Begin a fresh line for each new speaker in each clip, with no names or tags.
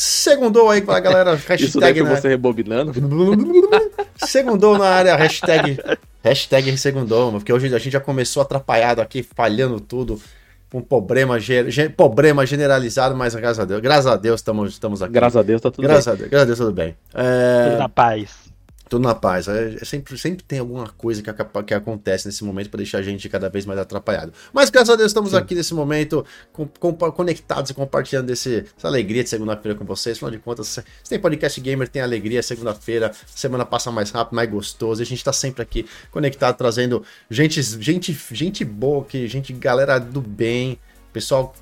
Segundou aí com a galera.
Hashtag, Isso daí né? você rebobinando.
Segundou na área, hashtag, hashtag segundou, porque hoje a gente já começou atrapalhado aqui, falhando tudo um problema, ge problema generalizado, mas graças a Deus, graças a Deus estamos, estamos aqui.
Graças a Deus tá tudo
graças
bem.
A Deus, graças a Deus tudo bem.
É... Tudo na paz.
Tudo na paz. É, é, sempre, sempre tem alguma coisa que, que acontece nesse momento para deixar a gente cada vez mais atrapalhado. Mas graças a Deus estamos Sim. aqui nesse momento com, com, conectados e compartilhando desse, essa alegria de segunda-feira com vocês. Afinal de contas, se tem podcast gamer, tem alegria. Segunda-feira, semana passa mais rápido, mais gostoso. E a gente está sempre aqui conectado, trazendo gente, gente, gente boa, que, gente, galera do bem, pessoal,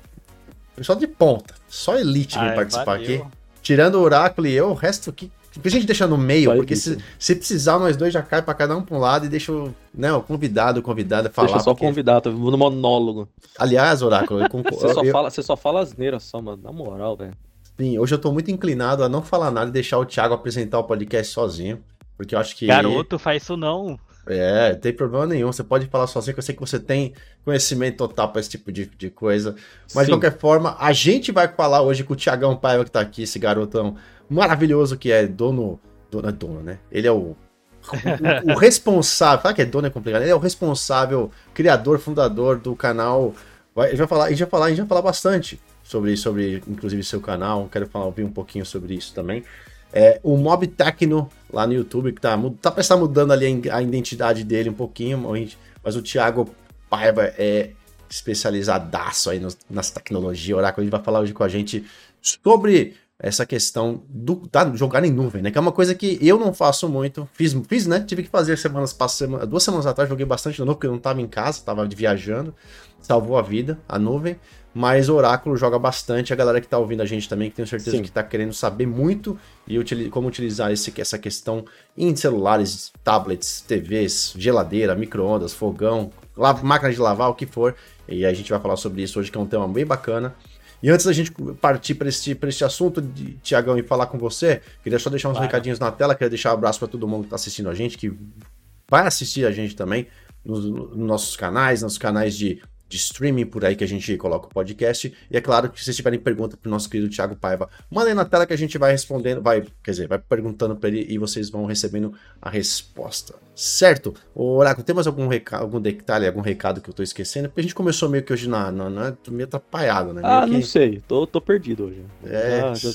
pessoal de ponta. Só elite vem participar valeu. aqui. Tirando o Oráculo e eu, o resto aqui porque a gente deixa no meio, porque se, se, precisar, nós dois já cai pra cada um pra um lado e deixa o, né, o convidado, o convidado falar.
Deixa só
porque...
convidado, no monólogo.
Aliás, Oráculo, eu
concordo. você, só eu... fala, você só fala asneira só, mano. Na moral, velho.
Sim, hoje eu tô muito inclinado a não falar nada e deixar o Thiago apresentar o podcast sozinho. Porque eu acho que.
Garoto, faz isso não.
É, não tem problema nenhum. Você pode falar sozinho, que eu sei que você tem conhecimento total para esse tipo de, de coisa. Mas Sim. de qualquer forma, a gente vai falar hoje com o Tiagão Paiva que tá aqui, esse garotão maravilhoso que é dono. É dono, né? Ele é o. O, o responsável. Fala que é dono é complicado. Ele é o responsável, criador, fundador do canal. Vai, gente vai falar, a gente vai falar, a gente vai falar bastante sobre, sobre inclusive, seu canal. Quero falar, ouvir um pouquinho sobre isso também. É, o Mob Tecno lá no YouTube, que tá, tá estar mudando ali a identidade dele um pouquinho, mas o Thiago Paiva é especializadaço aí nas tecnologias. Oráculo, ele vai falar hoje com a gente sobre essa questão do tá, jogar em nuvem, né? Que é uma coisa que eu não faço muito. Fiz, fiz né? Tive que fazer semanas passadas, duas semanas atrás, joguei bastante no novo, porque eu não estava em casa, estava viajando. Salvou a vida, a nuvem. Mas o Oráculo joga bastante, a galera que tá ouvindo a gente também, que tenho certeza Sim. que tá querendo saber muito e como utilizar esse, essa questão em celulares, tablets, TVs, geladeira, micro-ondas, fogão, máquina de lavar, o que for. E a gente vai falar sobre isso hoje, que é um tema bem bacana. E antes da gente partir para esse, esse assunto, de Tiagão, e falar com você, queria só deixar uns claro. recadinhos na tela, queria deixar um abraço para todo mundo que está assistindo a gente, que vai assistir a gente também nos, nos nossos canais, nos canais de de streaming por aí que a gente coloca o podcast. E é claro que se vocês tiverem pergunta pro nosso querido Thiago Paiva, mandem na tela que a gente vai respondendo, vai, quer dizer, vai perguntando para ele e vocês vão recebendo a resposta. Certo? Ô, Oráculo, tem mais algum, recado, algum detalhe, algum recado que eu tô esquecendo? Porque a gente começou meio que hoje na, na, na meio atrapalhado, né? Meio
ah,
que...
não sei. Tô, tô perdido hoje.
É. Já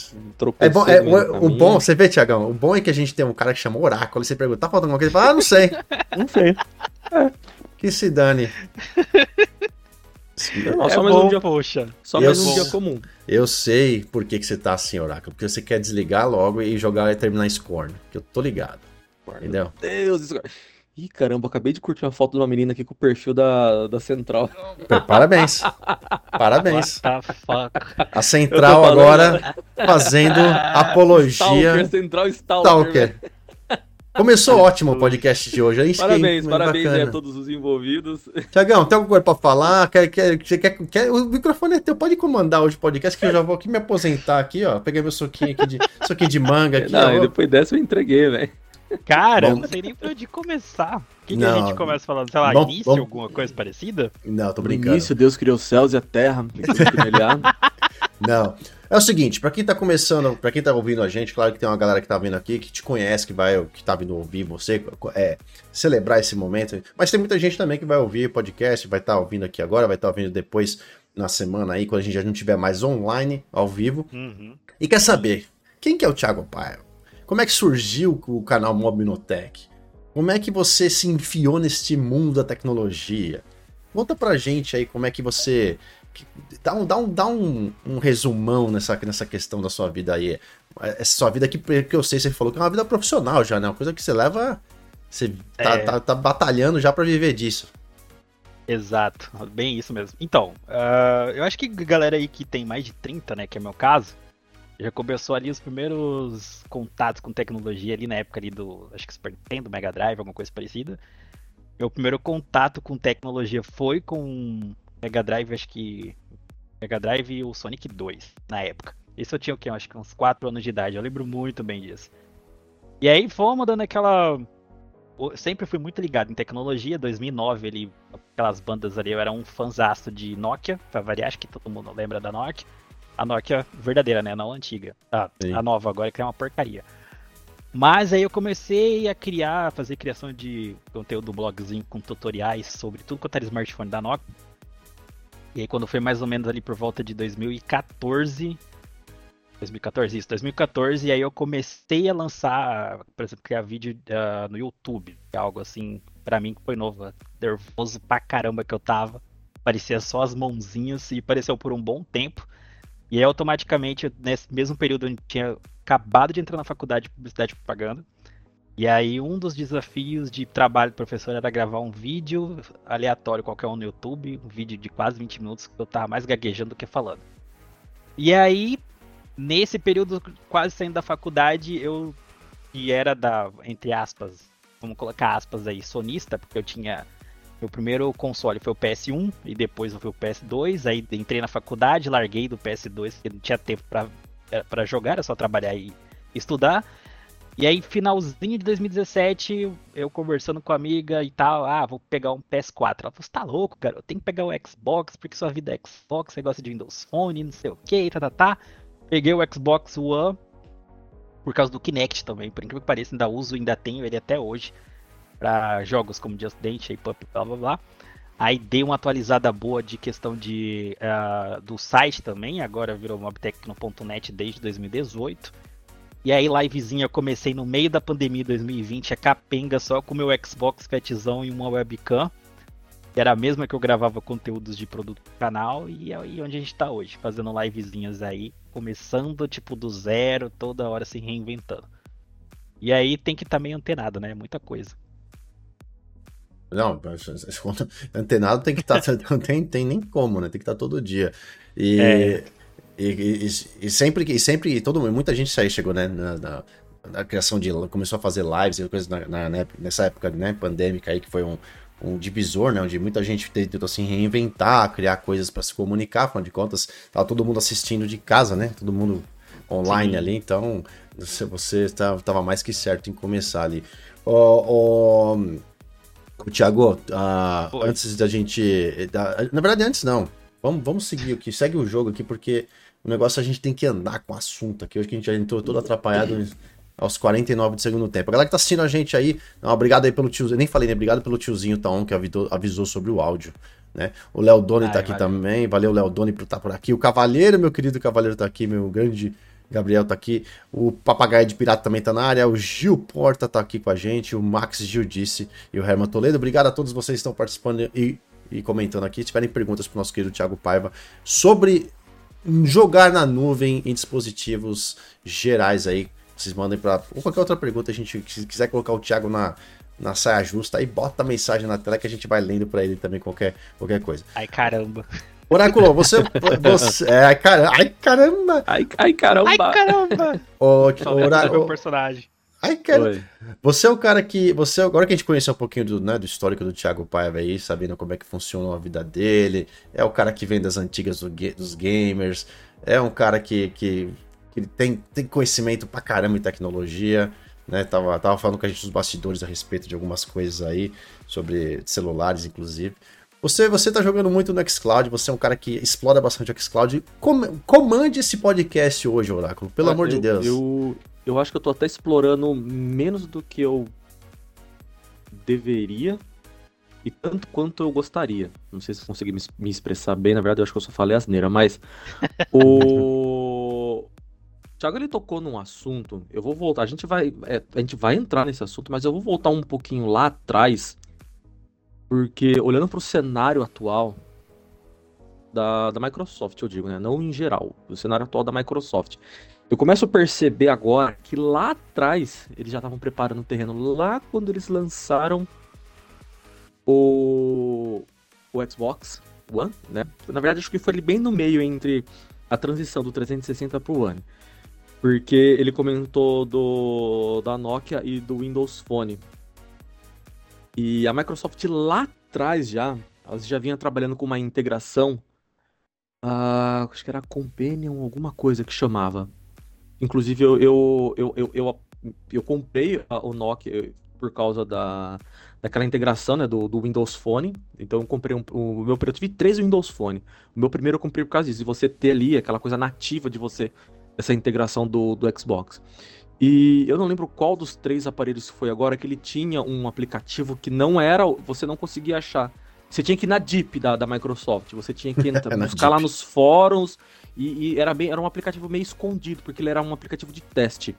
é bom, é, o, o bom, você vê, Tiagão, o bom é que a gente tem um cara que chama Oráculo, e você pergunta, tá faltando alguma coisa? Ele fala, ah, não sei.
não sei.
É. Que se dane.
Não, é só mais bom, um dia, poxa. Só mais um dia comum.
Eu sei por que, que você tá assim, Oráculo. Porque você quer desligar logo e jogar e terminar Scorn. Que eu tô ligado. Entendeu?
Meu Deus, isso... Ih, caramba, acabei de curtir uma foto de uma menina aqui com o perfil da, da Central.
Parabéns. Parabéns. A Central agora fazendo apologia.
Stalker, Central Stalker. Stalker.
Começou ótimo o podcast de hoje. É
parabéns, parabéns a todos os envolvidos.
Tiagão, tem alguma coisa pra falar? Quer, quer, quer, quer, o microfone é teu, pode comandar hoje o podcast, que eu já vou aqui me aposentar aqui, ó. Peguei meu suquinho aqui de, suquinho de manga aqui.
Não, ó. e depois dessa eu entreguei, velho.
Cara, Bom, eu não sei nem pra onde começar. O que, que a gente começa falando? Sei lá, Bom, início, bom. alguma coisa parecida?
Não, tô brincando.
No início, Deus criou os céus e a terra.
não. É o seguinte, para quem tá começando, para quem tá ouvindo a gente, claro que tem uma galera que tá vindo aqui, que te conhece, que vai, que tá vindo ouvir você, é, celebrar esse momento. Mas tem muita gente também que vai ouvir o podcast, vai estar tá ouvindo aqui agora, vai estar tá ouvindo depois na semana aí, quando a gente já não tiver mais online, ao vivo. Uhum. E quer saber, quem que é o Thiago Paiva? Como é que surgiu o canal Mobinotech? Como é que você se enfiou neste mundo da tecnologia? Conta pra gente aí como é que você Dá um, dá um, dá um, um resumão nessa, nessa questão da sua vida aí. Essa sua vida aqui, que eu sei, você falou que é uma vida profissional já, né? Uma coisa que você leva. Você tá, é... tá, tá batalhando já para viver disso.
Exato, bem isso mesmo. Então, uh, eu acho que galera aí que tem mais de 30, né, que é meu caso, já começou ali os primeiros contatos com tecnologia ali na época ali do, acho que Super Nintendo, Mega Drive, alguma coisa parecida. Meu primeiro contato com tecnologia foi com Mega Drive, acho que. Mega Drive e o Sonic 2, na época. Isso eu tinha o quê? Acho que uns 4 anos de idade. Eu lembro muito bem disso. E aí fomos dando aquela. Eu sempre fui muito ligado em tecnologia. 2009, ele, aquelas bandas ali, eu era um fanzaço de Nokia, pra variar, acho que todo mundo lembra da Nokia. A Nokia verdadeira, né? Não a antiga. Ah, a nova agora que é uma porcaria. Mas aí eu comecei a criar, fazer criação de conteúdo blogzinho com tutoriais sobre tudo quanto era smartphone da Nokia. E aí quando foi mais ou menos ali por volta de 2014, 2014, isso, 2014, e aí eu comecei a lançar, por exemplo, criar vídeo uh, no YouTube, é algo assim, para mim que foi novo, nervoso pra caramba que eu tava, parecia só as mãozinhas e pareceu por um bom tempo, e aí automaticamente, nesse mesmo período eu tinha acabado de entrar na faculdade de publicidade e propaganda, e aí um dos desafios de trabalho do professor era gravar um vídeo aleatório qualquer um no YouTube, um vídeo de quase 20 minutos que eu tava mais gaguejando do que falando. E aí, nesse período quase saindo da faculdade, eu que era da, entre aspas, vamos colocar aspas aí, sonista, porque eu tinha meu primeiro console foi o PS1 e depois foi o PS2, aí entrei na faculdade, larguei do PS2, porque não tinha tempo para jogar, era só trabalhar e estudar. E aí, finalzinho de 2017, eu conversando com a amiga e tal, ah, vou pegar um PS4. Ela falou, você tá louco, cara? Eu tenho que pegar o Xbox, porque sua vida é Xbox, você gosta de Windows Phone, não sei o que, tá, tá, tá. Peguei o Xbox One por causa do Kinect também, por incrível que pareça, ainda uso, ainda tenho ele até hoje para jogos como Just Dance, Shape blá blá blá. Aí dei uma atualizada boa de questão de uh, do site também, agora virou mobtecno.net desde 2018. E aí, livezinha, eu comecei no meio da pandemia 2020, a capenga só com o meu Xbox Fatzão e uma webcam. Era a mesma que eu gravava conteúdos de produto pro canal e aí onde a gente tá hoje, fazendo livezinhas aí, começando tipo do zero, toda hora se reinventando. E aí tem que estar tá meio antenado, né? Muita coisa.
Não, antenado tem que estar, tá, não tem, tem nem como, né? Tem que estar tá todo dia. E, é. E, e, e, sempre que sempre todo muita gente aí chegou, né, na, na, na, criação de começou a fazer lives e coisas na, na, né, nessa época, né, pandêmica aí que foi um, um divisor, né, onde muita gente tentou assim reinventar, criar coisas para se comunicar, afinal de contas, tava todo mundo assistindo de casa, né? Todo mundo online Sim. ali, então você, você tá, tava mais que certo em começar ali. O, o, Thiago, uh, antes da gente. Da, na verdade, antes não. Vamos, vamos seguir aqui, segue o jogo aqui, porque o negócio a gente tem que andar com o assunto aqui. Hoje que a gente já entrou todo atrapalhado aos 49 do segundo tempo. A galera que tá assistindo a gente aí, não, obrigado aí pelo tiozinho. Eu nem falei, né? Obrigado pelo tiozinho Taon que avisou, avisou sobre o áudio. Né? O Léo Doni tá aqui valeu. também. Valeu, Léo Doni, por estar tá por aqui. O Cavaleiro, meu querido Cavaleiro, tá aqui, meu grande Gabriel tá aqui. O Papagaio de Pirata também tá na área. O Gil Porta tá aqui com a gente. O Max Gil disse e o Herman Toledo. Obrigado a todos vocês que estão participando e, e comentando aqui. Se tiverem perguntas pro nosso querido Thiago Paiva sobre jogar na nuvem em dispositivos gerais aí. Vocês mandem para ou qualquer outra pergunta, a gente se quiser colocar o Thiago na, na saia justa aí, bota a mensagem na tela que a gente vai lendo para ele também qualquer, qualquer coisa.
Ai, caramba.
Oráculo, você. você é, ai, caramba. Ai, caramba.
Ai, ai caramba. Ai, caramba.
Ô, Oráculo.
personagem.
Ai, cara. Oi. Você é o cara que. Você, agora que a gente conheceu um pouquinho do, né, do histórico do Thiago Paiva aí, sabendo como é que funciona a vida dele. É o cara que vem das antigas do, dos gamers. É um cara que, que, que tem, tem conhecimento pra caramba em tecnologia. Né? Tava, tava falando com a gente nos bastidores a respeito de algumas coisas aí, sobre celulares, inclusive. Você, você tá jogando muito no xCloud, você é um cara que explora bastante o xCloud. Com, comande esse podcast hoje, Oráculo, pelo ah, amor
eu,
de Deus.
Eu, eu acho que eu tô até explorando menos do que eu deveria e tanto quanto eu gostaria. Não sei se consegui me, expressar bem, na verdade eu acho que eu só falei asneira, mas o Thiago ele tocou num assunto, eu vou voltar, a gente vai é, a gente vai entrar nesse assunto, mas eu vou voltar um pouquinho lá atrás porque olhando para o cenário atual da, da Microsoft, eu digo, né? Não em geral, o cenário atual da Microsoft. Eu começo a perceber agora que lá atrás eles já estavam preparando o terreno. Lá quando eles lançaram o, o Xbox One, né? Na verdade, acho que foi bem no meio entre a transição do 360 para o One. Porque ele comentou do, da Nokia e do Windows Phone. E a Microsoft lá atrás já, ela já vinha trabalhando com uma integração, uh, acho que era Companion, alguma coisa que chamava. Inclusive eu, eu, eu, eu, eu, comprei o Nokia, por causa da, daquela integração né, do, do Windows Phone. Então eu comprei um, o meu eu tive três Windows Phone. O meu primeiro eu comprei por causa disso, e você ter ali aquela coisa nativa de você, essa integração do, do Xbox. E eu não lembro qual dos três aparelhos foi agora que ele tinha um aplicativo que não era, você não conseguia achar. Você tinha que ir na Deep da, da Microsoft, você tinha que entrar, buscar lá nos fóruns e, e, era bem, era um aplicativo meio escondido porque ele era um aplicativo de teste.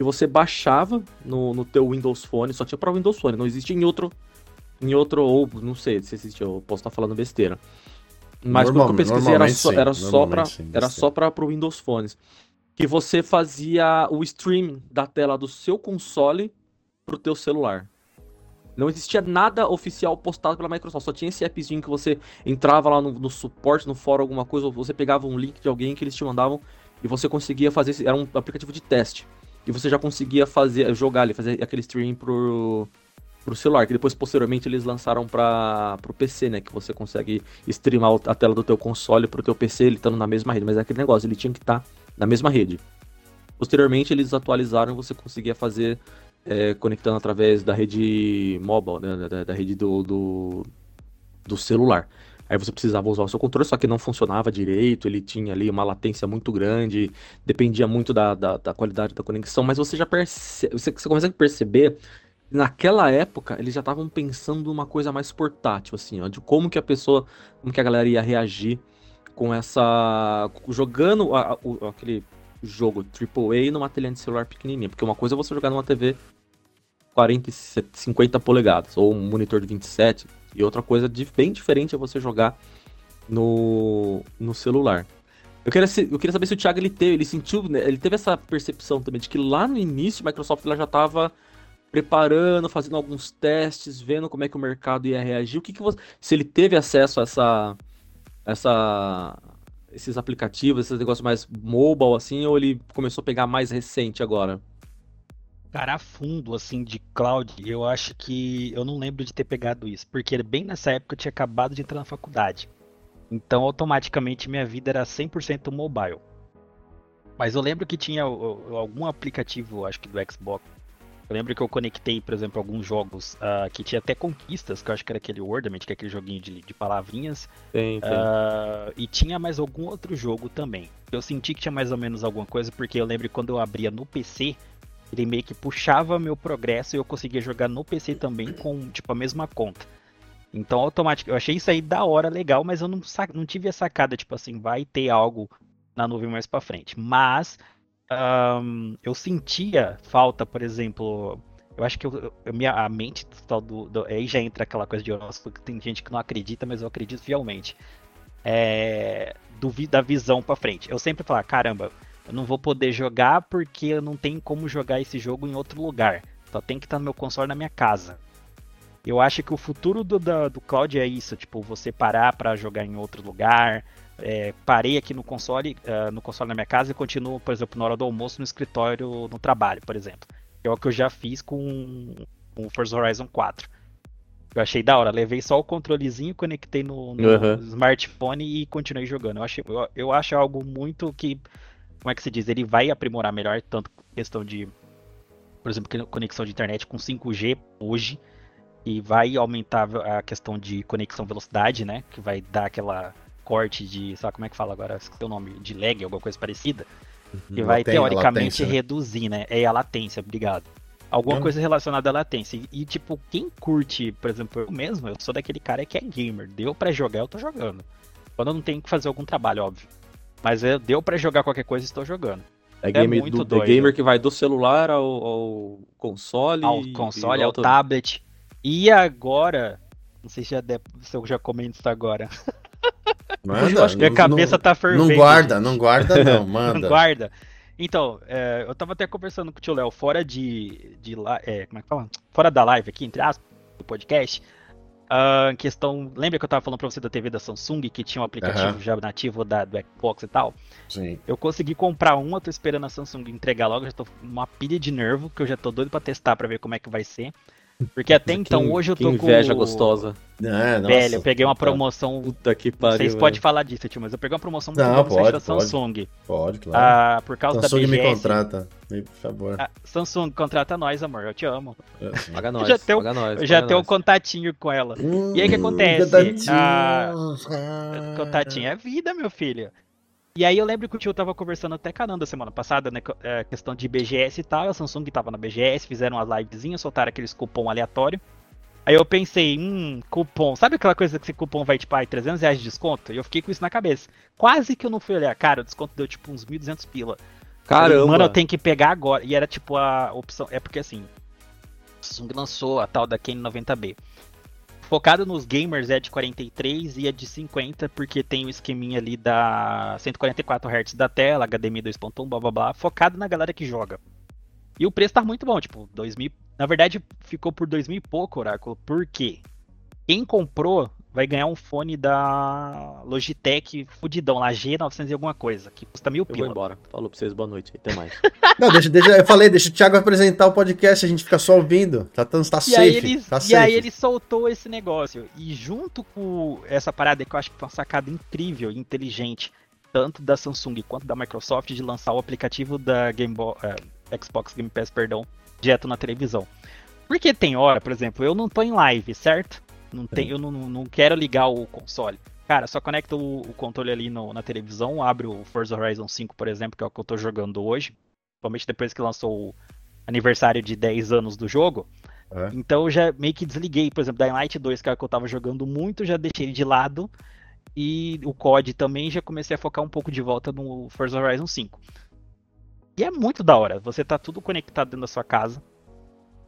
E você baixava no, no teu Windows Phone, só tinha para Windows Phone, não existia em outro em outro ou não sei se existe, eu posso estar falando besteira. Mas pelo que eu pesquisei era só, era só para era só para pro Windows Phones que você fazia o streaming da tela do seu console pro teu celular. Não existia nada oficial postado pela Microsoft, só tinha esse appzinho que você entrava lá no, no suporte, no fórum, alguma coisa, ou você pegava um link de alguém que eles te mandavam e você conseguia fazer, era um aplicativo de teste. E você já conseguia fazer, jogar ali, fazer aquele streaming pro, pro celular, que depois posteriormente eles lançaram para pro PC, né, que você consegue streamar a tela do teu console pro teu PC, ele estando na mesma rede, mas é aquele negócio, ele tinha que estar tá na mesma rede. Posteriormente, eles atualizaram e você conseguia fazer é, conectando através da rede mobile, né, da, da rede do, do, do, celular. Aí você precisava usar o seu controle, só que não funcionava direito, ele tinha ali uma latência muito grande, dependia muito da, da, da qualidade da conexão, mas você já percebe, você, você a perceber naquela época eles já estavam pensando numa coisa mais portátil, assim, ó, de como que a pessoa, como que a galera ia reagir com essa. jogando a, a, aquele jogo AAA numa telinha de celular pequenininha. Porque uma coisa é você jogar numa TV 40, 50 polegadas, ou um monitor de 27, e outra coisa de, bem diferente é você jogar no, no celular. Eu queria, eu queria saber se o Thiago ele teve, ele sentiu, né, ele teve essa percepção também de que lá no início a Microsoft ela já estava preparando, fazendo alguns testes, vendo como é que o mercado ia reagir. O que, que você, se ele teve acesso a essa essa esses aplicativos, esses negócios mais mobile assim, ou ele começou a pegar mais recente agora?
Cara, a fundo, assim, de cloud, eu acho que eu não lembro de ter pegado isso, porque bem nessa época eu tinha acabado de entrar na faculdade. Então, automaticamente, minha vida era 100% mobile. Mas eu lembro que tinha algum aplicativo, acho que do Xbox, eu lembro que eu conectei, por exemplo, alguns jogos uh, que tinha até conquistas, que eu acho que era aquele Wordament, que é aquele joguinho de, de palavrinhas.
Tem, tem. Uh,
e tinha mais algum outro jogo também. Eu senti que tinha mais ou menos alguma coisa, porque eu lembro que quando eu abria no PC, ele meio que puxava meu progresso e eu conseguia jogar no PC também com, tipo, a mesma conta. Então, automático, eu achei isso aí da hora, legal, mas eu não, não tive a sacada, tipo assim, vai ter algo na nuvem mais pra frente. Mas um, eu sentia falta, por exemplo. Eu acho que eu, eu, minha, a mente do, do, do, Aí já entra aquela coisa de horóscopo que tem gente que não acredita, mas eu acredito fielmente. É, do, da visão para frente. Eu sempre falo, caramba, eu não vou poder jogar porque eu não tenho como jogar esse jogo em outro lugar. Só tem que estar no meu console na minha casa. Eu acho que o futuro do, do, do cloud é isso, tipo, você parar para jogar em outro lugar, é, parei aqui no console, uh, no console na minha casa e continuo, por exemplo, na hora do almoço no escritório, no trabalho, por exemplo. é o que eu já fiz com o Forza Horizon 4. Eu achei da hora, levei só o controlezinho, conectei no, no uhum. smartphone e continuei jogando. Eu, achei, eu, eu acho algo muito que, como é que se diz, ele vai aprimorar melhor, tanto questão de, por exemplo, conexão de internet com 5G hoje, e vai aumentar a questão de conexão velocidade, né, que vai dar aquela corte de, sabe como é que fala agora? Esqueci o nome, de lag, alguma coisa parecida. Uhum, que vai teoricamente né? reduzir, né? É a latência, obrigado. Alguma coisa relacionada à latência. E, tipo, quem curte, por exemplo, eu mesmo, eu sou daquele cara que é gamer. Deu para jogar, eu tô jogando. Quando eu não tenho que fazer algum trabalho, óbvio. Mas é, deu para jogar qualquer coisa, estou jogando.
É, game, é muito do, doido. É gamer que vai do celular ao, ao console.
Ao console, ao tablet. E agora, não sei se, já de, se eu já comento isso agora.
Manda.
Acho que a cabeça não, tá fervendo.
Não guarda, gente. não guarda não, manda. não
guarda. Então, é, eu tava até conversando com o tio Léo, fora de, de é, como é que fala? Fora da live aqui, entre aspas, do podcast, uh, questão, lembra que eu tava falando pra você da TV da Samsung, que tinha um aplicativo uhum. já nativo da, do Xbox e tal?
Sim.
Eu consegui comprar um, eu tô esperando a Samsung entregar logo, já tô uma pilha de nervo, que eu já tô doido pra testar pra ver como é que vai ser. Porque até então, hoje eu tô
que inveja com... gostosa.
É, nossa, Velho, eu peguei uma promoção.
Puta que pariu.
Vocês podem falar disso, tio, mas eu peguei uma promoção
muito boa
pode,
da
Samsung.
Pode, claro. Ah,
por causa
Samsung
da
BGS. me contrata, por favor.
Ah, Samsung, contrata nós, amor, eu te amo.
É, paga nós, já tenho, paga nós.
Eu já tenho um contatinho com ela. Hum, e aí o que acontece? Contatinho. Ah, contatinho é vida, meu filho. E aí eu lembro que o tio tava conversando até canando semana passada, né? É, questão de BGS e tal. A Samsung tava na BGS, fizeram umas livezinhas, soltaram aqueles cupom aleatório. Aí eu pensei, hum, cupom. Sabe aquela coisa que esse cupom vai, tipo, ai, 300 reais de desconto? E eu fiquei com isso na cabeça. Quase que eu não fui olhar. Cara, o desconto deu, tipo, uns 1.200 pila.
Caramba!
Mano, eu tenho que pegar agora. E era, tipo, a opção... É porque, assim, Samsung lançou a tal da Kane 90B focado nos gamers é de 43 e é de 50, porque tem o esqueminha ali da 144 Hz da tela, HDMI 2.1, blá blá blá, focado na galera que joga. E o preço tá muito bom, tipo, 2000, na verdade ficou por 2000 e pouco, Oráculo, por quê? Quem comprou vai ganhar um fone da Logitech fudidão, lá G900 e alguma coisa, que custa mil pila.
Eu vou embora. Falou pra vocês, boa noite, até mais.
Não, deixa, deixa, eu falei, deixa o Thiago apresentar o podcast, a gente fica só ouvindo. Tá, tá, tá
e
safe,
aí ele,
tá
E safe. aí ele soltou esse negócio. E junto com essa parada que eu acho que foi uma sacada incrível e inteligente, tanto da Samsung quanto da Microsoft, de lançar o aplicativo da Game Boy, uh, Xbox Game Pass, perdão, direto na televisão. Porque tem hora, por exemplo, eu não tô em live, certo? Não tem, eu não, não quero ligar o console. Cara, só conecta o, o controle ali no, na televisão, abre o Forza Horizon 5, por exemplo, que é o que eu tô jogando hoje. Principalmente depois que lançou o aniversário de 10 anos do jogo. É. Então eu já meio que desliguei, por exemplo, da Light 2, que é o que eu tava jogando muito, já deixei de lado. E o COD também já comecei a focar um pouco de volta no Forza Horizon 5. E é muito da hora. Você tá tudo conectado dentro da sua casa.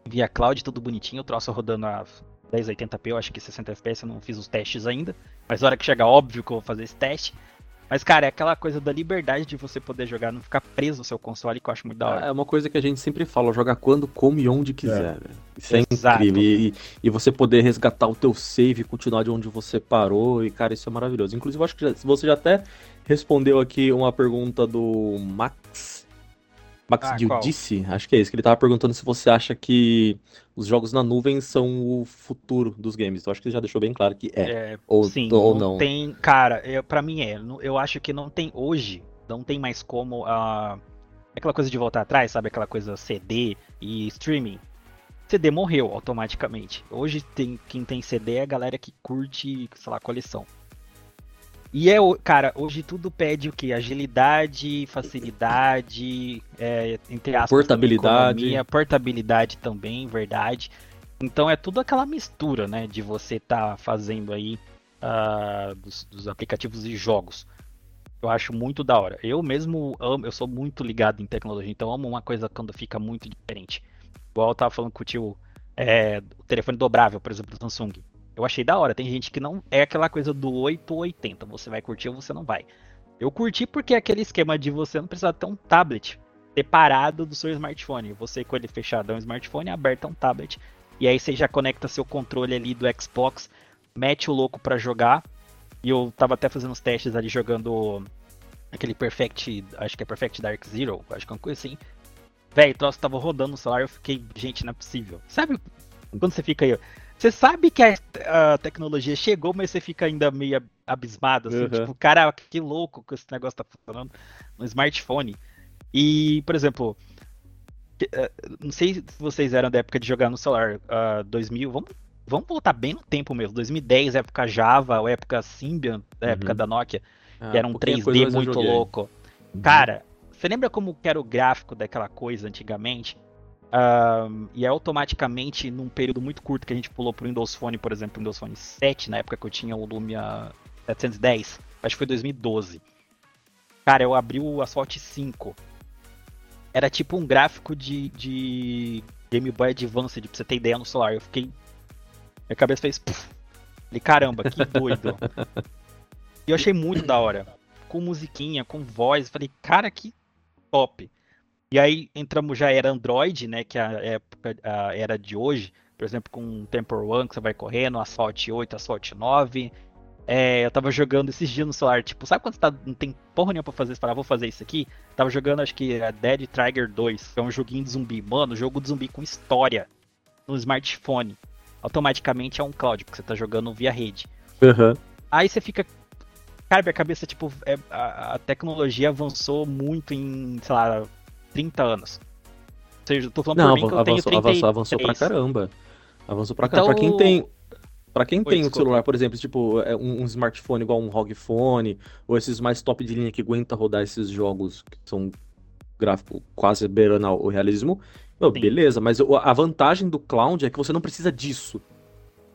Via cloud, tudo bonitinho, o troço rodando a 1080p, eu acho que 60 FPS, eu não fiz os testes ainda. Mas na hora que chegar, óbvio que eu vou fazer esse teste. Mas, cara, é aquela coisa da liberdade de você poder jogar, não ficar preso no seu console, que eu acho muito da hora.
É uma coisa que a gente sempre fala, jogar quando, como e onde quiser. É. Isso é Exato. incrível. E, e, você poder resgatar o teu save e continuar de onde você parou, e, cara, isso é maravilhoso. Inclusive, eu acho que já, você já até respondeu aqui uma pergunta do Max Max ah, Giudice, acho que é isso, que ele tava perguntando se você acha que os jogos na nuvem são o futuro dos games. Eu acho que ele já deixou bem claro que é. é ou,
sim,
ou
não. não. Tem, cara, eu, pra mim é. Eu acho que não tem hoje, não tem mais como uh, aquela coisa de voltar atrás, sabe? Aquela coisa CD e streaming. CD morreu automaticamente. Hoje tem, quem tem CD é a galera que curte, sei lá, coleção. E é, cara, hoje tudo pede o que? Agilidade, facilidade, é, entre aspas,
portabilidade.
Economia, portabilidade também, verdade. Então é tudo aquela mistura, né, de você estar tá fazendo aí uh, dos, dos, aplicativos e jogos. Eu acho muito da hora. Eu mesmo amo, eu sou muito ligado em tecnologia, então amo uma coisa quando fica muito diferente. Igual eu tava falando com o tio, é, o telefone dobrável, por exemplo, do Samsung. Eu achei da hora. Tem gente que não é aquela coisa do 8 ou 80. Você vai curtir ou você não vai. Eu curti porque é aquele esquema de você não precisar ter um tablet separado do seu smartphone. Você com ele fechado é um smartphone, aberto é um tablet. E aí você já conecta seu controle ali do Xbox, mete o louco para jogar. E eu tava até fazendo os testes ali jogando aquele Perfect, acho que é Perfect Dark Zero, acho que é uma coisa assim. Véi, o troço tava rodando no celular, eu fiquei, gente, não é possível. Sabe quando você fica aí, você sabe que a, a, tecnologia chegou, mas você fica ainda meio abismado, assim, uhum. tipo, cara, que louco que esse negócio tá funcionando no smartphone. E, por exemplo, eh, não sei se vocês eram da época de jogar no celular, uh, 2000, vamos, vamos voltar bem no tempo mesmo, 2010, época Java, ou época Symbian, uhum. época da Nokia, ah, que era um 3D muito louco. Uhum. Cara, você lembra como era o gráfico daquela coisa antigamente? Um, e é automaticamente num período muito curto que a gente pulou pro Windows Phone, por exemplo, o Windows Phone 7, na época que eu tinha o Lumia 710, acho que foi 2012. Cara, eu abri o Asphalt 5. Era tipo um gráfico de, de Game Boy Advance, pra você ter ideia no celular. Eu fiquei. Minha cabeça fez. Falei, caramba, que doido. e eu achei muito da hora. Com musiquinha, com voz. Falei, cara, que top. E aí entramos, já era Android, né? Que é a época a era de hoje. Por exemplo, com o Temple One, que você vai correndo, Asphalt 8, Asphalt 9. É, eu tava jogando esses dias no celular, tipo, sabe quando você tá, não tem porra nenhuma pra fazer, você fala, vou fazer isso aqui? Tava jogando, acho que é Dead Trigger 2, que é um joguinho de zumbi. Mano, jogo de zumbi com história. no smartphone, automaticamente é um cloud, porque você tá jogando via rede.
Uhum.
Aí você fica. Cara, minha cabeça, tipo, é, a, a, tecnologia avançou muito em, sei lá, 30 anos. Ou seja, eu tô falando
Não,
por mim que eu tenho
avançou,
33.
avançou, avançou pra caramba. Avançou pra
Então,
caramba. Pra quem tem. Pra quem
Oi,
tem
desculpa.
celular, por exemplo, tipo, é um, um smartphone igual um ROG Phone, ou esses mais top de linha que aguenta rodar esses jogos que são gráfico quase beirando o realismo, meu, beleza, mas a vantagem do cloud é que você não precisa disso.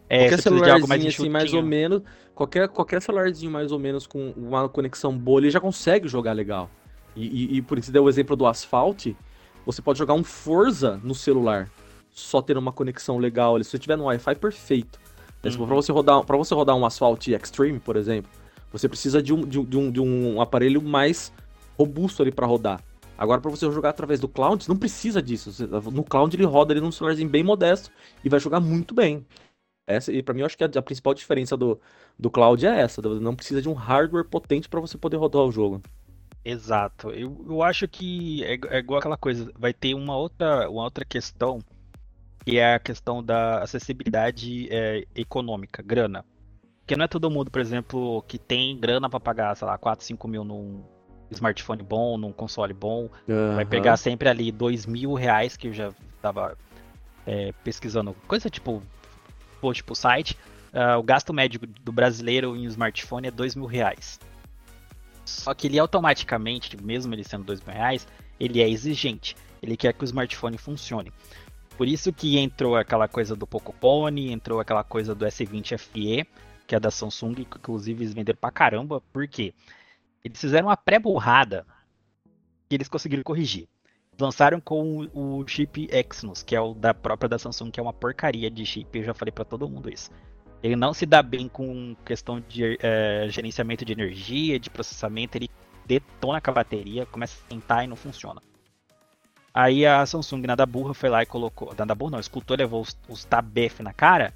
É,
qualquer
mais
celularzinho assim, mais ou menos, qualquer, qualquer celularzinho mais ou menos com uma conexão boa, ele já consegue jogar legal. E, e, e por isso deu o exemplo do Asphalt, você pode jogar um Forza no celular, só tendo uma conexão legal, ali, se você tiver no Wi-Fi, perfeito. Né, se for
Uhum.
Pra você rodar, para você rodar um Asphalt Extreme, por exemplo, você precisa de um, de um, de um, aparelho mais robusto ali pra rodar. Agora, pra você jogar através do cloud, você não precisa disso. No cloud ele roda ali num celularzinho bem modesto e vai jogar muito bem. Essa, e para mim, eu acho que a, a principal diferença do, do cloud é essa. Não precisa de um hardware potente para você poder rodar o jogo.
Exato. Eu, eu acho que é, é igual aquela coisa. Vai ter uma outra, uma outra questão, que é a questão da acessibilidade é, econômica, grana. Porque não é todo mundo, por exemplo, que tem grana pra pagar, sei lá, 4, 5 mil num smartphone bom, num console bom. Vai
Aham.
pegar sempre ali dois mil reais, que eu já tava é, pesquisando. Coisa tipo, post pro site. ah, o gasto médio do brasileiro em smartphone é dois mil reais. Só que ele automaticamente, mesmo ele sendo dois mil reais, ele é exigente. Ele quer que o smartphone funcione. Por isso que entrou aquela coisa do Pocophone, entrou aquela coisa do S20 FE, que é da Samsung, que inclusive eles venderam pra caramba. Por quê? Eles fizeram uma pré-burrada que eles conseguiram corrigir. Lançaram com o chip Exynos, que é o da própria da Samsung, que é uma porcaria de chip, eu já falei pra todo mundo isso. Ele não se dá bem com questão de eh, gerenciamento de energia, de processamento, ele detona com a bateria, começa a sentar e não funciona. Aí a Samsung, nada burra, foi lá e colocou. Nada burra não, escutou, levou os, os tabef na cara.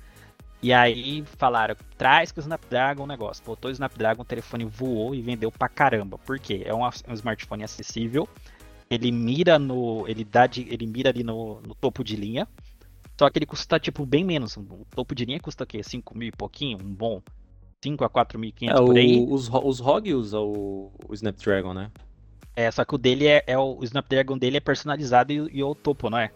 E aí falaram, traz com o Snapdragon o negócio. Botou o Snapdragon, o telefone voou e vendeu pra caramba. Por quê? É um, um smartphone acessível. Ele mira no. Ele dá de, ele mira ali no, no topo de linha. Só que ele custa, tipo, bem menos. O topo de linha custa o quê? 5 mil e pouquinho? Um bom? 5 a 4.500
É,
por aí.
o, os, os ROG usam o, o Snapdragon, né?
É, só que o dele é, é o, o Snapdragon dele é personalizado e, e o topo, não é?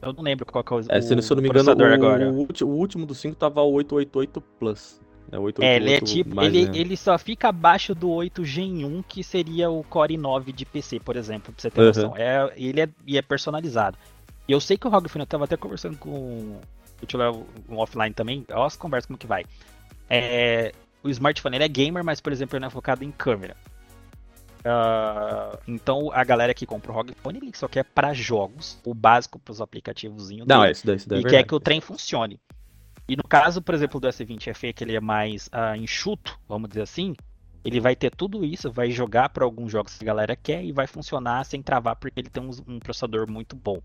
Eu não lembro qual que é o,
É, se,
o
se eu não me engano, o,
agora.
o o último dos 5 tava o 888 Plus. É, o 888
É, ele é tipo.
mais,
ele,
né?
ele só fica abaixo do 8 Gen 1, que seria o Core 9 de PC, por exemplo, pra você ter
Uhum.
noção. É, ele é, e é personalizado. E eu sei que o ROG Phone, eu tava até conversando com o Léo um offline também, olha as conversas como que vai. É, o smartphone ele é gamer, mas por exemplo ele não é focado em câmera. Ah, então a galera que compra o ROG Phone ele só quer para jogos, o básico para os aplicativos
Não, é isso daí, isso daí é
e
verdade.
quer que o trem funcione. E no caso, por exemplo, do S20 FE, que ele é mais ah, enxuto, vamos dizer assim, ele vai ter tudo isso, vai jogar para alguns jogos que a galera quer e vai funcionar sem travar, porque ele tem um, um processador muito bom.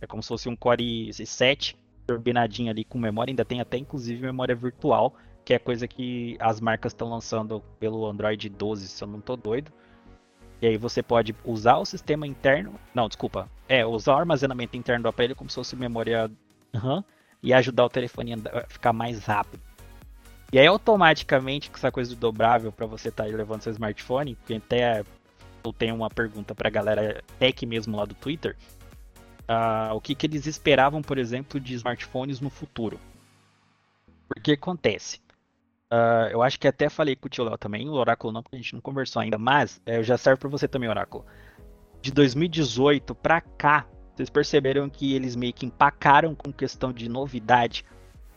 É como se fosse um Core i7 turbinadinho ali com memória, ainda tem até inclusive memória virtual, que é coisa que as marcas estão lançando pelo Android 12, se eu não tô doido. E aí você pode usar o sistema interno, não, desculpa, é, usar o armazenamento interno do aparelho como se fosse memória RAM e ajudar o telefone a a ficar mais rápido. E aí automaticamente com essa coisa do dobrável para você estar levando seu smartphone, porque até eu tenho uma pergunta pra galera tech mesmo lá do Twitter, ah, o que, que eles esperavam, por exemplo, de smartphones no futuro. Porque acontece. Ah, eu acho que até falei com o tio Léo também, o Oráculo não, porque a gente não conversou ainda, mas eh, já serve pra você também, Oráculo. De 2018 pra cá, vocês perceberam que eles meio que empacaram com questão de novidade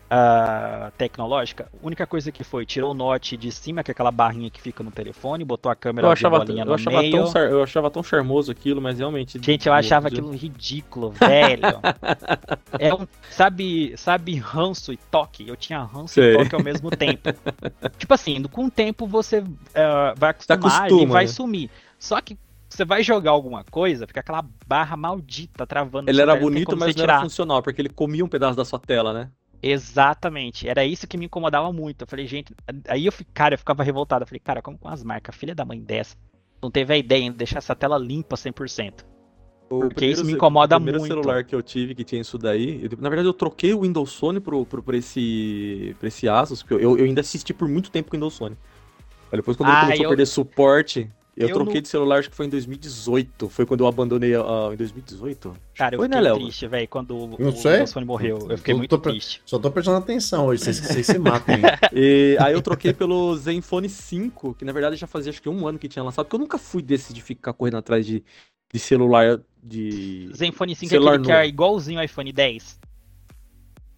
ah, tecnológica? A única coisa que foi, tirou o note de cima, que é aquela barrinha que fica no telefone, botou a câmera
Eu achava,
bolinha
eu,
no
achava
meio.
tão, eu achava tão charmoso aquilo, mas realmente.
Gente, eu achava aquilo ridículo, velho. é um, sabe, sabe ranço e toque? Eu tinha ranço
Sei.
e toque ao mesmo tempo. tipo assim, com o tempo você eh, vai acostumar
acostuma,
e vai
né?
sumir. Só que você vai jogar alguma coisa, fica aquela barra maldita travando.
Ele era bonito, mas não era
tirar.
funcional, porque ele comia um pedaço da sua tela, né?
Exatamente. Era isso que me incomodava muito. Eu falei, gente, aí eu, cara, eu ficava revoltado. Eu falei, cara, como com as marcas, filha da mãe dessa, não teve a ideia de deixar essa tela limpa 100%. Porque isso me incomoda
muito. O primeiro
muito.
celular que eu tive que tinha isso daí, eu, na verdade eu troquei o Windows Phone pro, pro, pro esse, pra esse Asus, porque eu, eu ainda assisti por muito tempo com o Windows Phone. Aí depois quando
Ah,
ele começou
eu-
a perder suporte, eu,
eu
troquei
não-
de celular, acho que foi em 2018. Foi quando eu abandonei a, em 2018?
Cara, eu
Foi, né,
fiquei
Léo?
triste, velho, quando o
Não
o
sei.
Windows Phone morreu. Eu fiquei
Tô-
muito
tô pre-
triste.
Só tô prestando atenção hoje, vocês, vocês se matem.
E aí eu troquei pelo Zenfone 5, que na verdade já fazia acho que um ano que tinha lançado, porque eu nunca fui desse de ficar correndo atrás de, de celular de.
Zenfone 5 é
Celular
aquele que é igualzinho ao iPhone 10.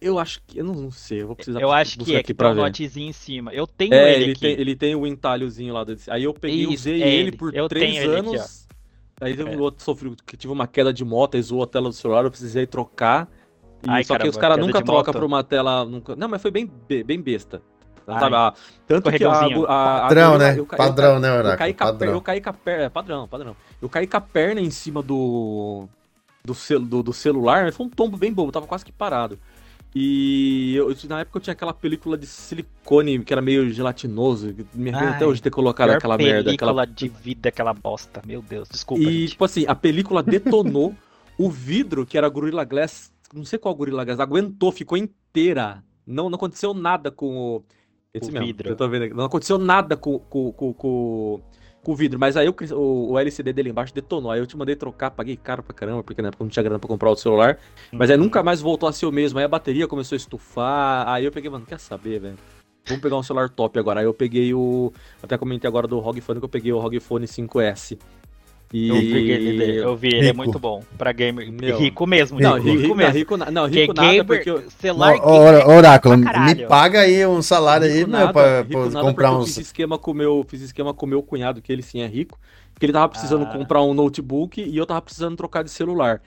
Eu acho que. Eu não, não sei, eu vou precisar
Eu acho que
buscar
é,
aqui
que tem um
ver.
notezinho em cima. Eu tenho
É,
ele
ele
aqui.
tem, ele tem o entalhozinho lá. desse- Aí eu peguei e
Isso,
usei
é
ele
ele.
por
Eu
três
ele aqui,
anos. Aí teve
É.
um outro sofreu que tive uma queda de moto, aí zoou a tela do celular, eu precisei trocar. E,
Ai,
só que
caramba,
os caras nunca trocam pra uma tela. Nunca... Não, mas foi bem, be- bem besta. Sabe? Ah, tanto que a, a, a
Padrão,
gorila-
né?
eu eu
Padrão, né,
eu
Oráculo?
caí, com a per-
Padrão.
eu caí com a perna. É padrão, padrão. Eu caí com a perna em cima do. Do, cel, do, do celular, mas foi um tombo bem bobo, tava quase que parado. E eu, na época eu tinha aquela película de silicone que era meio gelatinoso. Me arrependo até hoje de ter colocado aquela merda.
película
Aquela...
de vida, aquela bosta. Meu Deus, desculpa,
E,
gente.
tipo assim, a película detonou. o vidro, que era Gorilla Glass, não sei qual Gorilla Glass, aguentou, ficou inteira. Não, não aconteceu nada com o. Esse
O
mesmo,
vidro.
Eu tô vendo aqui. Não aconteceu nada com, com, com, com, com o vidro. Mas aí o, o, LCD dele embaixo detonou. Aí eu te mandei trocar, paguei caro pra caramba, porque na época não tinha grana pra comprar outro celular. Mas aí
Uhum.
nunca mais voltou a ser o mesmo. Aí a bateria começou a estufar. Aí eu peguei, mano, quer saber, velho? Vamos pegar um celular top agora. Aí eu peguei o. Até comentei agora do ROG Phone que eu peguei o ROG Phone 5S. E...
Eu vi ele, eu vi, ele é muito bom. Pra gamer.
Meu.
Rico mesmo.
Não,
Rico.
rico,
mesmo.
rico, não,
Porque
rico nada,
gamer,
porque eu,
celular
ó,
gamer
Oráculo, me paga aí um salário aí, meu,
nada,
pra, pra comprar
porque eu
uns.
fiz esquema com o meu, fiz esquema com o meu cunhado, que ele sim é rico, que ele tava precisando
Ah.
comprar um notebook e eu tava precisando trocar de celular.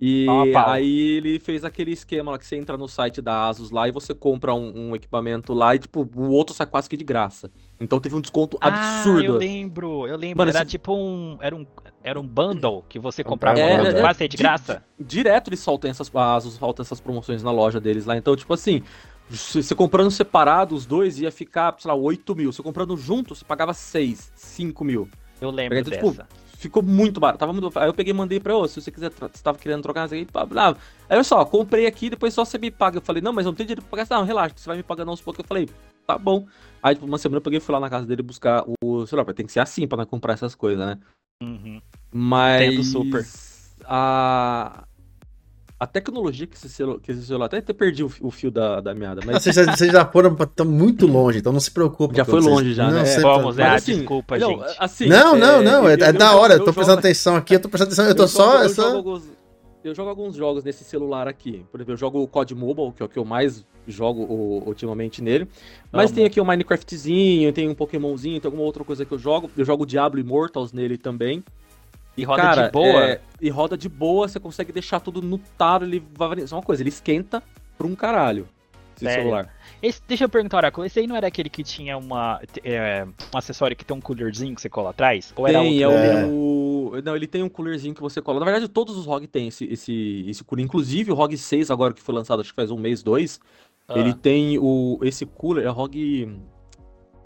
E
Pau a pau.
aí ele fez aquele esquema lá que você entra no site da Asus lá e você compra um, um equipamento lá e tipo, o outro sai quase que de graça. Então teve um desconto
Ah, eu
absurdo.
lembro, eu lembro.
Mano,
era
esse-
tipo um. Era um. Era um bundle que você comprava
É,
um
é,
quase de
di-
graça.
Direto eles soltam essas, a Asus solta essas promoções na loja deles lá. Então, tipo assim, se você comprando separado, os dois ia ficar, sei lá, 8 mil. Você comprando junto, você pagava 6, 5 mil.
Eu lembro
Então, tipo,
dessa.
Ficou muito barato. Tava muito... Aí eu peguei e mandei pra você, se você quiser, você tava querendo trocar, não sei o. Aí eu só, comprei aqui, depois só você me paga. Eu falei, não, mas eu não tenho dinheiro pra pagar. Não, relaxa, você vai me pagando aos poucos. Eu falei, tá bom. Aí, tipo, uma semana eu peguei e fui lá na casa dele buscar o celular. Tem que ser assim pra não comprar essas coisas, né?
Uhum.
Mas.
Entendo super.
A. A tecnologia que esse celular. Que esse celular até, até perdi o, o fio da, da meada,
Ah,
mas.
Vocês, já- vocês já foram tão muito longe, então não se preocupe.
Já foi longe já, né?
você-
Vamos,
mas
é,
assim,
desculpa,
não,
gente.
assim,
Não, não,
é,
não, é,
eu-
é
eu-
da hora, eu
eu
tô
jogo
prestando atenção aqui, eu tô prestando atenção, eu tô
eu
só.
jogo, eu,
só-
jogo alguns, eu jogo alguns jogos nesse celular aqui. Por exemplo, eu jogo o COD Mobile, que é o que eu mais jogo o- ultimamente nele. Mas tem aqui o Minecraftzinho, tem um Pokémonzinho, tem alguma outra coisa que eu jogo. Eu jogo Diablo Immortals nele também.
E roda
Cara,
de boa.
é, e roda de boa, você consegue deixar tudo no talo, ele vai. Só uma coisa, ele esquenta pra um caralho. Esse
Sério?
celular.
Esse- deixa eu perguntar, Oráculo, esse aí não era aquele que tinha uma, é, um acessório que tem um coolerzinho que você cola atrás? Ou era
Tem, é
outro?
o,
É.
o- Não, ele tem um coolerzinho que você cola. Na verdade, todos os ROG têm esse, esse, esse cooler. Inclusive, o ROG 6, agora que foi lançado, acho que faz um mês, dois,
Ah,
ele tem o, esse cooler, é ROG.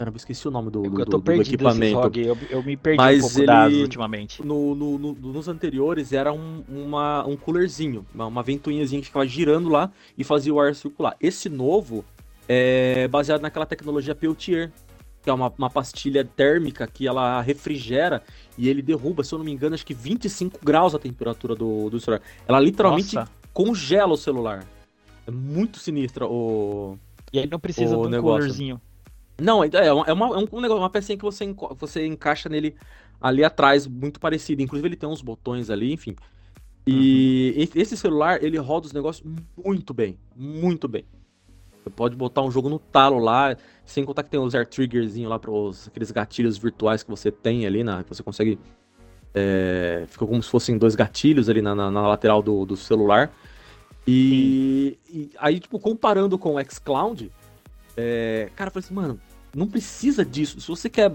Caramba, eu esqueci o nome do, do,
eu tô
do- do equipamento.
ROG, eu, eu me perdi
Mas
um pouco das
ele-
ultimamente.
No, no- no- nos anteriores era um, uma, um coolerzinho, uma, uma ventoinhazinha que ficava girando lá e fazia o ar circular. Esse novo é baseado naquela tecnologia Peltier, que é uma, uma pastilha térmica que ela refrigera e ele derruba, se eu não me engano, acho que 25 graus a temperatura do, do celular. Ela literalmente
Nossa.
congela o celular. É muito sinistra o.
E aí não precisa
o
de um
negócio.
coolerzinho.
Não, é é uma, é uma, é um negócio, uma pecinha que você, você encaixa nele ali atrás, muito parecido. Inclusive ele tem uns botões ali, enfim. E e- esse celular, ele roda os negócios muito bem, muito bem. Você pode botar um jogo no talo lá, sem contar que tem os air triggerzinho lá para aqueles gatilhos virtuais que você tem ali, na, que você consegue. É, fica como se fossem dois gatilhos ali na, na- na lateral do, do celular. E, e aí, tipo, comparando com o xCloud, é, cara, eu falei assim, mano, não precisa disso. Se você quer.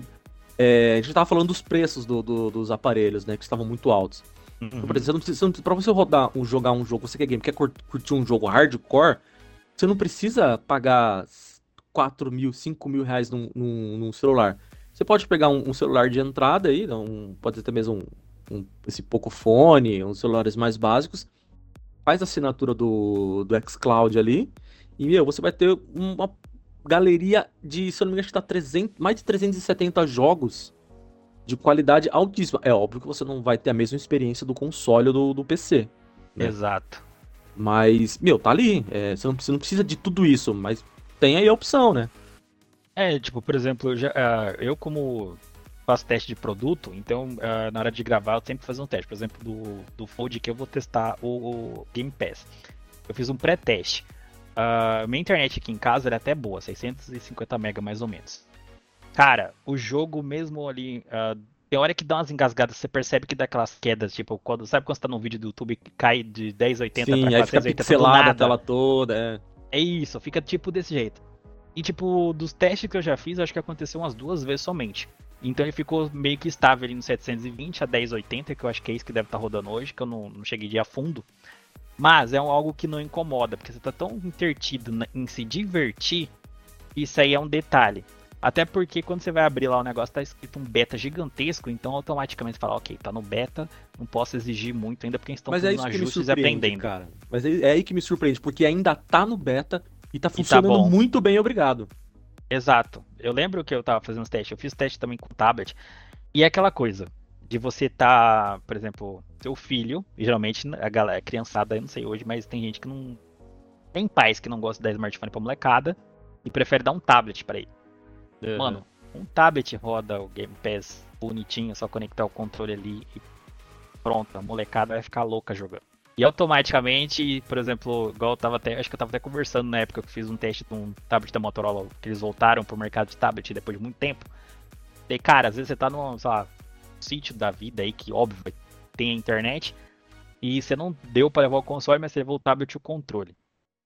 é, a gente tava falando dos preços do- do- dos aparelhos, né? Que estavam muito altos.
Uhum.
Então, por exemplo, você não precisa, você não precisa- pra você rodar, um, jogar um jogo, você quer game, quer cur- curtir um jogo hardcore, você não precisa pagar 4 mil, 5 mil reais num, num- num celular. Você pode pegar um, um celular de entrada aí, um, pode até mesmo um, um, esse Pocophone, uns celulares mais básicos, faz a assinatura do, do xCloud ali, e, meu, você vai ter uma galeria de, se eu não me engano, acho que tá 300, mais de 370 jogos de qualidade altíssima. É óbvio que você não vai ter a mesma experiência do console ou do, do PC.
Né? Exato.
Mas, meu, tá ali. É, você, não, você não precisa de tudo isso, mas tem aí a opção, né?
É, tipo, por exemplo, eu, já, uh, eu como faço teste de produto, então uh, na hora de gravar eu sempre faço um teste. Por exemplo, do, do Fold que eu vou testar o, o Game Pass. Eu fiz um pré-teste. Uh, minha internet aqui em casa era até boa, 650 MB mais ou menos. Cara, o jogo mesmo ali. Uh, tem hora que dá umas engasgadas, você percebe que dá aquelas quedas, tipo, quando, sabe quando você tá num vídeo do YouTube que cai de 1080
Sim, pra 480 fica a tela toda, é.
É isso, fica tipo desse jeito. E tipo, dos testes que eu já fiz, acho que aconteceu umas duas vezes somente. Então ele ficou meio que estável ali no 720 a 1080, que eu acho que é isso que deve estar tá rodando hoje, que eu não, não cheguei de a fundo. Mas é um, algo que não incomoda, porque você tá tão intertido em se divertir, isso aí é um detalhe. Até porque quando você vai abrir lá o negócio, tá escrito um beta gigantesco, então automaticamente você fala, ok, tá no beta, não posso exigir muito ainda porque estão
fazendo é ajustes e aprendendo. Cara. Mas é, é aí que me surpreende, porque ainda tá no beta e tá funcionando e tá muito bem, obrigado.
Exato. Eu lembro que eu tava fazendo os testes, eu fiz teste também com tablet, e é aquela coisa, de você tá, por exemplo, seu filho, e geralmente a galera, a criançada, eu não sei hoje, mas tem gente que não. Tem pais que não gostam de dar smartphone pra molecada e prefere dar um tablet para ele. Uhum. Mano, um tablet roda o Game Pass bonitinho, só conectar o controle ali e pronto, a molecada vai ficar louca jogando. E automaticamente, por exemplo, igual eu tava até, acho que eu tava até conversando na época que eu fiz um teste de um tablet da Motorola, que eles voltaram pro mercado de tablet depois de muito tempo. E cara, às vezes você tá num, sei lá, sítio da vida aí que óbvio tem a internet e você não deu para levar o console, mas você levou o tablet e o controle.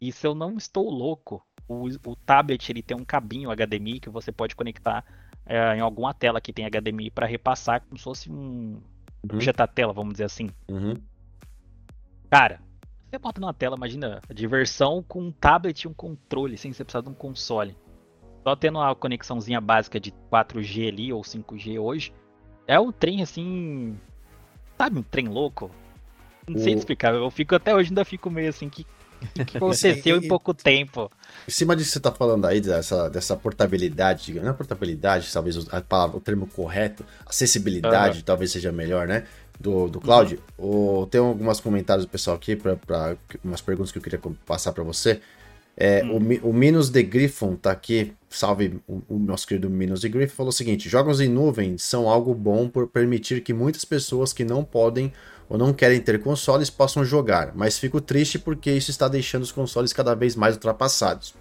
E se eu não estou louco, o, o tablet ele tem um cabinho HDMI que você pode conectar é, em alguma tela que tem HDMI para repassar como se fosse um uhum. projetar-tela, vamos dizer assim.
Uhum.
Cara, você bota numa tela, imagina a diversão com um tablet e um controle, sem você precisar de um console. Só tendo uma conexãozinha básica de 4G ali ou 5G hoje, é um trem assim. Sabe, um trem louco? Não o... sei explicar, eu fico até hoje ainda fico meio assim, que que aconteceu em pouco tempo.
Em cima disso que você está falando aí, dessa, dessa portabilidade, não é portabilidade, talvez a palavra, o termo correto, acessibilidade, uhum. talvez seja melhor, né? Do, do cloud. Uhum. Tem alguns comentários do pessoal aqui, para umas perguntas que eu queria passar para você. É, hum. o, o Minos de Griffon tá aqui, salve o, o, nosso querido Minos de Griffon, falou o seguinte: jogos em nuvem são algo bom por permitir que muitas pessoas que não podem ou não querem ter consoles possam jogar, mas fico triste porque isso está deixando os consoles cada vez mais ultrapassados.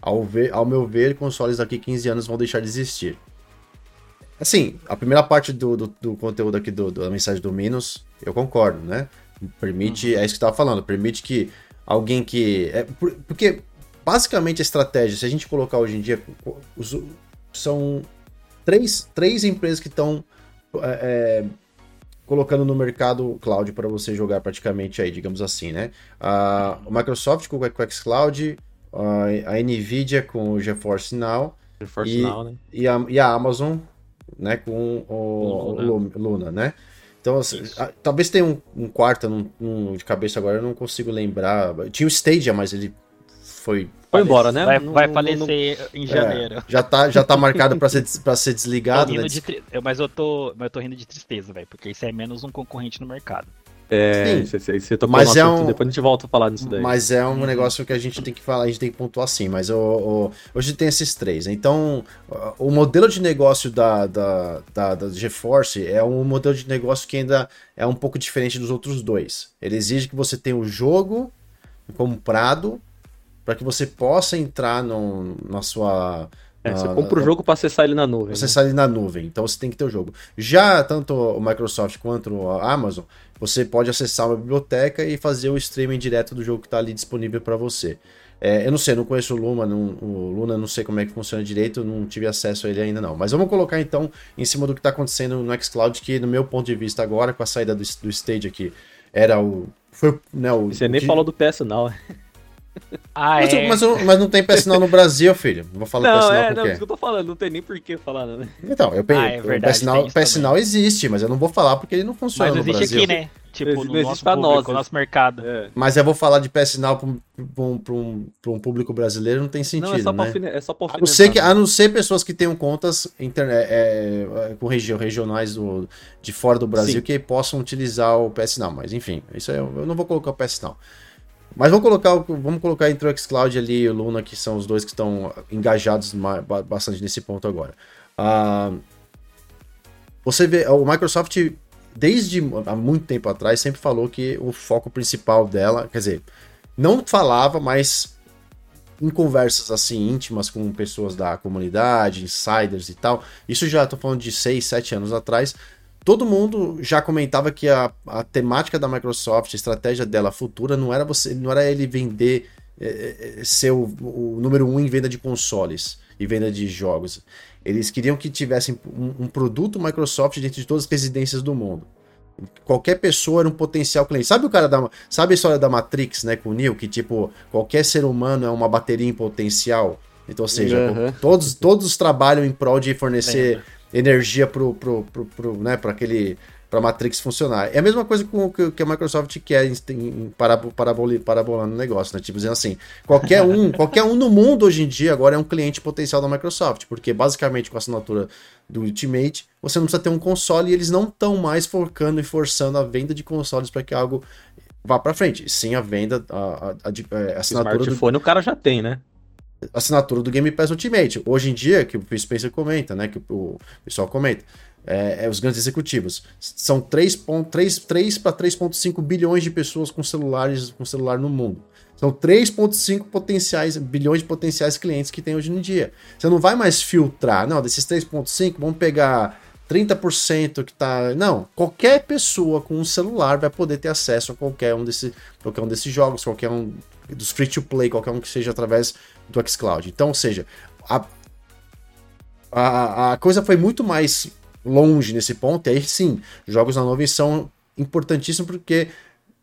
Ao, ver, ao meu ver, consoles daqui 15 anos vão deixar de existir. Assim, a primeira parte do, do, do conteúdo aqui do, da mensagem do Minos, eu concordo, né? Permite, uhum. é isso que eu estava falando, permite que alguém que. É, porque, basicamente, a estratégia, se a gente colocar hoje em dia, os, são três, três empresas que estão. É, é colocando no mercado cloud para você jogar praticamente aí, digamos assim, né? A, Microsoft com o xCloud, a, a Nvidia com o GeForce Now,
GeForce e, Now né?
e, a, e a Amazon né, com o, Luna. o Luna, né? Então, assim, a, talvez tenha um, um quarto um, um, de cabeça agora, eu não consigo lembrar. Tinha o Stadia, mas ele foi
foi embora, né?
Vai, vai falecer não, em janeiro. É,
já, tá, já tá marcado pra ser, pra ser desligado.
Né? De, mas, eu tô, mas eu tô rindo de tristeza, velho, porque isso é menos um concorrente no mercado.
É, você, você tocou mas é um, depois a gente volta a falar disso daí.
Mas é um negócio que a gente tem que falar, a gente tem que pontuar assim, mas o, o, hoje tem esses três. Então, o modelo de negócio da, da, da, da GeForce é um modelo de negócio que ainda é um pouco diferente dos outros dois. Ele exige que você tenha o jogo comprado para que você possa entrar no, na sua.
É, você compra o jogo para acessar ele na nuvem.
Acessar né? ele na nuvem, então você tem que ter o jogo. Já tanto o Microsoft quanto a Amazon, você pode acessar uma biblioteca e fazer o streaming direto do jogo que está ali disponível para você. É, eu não sei, não conheço o Luma, não, o Luna, não sei como é que funciona direito, não tive acesso a ele ainda não. Mas vamos colocar então em cima do que está acontecendo no xCloud, que no meu ponto de vista agora, com a saída do, do Stage aqui, era o. Foi, né, o,
Você nem falou do PS não.
Ah, mas, é? mas, mas, não tem PS Now no Brasil, filho. Não vou falar
não, PS Now é, não, isso que eu tô falando, não tem nem por que falar, né?
Então, eu pensei, ah, é verdade, o PS Now, existe, mas eu não vou falar porque ele não funciona mas no Brasil. Mas existe aqui, né?
Tipo, no nosso público, nós, nosso mercado.
É. Mas eu vou falar de PS Now pra um, pra, um, pra, um, pra um público brasileiro, não tem sentido, não, é só né? Pra, é só pra a, não ser que, a não ser pessoas que tenham contas internet, é, é, com regi regionais do, de fora do Brasil Sim. que possam utilizar o PS Now. Mas enfim, isso eu, eu não vou colocar o PS Now. Mas vamos colocar, vamos colocar entre o xCloud ali e o Luna, que são os dois que estão engajados bastante nesse ponto agora. Uh, você vê, o Microsoft, desde há muito tempo atrás, sempre falou que o foco principal dela, quer dizer, não falava, mas em conversas assim íntimas com pessoas da comunidade, insiders e tal, isso já estou falando de 6, 7 anos atrás, todo mundo já comentava que a, a temática da Microsoft, a estratégia dela futura não era você, não era ele vender é, ser o, o, número um em venda de consoles e venda de jogos. Eles queriam que tivessem um, um, produto Microsoft dentro de todas as residências do mundo. Qualquer pessoa era um potencial cliente. Sabe o cara da. Sabe a história da Matrix, né, com o Neo? Que tipo, qualquer ser humano é uma bateria em potencial. Então, ou seja, uhum. todos, todos trabalham em prol de fornecer energia pro, pro, pro, pro né, para aquele para Matrix funcionar. É a mesma coisa com o que a Microsoft quer em, em parabol, parabolando o negócio, né? Tipo dizendo assim, qualquer um, qualquer um no mundo hoje em dia agora é um cliente potencial da Microsoft, porque basicamente com a assinatura do Ultimate, você não precisa ter um console e eles não estão mais focando e forçando a venda de consoles para que algo vá para frente. Sim, a venda, a, a, a,
é, a assinatura. O smartphone do... o cara já tem, né?
Assinatura do Game Pass Ultimate. Hoje em dia, que o Spencer comenta, né? Que o pessoal comenta, é, é os grandes executivos. São 3, 3, 3 para 3,5 bilhões de pessoas com celulares com celular no mundo. São 3,5 potenciais bilhões de potenciais clientes que tem hoje em dia. Você não vai mais filtrar, não, desses 3,5, vamos pegar 30% que tá. Não, qualquer pessoa com um celular vai poder ter acesso a qualquer um, desse, qualquer um desses jogos, qualquer um dos free to play, qualquer um que seja através do xCloud. Então, ou seja, a, a, a coisa foi muito mais longe nesse ponto, e aí sim, jogos na nuvem são importantíssimos porque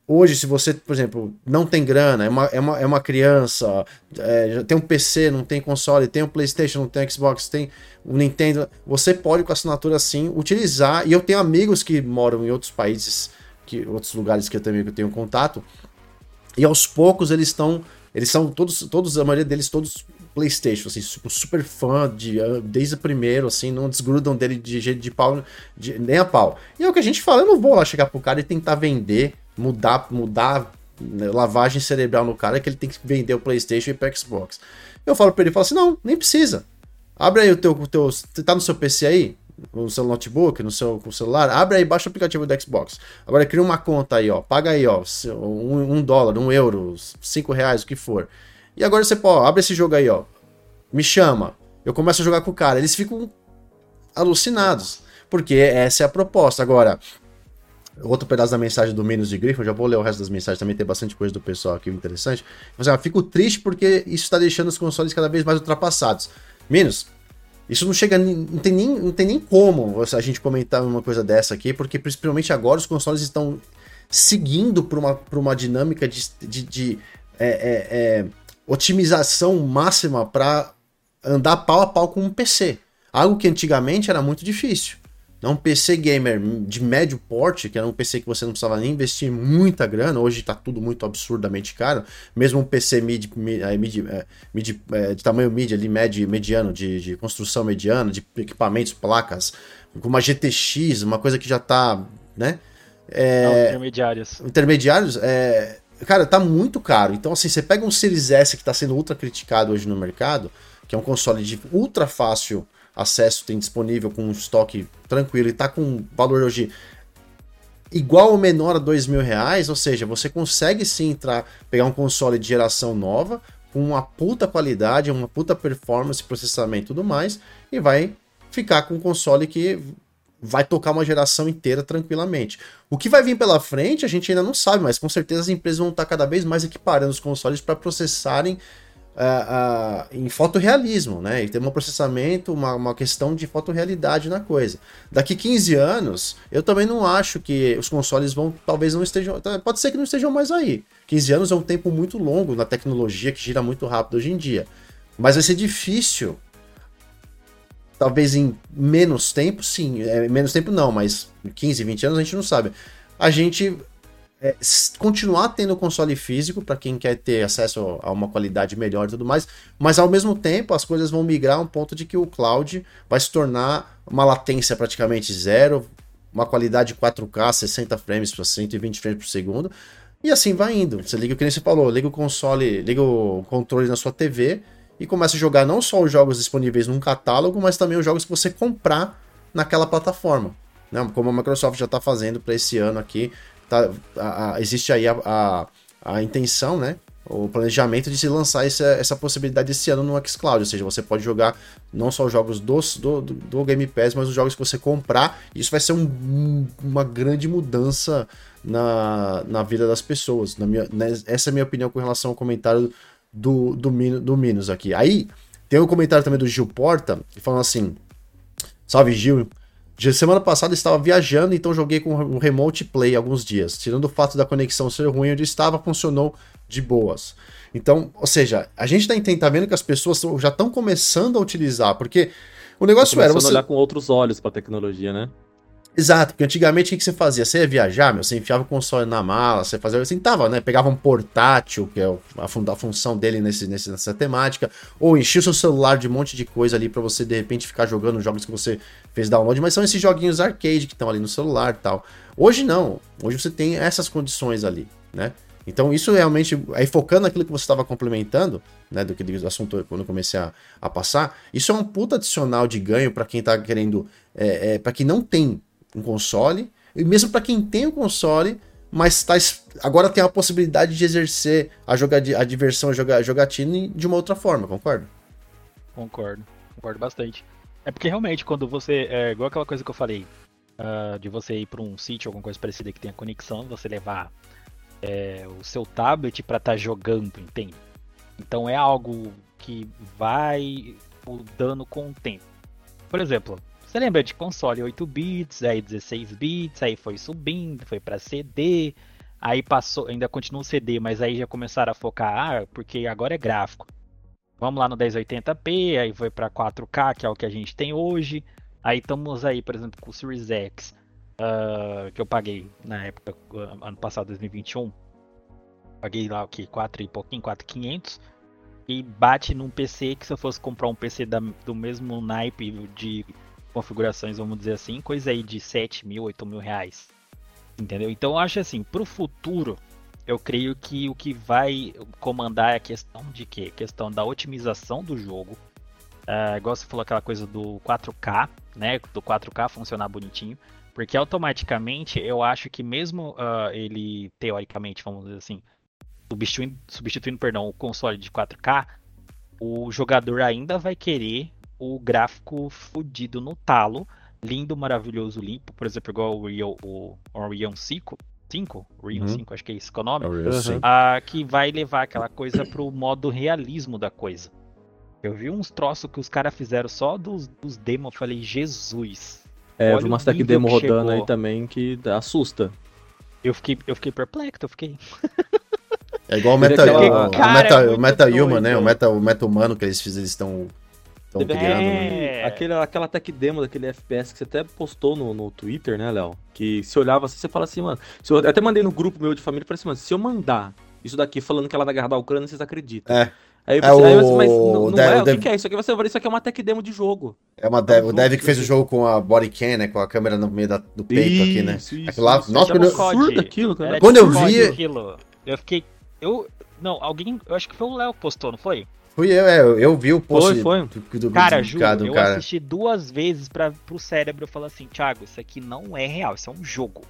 hoje, se você, por exemplo, não tem grana, é uma, é uma, é uma criança, é, tem um PC, não tem console, tem um PlayStation, não tem Xbox, tem o um Nintendo, você pode com assinatura assim utilizar. E eu tenho amigos que moram em outros países, que outros lugares que eu também tenho contato, e aos poucos eles estão eles são todos, todos a maioria deles, todos PlayStation, assim, tipo, super fã de, ah, desde o primeiro, assim, não desgrudam dele de jeito de pau, de, nem a pau. E é o que a gente fala, eu não vou lá chegar pro cara e tentar vender, mudar, mudar né, lavagem cerebral no cara, que ele tem que vender o PlayStation e o Xbox. Eu falo pra ele, falo assim, não, nem precisa. Abre aí o teu, o teu, você tá no seu PC aí? No seu notebook, no seu celular, abre aí, baixa o aplicativo do Xbox. Agora cria uma conta aí, ó. Paga aí, ó. Um, um dólar, um euro, cinco reais, o que for. E agora você pode, abre esse jogo aí, ó. Me chama. Eu começo a jogar com o cara. Eles ficam alucinados. Porque essa é a proposta. Agora, outro pedaço da mensagem do Menos de Grifo, já vou ler o resto das mensagens, também tem bastante coisa do pessoal aqui interessante. Mas, ó, fico triste porque isso está deixando os consoles cada vez mais ultrapassados. Menos, isso não chega. Não tem nem, não tem nem como a gente comentar uma coisa dessa aqui, porque principalmente agora os consoles estão seguindo por uma, uma dinâmica de, de, de é, é, é, otimização máxima para andar pau a pau com um PC. Algo que antigamente era muito difícil. Não um PC gamer de médio porte, que era um PC que você não precisava nem investir muita grana, hoje está tudo muito absurdamente caro. Mesmo um PC mid, mid, é, mid, é, mid é, de tamanho mid ali, med, mediano, de, de construção mediana, de equipamentos, placas, com uma GTX, uma coisa que já está, né?
É, não, intermediários.
Intermediários, é, cara, tá muito caro. Então, assim, você pega um Series S que está sendo ultra criticado hoje no mercado, que é um console de ultra fácil acesso tem disponível com um estoque tranquilo e tá com valor hoje igual ou menor a dois mil reais, ou seja, você consegue sim entrar, pegar um console de geração nova com uma puta qualidade, uma puta performance, processamento e tudo mais, e vai ficar com um console que vai tocar uma geração inteira tranquilamente. O que vai vir pela frente a gente ainda não sabe, mas com certeza as empresas vão estar cada vez mais equiparando os consoles para processarem uh, uh, em fotorrealismo, né? E tem um processamento, uma, uma questão de fotorrealidade na coisa. Daqui 15 anos, eu também não acho que os consoles vão, talvez não estejam, pode ser que não estejam mais aí. 15 anos é um tempo muito longo na tecnologia que gira muito rápido hoje em dia. Mas vai ser difícil talvez em menos tempo, sim. É, menos tempo não, mas 15, 20 anos a gente não sabe. A gente é, continuar tendo console físico para quem quer ter acesso a uma qualidade melhor e tudo mais, mas ao mesmo tempo as coisas vão migrar a um ponto de que o cloud vai se tornar uma latência praticamente zero, uma qualidade 4K, 60 frames por 120 frames por segundo, e assim vai indo. Você liga o que nem você falou, liga o console, liga o controle na sua TV e começa a jogar não só os jogos disponíveis num catálogo, mas também os jogos que você comprar naquela plataforma. Né? Como a Microsoft já está fazendo para esse ano aqui. Tá, a, a, existe aí a, a, intenção, né? O planejamento de se lançar essa, essa possibilidade esse ano no xCloud, ou seja, você pode jogar não só os jogos dos, do, do, do Game Pass, mas os jogos que você comprar. Isso vai ser um, uma grande mudança na, na vida das pessoas. Na minha, né? Essa é a minha opinião com relação ao comentário do, do, do Minos aqui. Aí, tem um comentário também do Gil Porta, falando assim: Salve Gil. Semana passada estava viajando, então joguei com o Remote Play alguns dias. Tirando o fato da conexão ser ruim, onde estava, funcionou de boas. Então, ou seja, a gente está tá vendo que as pessoas já estão começando a utilizar, porque o negócio era
você olhar com outros olhos para a tecnologia, né?
Exato, porque antigamente o que você fazia? Você ia viajar, meu, você enfiava o console na mala, você fazia. Você tava, né? Pegava um portátil, que é a, fun a função dele nesse, nesse, nessa temática, ou enchia o seu celular de um monte de coisa ali para você de repente ficar jogando jogos que você fez download, mas são esses joguinhos arcade que estão ali no celular e tal. Hoje não, hoje você tem essas condições ali, né? Então isso realmente, aí focando naquilo que você estava complementando, né, do que do assunto quando eu comecei a, a passar, isso é um puta adicional de ganho para quem tá querendo, é, é para quem não tem um console, e mesmo para quem tem o um console, mas tá, agora tem a possibilidade de exercer a, joga, a diversão, a joga, a jogatina de uma outra forma, concorda?
Concordo, concordo bastante. É porque realmente, quando você. É igual aquela coisa que eu falei, uh, de você ir para um sítio, alguma coisa parecida que tenha conexão, você levar é, o seu tablet para estar tá jogando, entende? Então é algo que vai mudando com o tempo. Por exemplo, você lembra de console 8 bits, aí 16 bits, aí foi subindo, foi para CD, aí passou, ainda continua CD, mas aí já começaram a focar, ah, porque agora é gráfico. Vamos lá no 1080p, aí foi para 4K, que é o que a gente tem hoje. Aí estamos aí, por exemplo, com o Series X, uh, que eu paguei na época, uh, ano passado, 2021. Paguei lá o que? 4 e pouquinho, 4,500. E bate num PC que se eu fosse comprar um PC da, do mesmo naipe de configurações, vamos dizer assim, coisa aí de 7 mil, 8 mil reais. Entendeu? Então eu acho assim, pro futuro, eu creio que o que vai comandar é a questão de quê? A questão da otimização do jogo. Uh, igual você falou aquela coisa do 4K, né? Do 4K funcionar bonitinho. Porque automaticamente eu acho que mesmo uh, ele, teoricamente, vamos dizer assim, substituindo, substituindo perdão, o console de 4K, o jogador ainda vai querer o gráfico fudido no talo, lindo, maravilhoso, limpo, por exemplo, igual o Unreal, o Unreal 5, 5? Unreal uhum. 5, acho que é esse que é o nome, uhum. a, que vai levar aquela coisa pro modo realismo da coisa. Eu vi uns troços que os caras fizeram só dos, dos demos, eu falei, Jesus.
É, vi uma stack demo rodando chegou. aí também que assusta.
Eu fiquei, eu fiquei perplexo, eu fiquei.
É igual o Meta, o, meta, é o meta Human, né? O meta, o meta humano que eles fizeram, eles estão
Criando. Né? É... Aquele, aquela tech demo daquele FPS que você até postou no, no Twitter, né, Léo? Que se olhava assim, você fala assim, mano. Eu, eu, até mandei no grupo meu de família e falei assim, mano, se eu mandar isso daqui falando que ela vai guerra da Ucrânia, vocês acreditam.
É.
Aí, você, é aí você, mas não, não é, o que, que, é isso aqui? Você isso aqui é uma tech demo de jogo.
É uma dev, é um o Dev que fez o jogo com a body cam, né? Com a câmera no meio da, do peito isso, aqui, né? Isso, aquilo lá, isso, nossa, quando eu...
aquilo, cara.
Quando eu vi... Aquilo.
Eu fiquei... Eu... Não, alguém... Eu acho que foi o Léo que postou, não foi?
Fui eu, é, eu vi o
post foi, foi. Do, do, cara, do, juro, eu cara. assisti duas vezes para pro cérebro falar assim, Thiago, isso aqui não é real, isso é um jogo.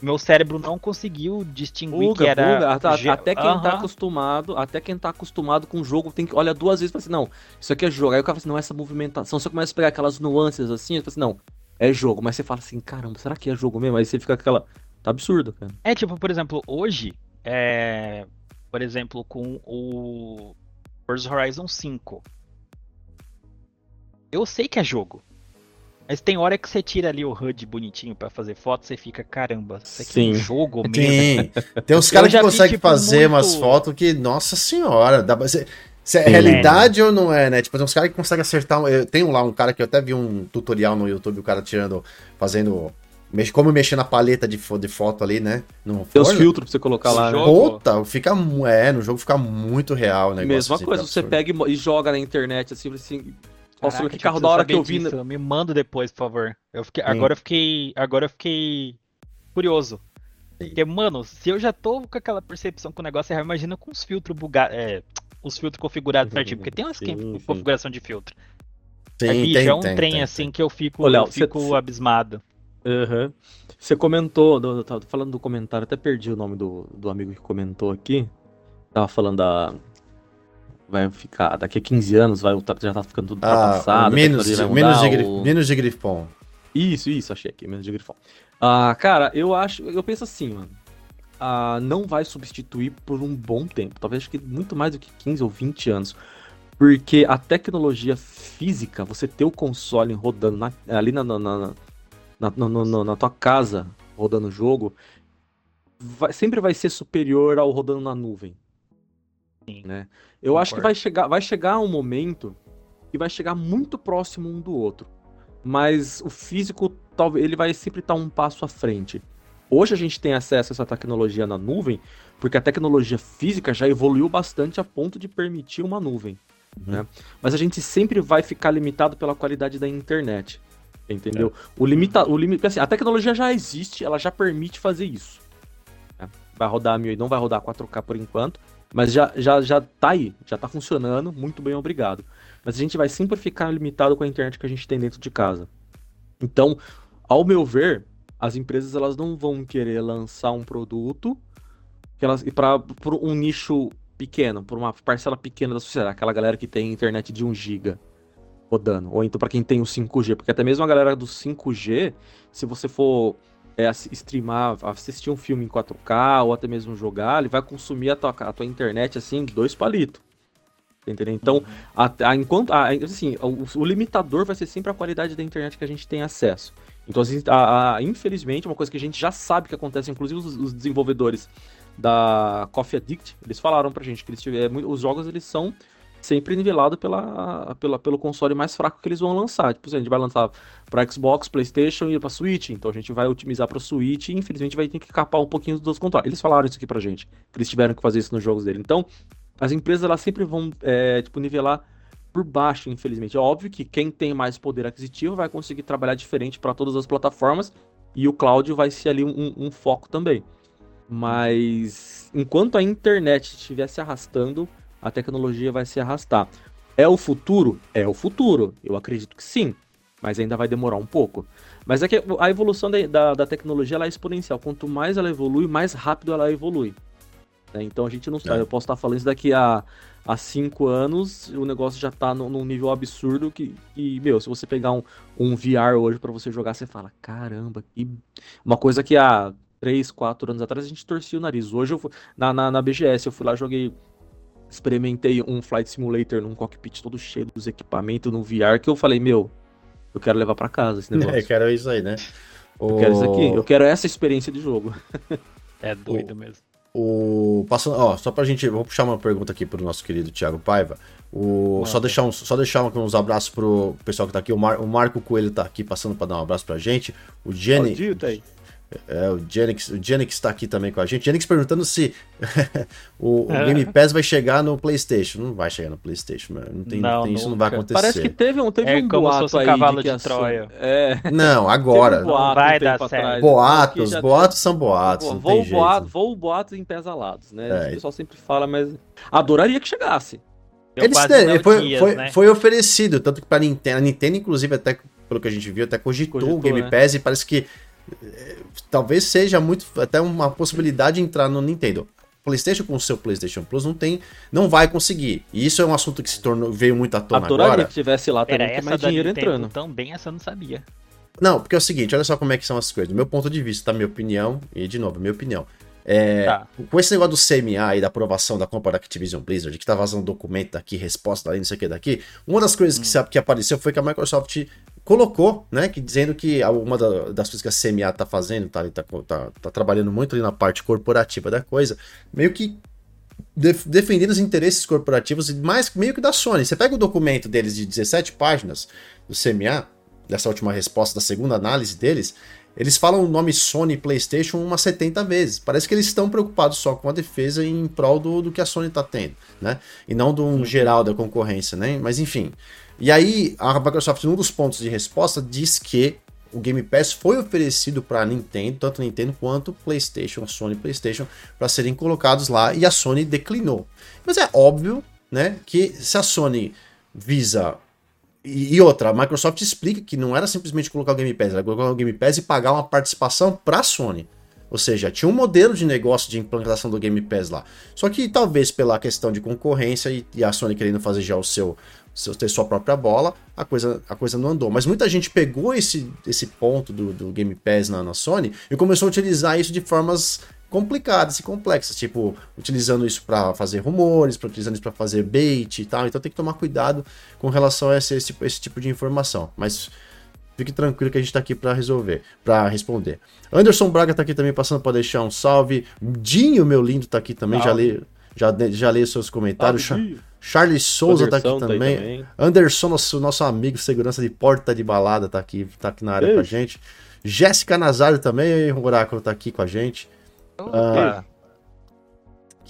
Meu cérebro não conseguiu distinguir Uga, que era.
Até, até quem uhum. tá acostumado, até quem tá acostumado com o jogo, tem que olha duas vezes e fala assim, não, isso aqui é jogo. Aí o cara fala assim, não, essa movimentação, você começa a pegar aquelas nuances assim, você fala assim, não, é jogo. Mas você fala assim, caramba, será que é jogo mesmo? Aí você fica aquela. Tá absurdo, cara.
É tipo, por exemplo, hoje, é. Por exemplo, com o Forza Horizon 5. Eu sei que é jogo. Mas tem hora que você tira ali o HUD bonitinho para fazer foto, você fica, caramba, isso aqui Sim. é um jogo mesmo.
Tem, tem uns caras que conseguem tipo, fazer muito... umas fotos que, nossa senhora, dá pra... Se, se é realidade é. ou não é, né? Tipo, tem uns caras que conseguem acertar. Eu tenho lá um cara que eu até vi um tutorial no YouTube, o cara tirando, fazendo como mexer na paleta de, de foto ali, né?
No Tem os filtros pra você colocar lá,
né? Puta, fica. É, no jogo fica muito real o negócio.
Mesma assim, coisa, você pega e, e, joga na internet, assim, assim. Nossa, Caraca, que carro da hora que eu vi. Disso.
Me manda depois, por favor. Eu fiquei, agora eu fiquei. Agora eu fiquei curioso. Sim. Porque, mano, se eu já tô com aquela percepção com o negócio é imagina com os filtros bugados. É, os filtros configurados certinho. Porque tem umas sim, configuração de filtro. Sim, Aí, tem, é um tem, trem tem, assim que eu fico, Olha, eu fico você... abismado.
Uhum. Você comentou, do, tava falando do comentário, até perdi o nome do, do amigo que comentou aqui. Tava falando da. Vai ficar. Daqui a 15 anos vai, já tá ficando tudo
ultrapassado. Ah, menos, menos, de, o... menos de grifão.
Isso, isso, achei aqui, menos de grifão. Ah, cara, eu acho. Eu penso assim, mano. Ah, não vai substituir por um bom tempo. Talvez acho que muito mais do que 15 ou 20 anos. Porque a tecnologia física, você ter o console rodando na, ali na, na, na na, no, na tua casa rodando o jogo, vai, sempre vai ser superior ao rodando na nuvem. Sim. Né? Eu Concordo. acho que vai chegar, vai chegar um momento que vai chegar muito próximo um do outro. Mas o físico, talvez, ele vai sempre estar um passo à frente. Hoje a gente tem acesso a essa tecnologia na nuvem, porque a tecnologia física já evoluiu bastante a ponto de permitir uma nuvem. Uhum. Né? Mas a gente sempre vai ficar limitado pela qualidade da internet. Entendeu? É. O limita, o limite, assim, a tecnologia já existe, ela já permite fazer isso. Né? Vai rodar mil não vai rodar 4K por enquanto, mas já, já, já tá aí, já tá funcionando, muito bem, obrigado. Mas a gente vai sempre ficar limitado com a internet que a gente tem dentro de casa. Então, ao meu ver, as empresas elas não vão querer lançar um produto que elas para um nicho pequeno, por uma parcela pequena da sociedade, aquela galera que tem internet de 1 giga rodando. Ou então para quem tem o 5G, porque até mesmo a galera do 5G, se você for é, streamar, assistir um filme em 4K ou até mesmo jogar, ele vai consumir a tua, a tua internet assim, dois palitos. Entendeu? Então, uhum. a, a, enquanto, a, assim, o, o, limitador vai ser sempre a qualidade da internet que a gente tem acesso. Então, assim, a, infelizmente, uma coisa que a gente já sabe que acontece, inclusive os, os desenvolvedores da Coffee Addict, eles falaram pra gente que eles tiveram, os jogos eles são sempre nivelado pela, pela, pelo console mais fraco que eles vão lançar. Tipo, a gente vai lançar para Xbox, PlayStation e para Switch, então a gente vai otimizar para Switch e infelizmente vai ter que capar um pouquinho dos controles. Eles falaram isso aqui pra gente, que eles tiveram que fazer isso nos jogos dele. Então, as empresas elas sempre vão é, tipo nivelar por baixo, infelizmente. É óbvio que quem tem mais poder aquisitivo vai conseguir trabalhar diferente para todas as plataformas e o cloud vai ser ali um, um foco também. Mas enquanto a internet estiver se arrastando, a tecnologia vai se arrastar. É o futuro? É o futuro. Eu acredito que sim. Mas ainda vai demorar um pouco. Mas é que a evolução da, da, da tecnologia é exponencial. Quanto mais ela evolui, mais rápido ela evolui. Né? Então a gente não sabe. É. Eu posso estar falando isso daqui a, a cinco anos, o negócio já está num nível absurdo que, que, meu, se você pegar um, um VR hoje para você jogar, você fala, caramba, que. Uma coisa que há três, quatro anos atrás a gente torcia o nariz. Hoje eu fui, na, na, na BGS, eu fui lá, joguei experimentei um Flight Simulator num cockpit todo cheio dos equipamentos no VR que eu falei, meu, eu quero levar para casa esse negócio.
É, eu quero isso aí, né?
Eu o... quero isso aqui, eu quero essa experiência de jogo.
É doido o... mesmo.
O passando, ó, só pra gente, vou puxar uma pergunta aqui pro nosso querido Thiago Paiva. O só deixar uns, só deixar uns abraços pro pessoal que tá aqui. O, Mar, o Marco Coelho tá aqui passando para dar um abraço pra gente. O Jenny,
o tá aí.
É, o Genix, o Genix está aqui também com a gente. Genix perguntando se o, o é. Game Pass vai chegar no PlayStation. Não vai chegar no PlayStation, mano. Não tem, não, tem isso não vai acontecer.
Parece que teve um, teve
é
um boato
um
aí
cavalo de, de Troia.
É. Não, agora. Um
boato vai dar certo.
Boatos, boatos são boatos. Vou,
vou, boato, vou boatos em pés alados, né? É. O pessoal sempre fala, mas adoraria que chegasse.
Eles, foi, dias, foi, né? foi oferecido, tanto que para Nintendo, a Nintendo, inclusive, até pelo que a gente viu, até cogitou, cogitou o Game né? Pass e parece que talvez seja muito até uma possibilidade de entrar no Nintendo. PlayStation com o seu PlayStation Plus não tem, não vai conseguir. E isso é um assunto que se tornou veio muito à tona Adoraria agora.
que tivesse lá também, Era mais dinheiro Nintendo entrando.
Também essa eu não sabia.
Não, porque é o seguinte, olha só como é que são as coisas. Do meu ponto de vista, tá? Minha opinião, e de novo, minha opinião. É, tá. Com esse negócio do CMA e da aprovação da compra da Activision Blizzard, que tá vazando documento daqui, resposta dali, não sei o que daqui, uma das coisas hum. que, sabe, que apareceu foi que a Microsoft colocou, né, que dizendo que uma das coisas que a CMA tá fazendo, tá, tá, tá, tá trabalhando muito ali na parte corporativa da coisa, meio que def defendendo os interesses corporativos, mais meio que da Sony. Você pega o documento deles de 17 páginas do CMA, dessa última resposta, da segunda análise deles, eles falam o nome Sony PlayStation umas 70 vezes. Parece que eles estão preocupados só com a defesa em prol do, do que a Sony está tendo, né? E não do um geral da concorrência, né? Mas enfim. E aí, a Microsoft, num dos pontos de resposta, diz que o Game Pass foi oferecido para Nintendo, tanto Nintendo quanto PlayStation, Sony PlayStation, para serem colocados lá e a Sony declinou. Mas é óbvio, né, que se a Sony visa e, outra, a Microsoft explica que não era simplesmente colocar o Game Pass, era colocar o Game Pass e pagar uma participação para a Sony. Ou seja, tinha um modelo de negócio de implantação do Game Pass lá. Só que talvez pela questão de concorrência e, e a Sony querendo fazer já o seu, seu ter sua própria bola, a coisa, a coisa não andou. Mas muita gente pegou esse, esse ponto do, do Game Pass na, na Sony e começou a utilizar isso de formas complicadas e complexas, tipo, utilizando isso para fazer rumores, utilizando isso para fazer bait e tal. Então tem que tomar cuidado com relação a esse, esse, esse tipo de informação. Mas fique tranquilo que a gente está aqui para resolver, para responder. Anderson Braga está aqui também passando para deixar um salve. Dinho, meu lindo, está aqui também, já li, já, já li os seus comentários. Salve, Charles Souza está aqui também. Tá também. Anderson, nosso, nosso amigo segurança de porta de balada, está aqui, tá aqui na área com a gente. Jéssica Nazário também, o Oráculo está aqui com a gente.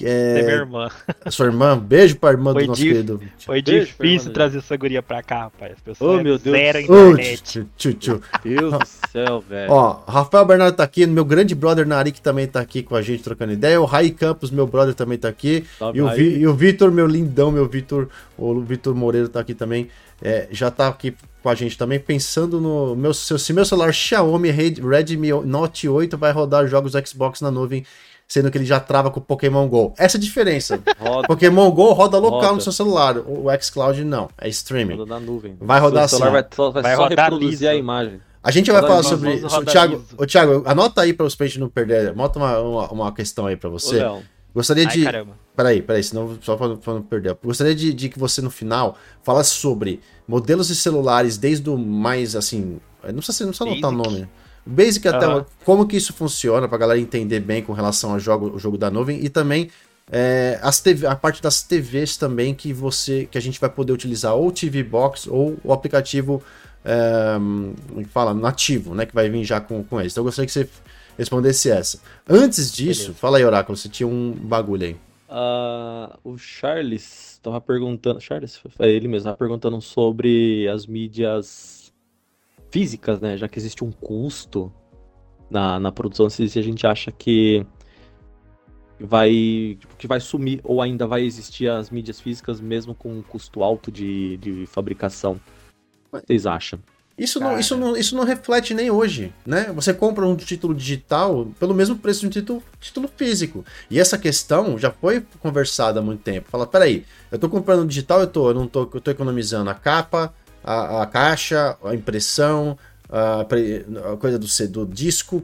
Ah,
é... é minha irmã.
Sua irmã, beijo pra irmã foi do nosso dif... querido.
Foi beijo difícil trazer essa guria pra cá, rapaz. As
pessoas oh, meu Deus.
zero internet.
tchu, tchu. Meu Deus do céu, velho.
Ó, Rafael Bernardo tá aqui, meu grande brother Narik também tá aqui com a gente trocando ideia. O Rai Campos, meu brother, também tá aqui. E, o Vi... e o Vitor, meu lindão, meu Vitor, o Vitor Moreira tá aqui também. É, já tá aqui com a gente também, pensando no meu, se meu celular Xiaomi Redmi Note 8 vai rodar jogos Xbox na nuvem sendo que ele já trava com o Pokémon GO. Essa é a diferença. Roda. Pokémon GO roda local roda. no seu celular, o xCloud não, é streaming.
Roda na nuvem.
Vai rodar assim. O celular
vai, só, vai, vai só rodar reproduzir a imagem.
A gente vai falar sobre isso. Thiago, o Thiago, anota aí para os gente não perder. Anota uma, uma, uma questão aí para você. Ô, Gostaria Ai, de. Caramba. Peraí, peraí, senão só para não perder. Gostaria de, de, que você no final falasse sobre modelos de celulares desde o mais assim. Não precisa, não precisa anotar o nome. Basic até uhum. como que isso funciona pra galera entender bem com relação ao jogo, o jogo da nuvem e também é, as TV, a parte das TVs também que você que a gente vai poder utilizar ou TV Box ou o aplicativo é, fala nativo, né, que vai vir já com, com esse. Então eu gostaria que você respondesse essa. Antes disso, Beleza. fala aí, Oráculo, você tinha um bagulho aí.
Uh, o Charles tava perguntando, Charles, é ele mesmo, tava perguntando sobre as mídias físicas, né? Já que existe um custo na, na produção, se a gente acha que vai tipo, que vai sumir ou ainda vai existir as mídias físicas mesmo com um custo alto de, de fabricação. O que vocês acham?
Isso não, isso, não, isso não reflete nem hoje, né? Você compra um título digital pelo mesmo preço de um título, título físico. E essa questão já foi conversada há muito tempo. Fala, peraí, eu tô comprando digital, eu tô, eu não tô, eu tô economizando a capa, a, a caixa, a impressão, a, a coisa do, do disco,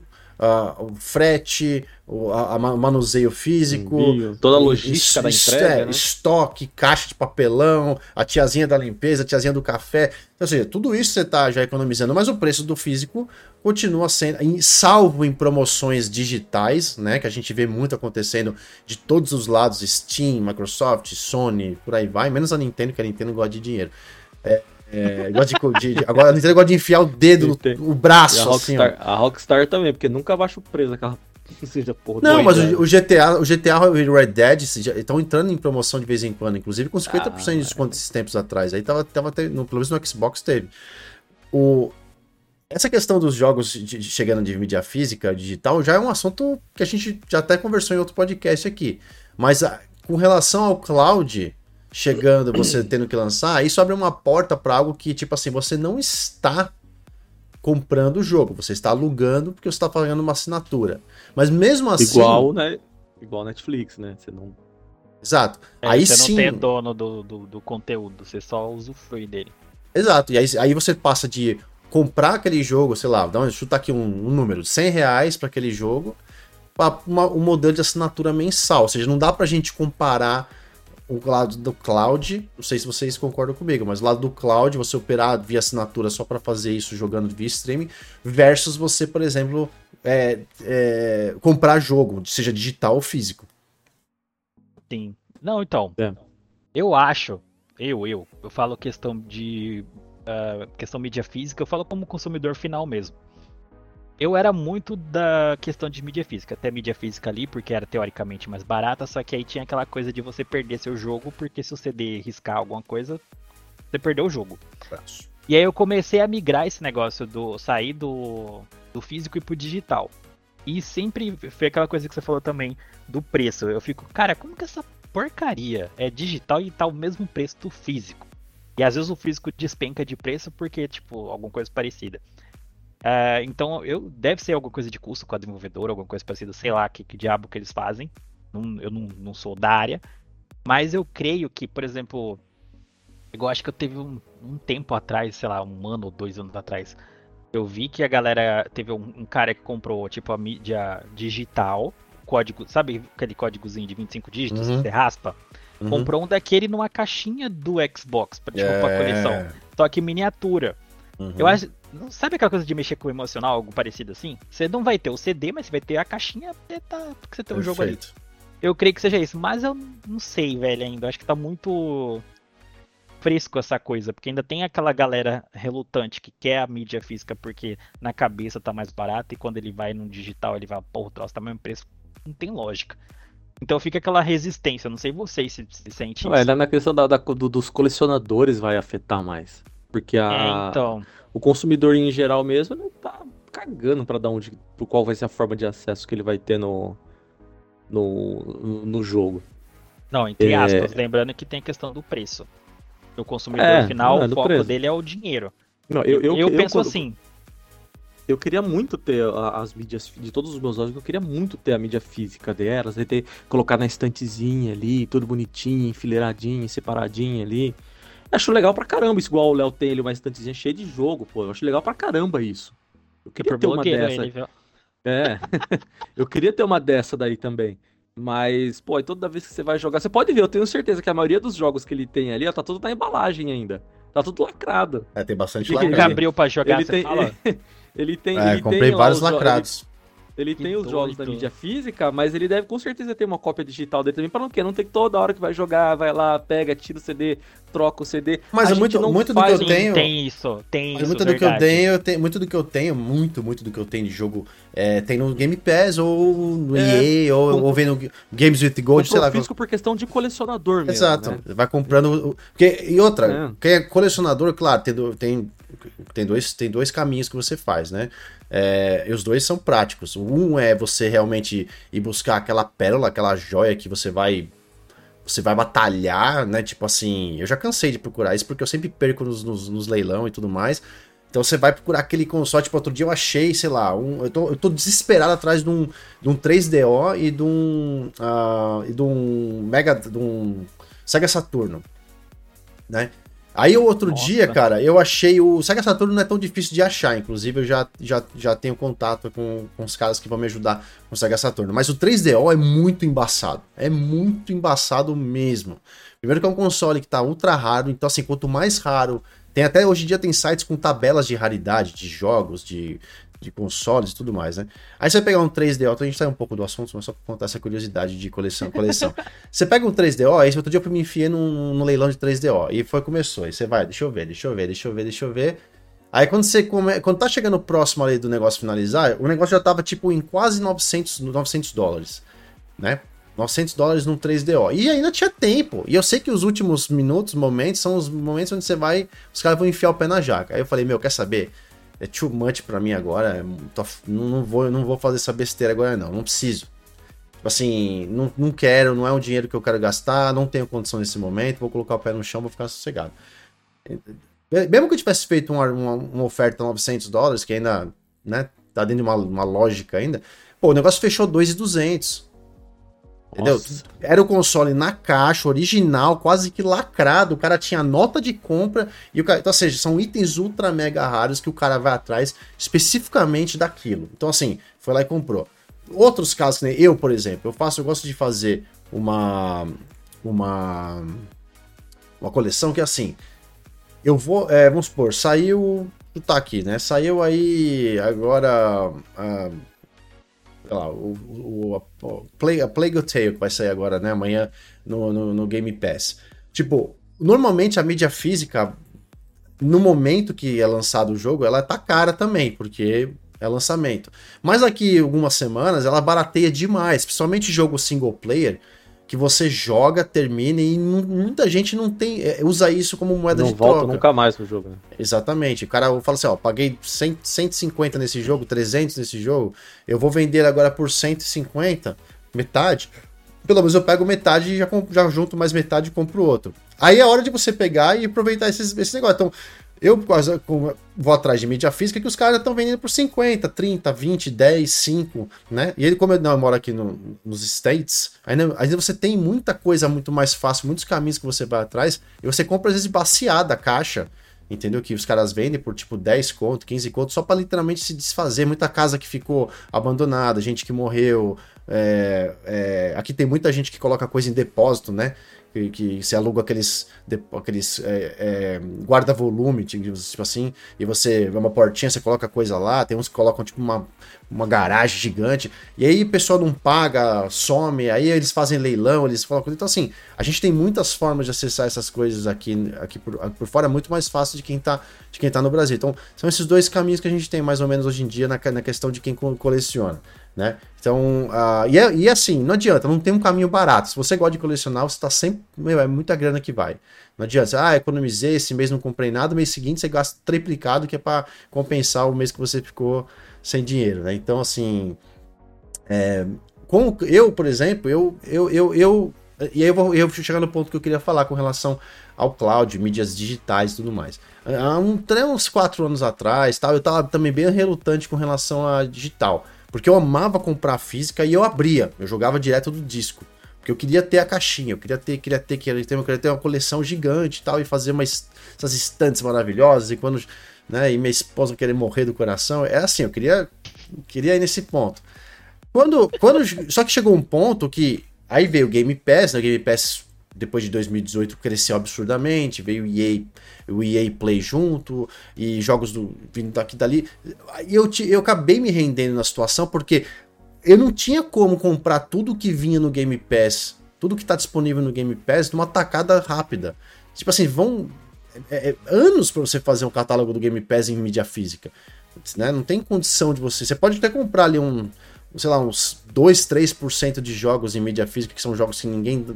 o frete, o a, a manuseio físico,
Envio, toda a logística da entrega, é,
né? estoque, caixa de papelão, a tiazinha da limpeza, a tiazinha do café. Então, ou seja, tudo isso você está já economizando, mas o preço do físico continua sendo, salvo em promoções digitais, né, que a gente vê muito acontecendo de todos os lados, Steam, Microsoft, Sony, por aí vai, menos a Nintendo, que a Nintendo gosta de dinheiro. É, é, gosta de, de, agora a Nintendo gosta de enfiar o dedo no o braço,
a
assim,
Rockstar, a Rockstar também, porque nunca baixa o preço daquela
seja, porra, Não, mas o, o, GTA, o GTA e o Red Dead estão entrando em promoção de vez em quando, inclusive com 50% ah, de desconto esses tempos atrás. Aí tava, tava no, pelo menos no Xbox teve. O, essa questão dos jogos de, de, chegando de mídia física, digital, já é um assunto que a gente já até conversou em outro podcast aqui. Mas a, com relação ao cloud, chegando, você tendo que lançar, isso abre uma porta para algo que, tipo assim, você não está comprando o jogo, você está alugando porque você está pagando uma assinatura. Mas mesmo assim.
Igual, né? Igual Netflix, né? Você não.
Exato.
É,
aí
você
sim.
não tem dono do, do, do, conteúdo, você só usufrui dele.
Exato. E aí, aí você passa de comprar aquele jogo, sei lá, dá um, chutar aqui um, um número, 100 reais para aquele jogo para um modelo de assinatura mensal. Ou seja, não dá para a gente comparar o lado do cloud, não sei se vocês concordam comigo, mas o lado do cloud, você operar via assinatura só para fazer isso jogando via streaming, versus você, por exemplo, é, é, comprar jogo, seja digital ou físico.
Sim. Não, então. É. Eu acho, eu, eu, eu falo questão de. Uh, questão mídia física, eu falo como consumidor final mesmo. Eu era muito da questão de mídia física, até mídia física ali, porque era teoricamente mais barata, só que aí tinha aquela coisa de você perder seu jogo, porque se o CD riscar alguma coisa, você perdeu o jogo. E aí eu comecei a migrar esse negócio do sair do, do físico e pro digital. E sempre foi aquela coisa que você falou também do preço. Eu fico, cara, como que essa porcaria é digital e tá o mesmo preço do físico? E às vezes o físico despenca de preço porque, tipo, alguma coisa parecida. Uh, então, eu deve ser alguma coisa de custo com a desenvolvedora, alguma coisa parecida, sei lá que, que diabo que eles fazem. Não, eu não, não sou da área. Mas eu creio que, por exemplo, eu acho que eu teve um, um tempo atrás, sei lá, um ano ou dois anos atrás, eu vi que a galera teve um, um, cara que comprou tipo a mídia digital, código, sabe aquele códigozinho de 25 dígitos uhum. que você raspa? Uhum. Comprou um daquele numa caixinha do Xbox pra, tipo, é... pra coleção. Só que miniatura. Uhum. Eu acho. Sabe aquela coisa de mexer com o emocional, algo parecido assim? Você não vai ter o CD, mas você vai ter a caixinha tá, porque você tem um jogo ali. Eu creio que seja isso, mas eu não sei, velho, ainda. Eu acho que tá muito fresco essa coisa, porque ainda tem aquela galera relutante que quer a mídia física porque na cabeça tá mais barato e quando ele vai no digital ele vai, pô, o troço tá mesmo preço. Não tem lógica. Então fica aquela resistência, não sei vocês se, se sente
isso. É, na questão da, da do, dos colecionadores vai afetar mais. Porque a, é, então... o consumidor em geral mesmo não tá cagando para dar onde, por qual vai ser a forma de acesso que ele vai ter no, no, no jogo.
Não, entre aspas, é... lembrando que tem a questão do preço. O consumidor é, final, é o foco preço. dele é o dinheiro.
Não, eu, eu, eu, eu penso quando... assim. Eu queria muito ter as mídias de todos os meus jogos, eu queria muito ter a mídia física delas, ter colocar na estantezinha ali, tudo bonitinho, enfileiradinho, separadinho ali. Acho legal pra caramba, isso igual o Léo tem ali uma estantezinha cheia de jogo, pô. Eu acho legal pra caramba isso. Eu queria ter uma dessa. Ele, é. eu queria ter uma dessa daí também. Mas, pô, e toda vez que você vai jogar, você pode ver, eu tenho certeza que a maioria dos jogos que ele tem ali, ó, tá tudo na embalagem ainda. Tá tudo lacrado.
É, tem bastante
lacrado. Ele abriu pra jogar,
ele tem,
fala?
ele tem,
é,
ele
comprei tem vários lacrados.
Ele tem os jogos da mídia física, mas ele deve com certeza ter uma cópia digital dele também, para não quê? Não ter que toda hora que vai jogar, vai lá, pega, tira o CD, troca o CD.
Mas é muito, muito do que eu tenho.
Tem isso, tem isso.
Muito do que eu tenho, tenho, muito do que eu tenho, muito, muito do que eu tenho de jogo é, tem no Game Pass ou no é, EA ou, com, ou vendo Games with Gold, sei lá.
físico por questão de colecionador mesmo.
Exato. Né? Vai comprando. Porque, e outra, é. quem é colecionador, claro, tem, tem, tem, dois, tem dois caminhos que você faz, né? É, e os dois são práticos. Um é você realmente ir buscar aquela pérola, aquela joia que você vai você vai batalhar, né? Tipo assim, eu já cansei de procurar isso porque eu sempre perco nos, nos, nos leilão e tudo mais. Então você vai procurar aquele console, tipo, outro dia eu achei, sei lá, um, eu, tô, eu tô desesperado atrás de um, de um 3DO e de um, uh, e de um Mega, de um Sega Saturno, né? Aí o outro Nossa. dia, cara, eu achei o Sega Saturno não é tão difícil de achar, inclusive eu já, já, já tenho contato com, com os caras que vão me ajudar com o Sega Saturno, mas o 3DO é muito embaçado, é muito embaçado mesmo. Primeiro que é um console que tá ultra raro, então assim, quanto mais raro, tem até hoje em dia tem sites com tabelas de raridade de jogos, de de consoles e tudo mais, né? Aí você pegar um 3DO, então a gente sai um pouco do assunto, mas só pra contar essa curiosidade de coleção. coleção. você pega um 3DO, aí outro dia eu me enfiei num, num leilão de 3DO, e foi, começou. Aí você vai, deixa eu ver, deixa eu ver, deixa eu ver, deixa eu ver. Aí quando você come... quando tá chegando próximo ali do negócio finalizar, o negócio já tava tipo em quase 900, 900 dólares, né? 900 dólares num 3DO. E ainda tinha tempo. E eu sei que os últimos minutos, momentos, são os momentos onde você vai. Os caras vão enfiar o pé na jaca. Aí eu falei, meu, quer saber? É too much pra mim agora. É tô, não, não, vou, não vou fazer essa besteira agora, não. Não preciso. Tipo assim, não, não quero, não é um dinheiro que eu quero gastar, não tenho condição nesse momento, vou colocar o pé no chão, vou ficar sossegado. Mesmo que eu tivesse feito uma, uma, uma oferta 900 dólares, que ainda, né, tá dentro de uma, uma lógica ainda, pô, o negócio fechou 2,200. Entendeu? Nossa. Era o console na caixa, original, quase que lacrado. O cara tinha nota de compra e o cara. Então, ou seja, são itens ultra mega raros que o cara vai atrás especificamente daquilo. Então, assim, foi lá e comprou. outros casos, que nem eu, por exemplo, eu faço, eu gosto de fazer uma uma uma coleção que é assim, eu vou, é, vamos supor, saiu, tá aqui, né? Saiu aí agora, uh, sei lá, o, o, o Play, a Plague Tale que vai sair agora, né? Amanhã no, no, no Game Pass. Tipo, normalmente a mídia física, no momento que é lançado o jogo, ela tá cara também, porque é lançamento. Mas daqui algumas semanas ela barateia demais, principalmente jogo single player que você joga, termina e muita gente não tem é, usa isso como moeda
não
de
volta
troca.
nunca mais pro jogo. Né?
Exatamente. O cara fala assim, ó, paguei 100, 150 nesse jogo, 300 nesse jogo, eu vou vender agora por 150, metade. Pelo menos eu pego metade e já, já junto mais metade e compro outro. Aí é hora de você pegar e aproveitar esses, esse negócio. Então, eu vou atrás de mídia física que os caras estão vendendo por 50, 30, 20, 10, 5, né? E ele, como eu, não, eu moro aqui no, nos States, ainda, ainda você tem muita coisa muito mais fácil, muitos caminhos que você vai atrás, e você compra às vezes baseada a caixa, entendeu? Que os caras vendem por tipo 10 conto, 15 conto, só para literalmente se desfazer. Muita casa que ficou abandonada, gente que morreu. É, é, aqui tem muita gente que coloca coisa em depósito, né? Que, que você aluga aqueles, aqueles é, é, guarda-volume, tipo, assim, e você vê uma portinha, você coloca coisa lá, tem uns que colocam tipo uma, uma garagem gigante, e aí o pessoal não paga, some, aí eles fazem leilão, eles colocam. Então, assim, a gente tem muitas formas de acessar essas coisas aqui, aqui por, por fora, é muito mais fácil de quem, tá, de quem tá no Brasil. Então, são esses dois caminhos que a gente tem mais ou menos hoje em dia na, na questão de quem coleciona né? Então, uh, e, é, e assim, não adianta, não tem um caminho barato. Se você gosta de colecionar, você tá sempre. Meu, é muita grana que vai. Não adianta, ah, economizei, esse mês não comprei nada, mês seguinte você gasta triplicado, que é para compensar o mês que você ficou sem dinheiro, né? Então, assim. É, com, eu, por exemplo, eu, eu, eu, eu e aí eu vou, eu vou chegar no ponto que eu queria falar com relação ao cloud, mídias digitais e tudo mais. Há um, uns quatro anos atrás, tal, eu estava também bem relutante com relação a digital. Porque eu amava comprar física e eu abria, eu jogava direto do disco. Porque eu queria ter a caixinha, eu queria ter, queria ter, queria ter, eu queria ter uma coleção gigante e tal, e fazer umas, essas estantes maravilhosas, e quando, né, e minha esposa querer morrer do coração. É assim, eu queria, queria ir nesse ponto. Quando, quando, só que chegou um ponto que, aí veio o Game Pass, né, o Game Pass depois de 2018 cresceu absurdamente, veio o EA, o EA Play junto, e jogos do, vindo daqui dali. Eu, eu acabei me rendendo na situação porque eu não tinha como comprar tudo que vinha no Game Pass, tudo que está disponível no Game Pass, numa tacada rápida. Tipo assim, vão. É, é, anos para você fazer um catálogo do Game Pass em mídia física. Né? Não tem condição de você. Você pode até comprar ali um, sei lá, uns 2, 3% de jogos em mídia física, que são jogos que ninguém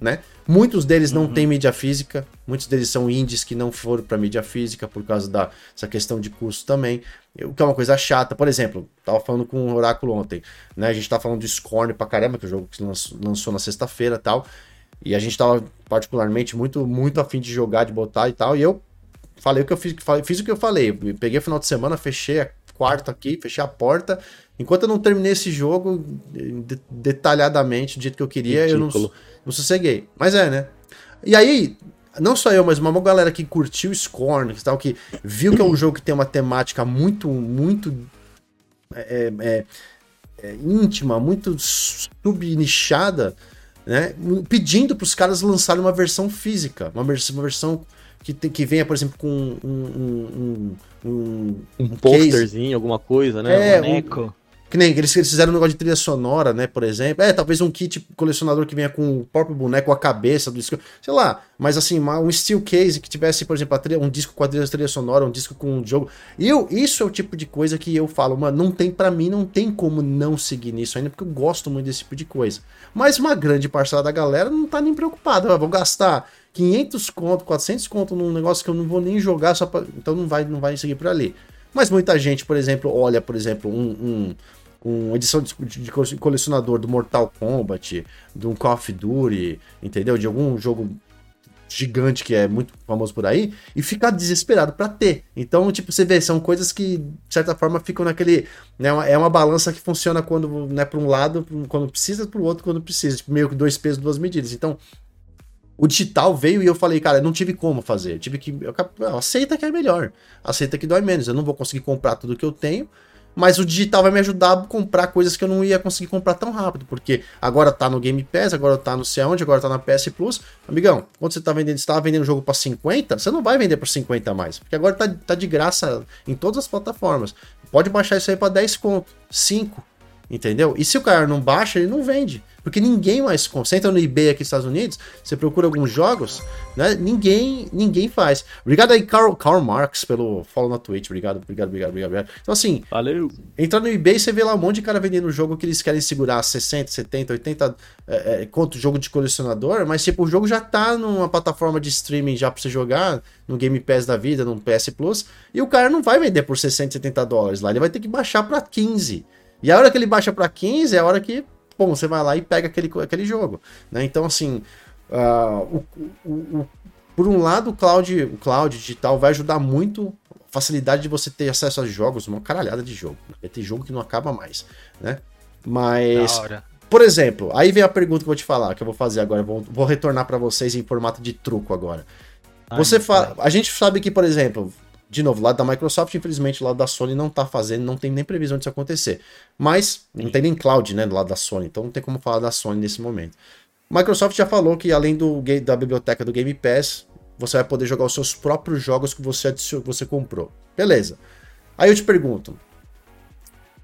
né? Muitos deles não uhum. têm mídia física, muitos deles são indies que não foram para mídia física por causa dessa questão de custo também, o que é uma coisa chata. Por exemplo, tava falando com o Oráculo ontem, né? A gente tava falando de Scorn pra caramba, que é o jogo que lançou na sexta-feira e tal, e a gente tava particularmente muito, muito afim de jogar, de botar e tal, e eu falei o que eu fiz, fiz o que eu falei, peguei o final de semana, fechei a quarto aqui, fechei a porta, enquanto eu não terminei esse jogo detalhadamente do jeito que eu queria, Ridículo. eu não não sosseguei. Mas é, né? E aí, não só eu, mas uma galera que curtiu Scorn, que tal, que viu que é um jogo que tem uma temática muito, muito é, é, é, íntima, muito subnichada, né? Pedindo para os caras lançarem uma versão física, uma versão, uma versão que, tem, que venha, por exemplo, com um um,
um, um, um posterzinho, alguma coisa, né?
É, um boneco. Que nem eles, eles fizeram um negócio de trilha sonora, né? Por exemplo. É, talvez um kit colecionador que venha com o próprio boneco, a cabeça do disco. Sei lá. Mas assim, um steel case que tivesse, por exemplo, trilha, um disco com a trilha, trilha sonora, um disco com um jogo. E eu, isso é o tipo de coisa que eu falo, mano, não tem para mim, não tem como não seguir nisso ainda, porque eu gosto muito desse tipo de coisa. Mas uma grande parcela da galera não tá nem preocupada. Vou gastar 500 conto, 400 conto num negócio que eu não vou nem jogar só pra... Então não vai, não vai seguir por ali. Mas muita gente, por exemplo, olha, por exemplo, um, um uma edição de, de, colecionador do Mortal Kombat, um Call of Duty, entendeu? De algum jogo gigante que é muito famoso por aí, e ficar desesperado para ter. Então, tipo, você vê, são coisas que, de certa forma, ficam naquele. Né, é uma balança que funciona quando, né, para um lado, quando precisa, para o outro, quando precisa. Tipo, meio que dois pesos, duas medidas. Então, o digital veio e eu falei, cara, eu não tive como fazer. Eu tive que. Eu, aceita que é melhor. Aceita que dói menos. Eu não vou conseguir comprar tudo que eu tenho mas o digital vai me ajudar a comprar coisas que eu não ia conseguir comprar tão rápido, porque agora tá no Game Pass, agora tá no sei onde, agora tá na PS Plus. Amigão, quando você tá vendendo, você tava vendendo o jogo para 50, você não vai vender por 50 mais, porque agora tá, tá de graça em todas as plataformas. Pode baixar isso aí para 10 conto, 5, entendeu? E se o cara não baixa, ele não vende. Porque ninguém mais concentra no eBay aqui nos Estados Unidos, você procura alguns jogos, né? Ninguém, ninguém faz. Obrigado aí, Karl, Karl Marx, pelo follow na Twitch. Obrigado, obrigado, obrigado, obrigado. Então, assim,
Valeu.
entra no eBay você vê lá um monte de cara vendendo jogo que eles querem segurar 60, 70, 80 é, é, quanto jogo de colecionador, mas tipo, o jogo já tá numa plataforma de streaming já pra você jogar, no Game Pass da vida, no PS Plus, e o cara não vai vender por 60, 70 dólares lá, ele vai ter que baixar pra 15. E a hora que ele baixa pra 15 é a hora que bom, você vai lá e pega aquele, aquele jogo. Né? Então, assim, uh, o, o, o, por um lado, o cloud, o cloud digital vai ajudar muito a facilidade de você ter acesso a jogos, uma caralhada de jogo. Né? Tem jogo que não acaba mais, né? Mas, por exemplo, aí vem a pergunta que eu vou te falar, que eu vou fazer agora, vou, vou retornar para vocês em formato de truco agora. Ai, você fala, a gente sabe que, por exemplo, de novo, lado da Microsoft, infelizmente, o lado da Sony não tá fazendo, não tem nem previsão disso acontecer. Mas não tem nem cloud, né, do lado da Sony, então não tem como falar da Sony nesse momento. Microsoft já falou que além do da biblioteca do Game Pass, você vai poder jogar os seus próprios jogos que você, você comprou. Beleza. Aí eu te pergunto,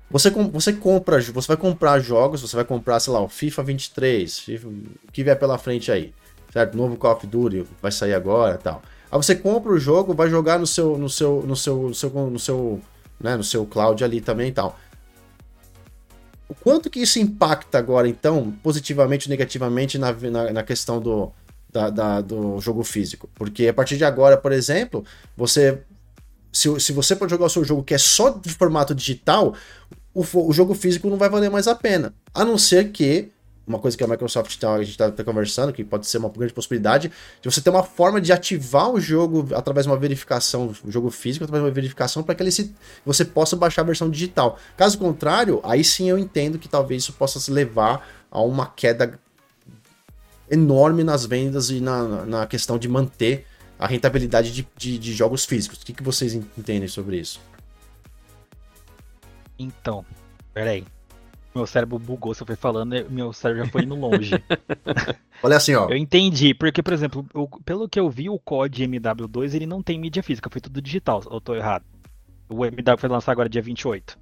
você, você compra, você vai comprar jogos, você vai comprar, sei lá, o FIFA 23, FIFA, o que vier pela frente aí, certo? Novo Call of Duty vai sair agora, tal. Aí você compra o jogo, vai jogar no seu no seu no seu no seu no seu, né, no seu cloud ali também e tal. O quanto que isso impacta agora, então, positivamente ou negativamente na, na, na questão do, da, da, do jogo físico? Porque a partir de agora, por exemplo, você. Se, se você pode jogar o seu jogo que é só de formato digital, o, o jogo físico não vai valer mais a pena. A não ser que uma coisa que a Microsoft tá, a gente está tá conversando, que pode ser uma grande possibilidade, de você ter uma forma de ativar o jogo através de uma verificação, o jogo físico, através de uma verificação, para que ele se, você possa baixar a versão digital. Caso contrário, aí sim eu entendo que talvez isso possa se levar a uma queda enorme nas vendas e na, na questão de manter a rentabilidade de, de, de jogos físicos. O que, que vocês entendem sobre isso?
Então, peraí. Meu cérebro bugou, você foi falando, meu cérebro já foi indo longe.
Olha assim, ó.
Eu entendi, porque, por exemplo, eu, pelo que eu vi, o COD MW2 ele não tem mídia física, foi tudo digital, ou eu tô errado? O MW foi lançado agora dia 28.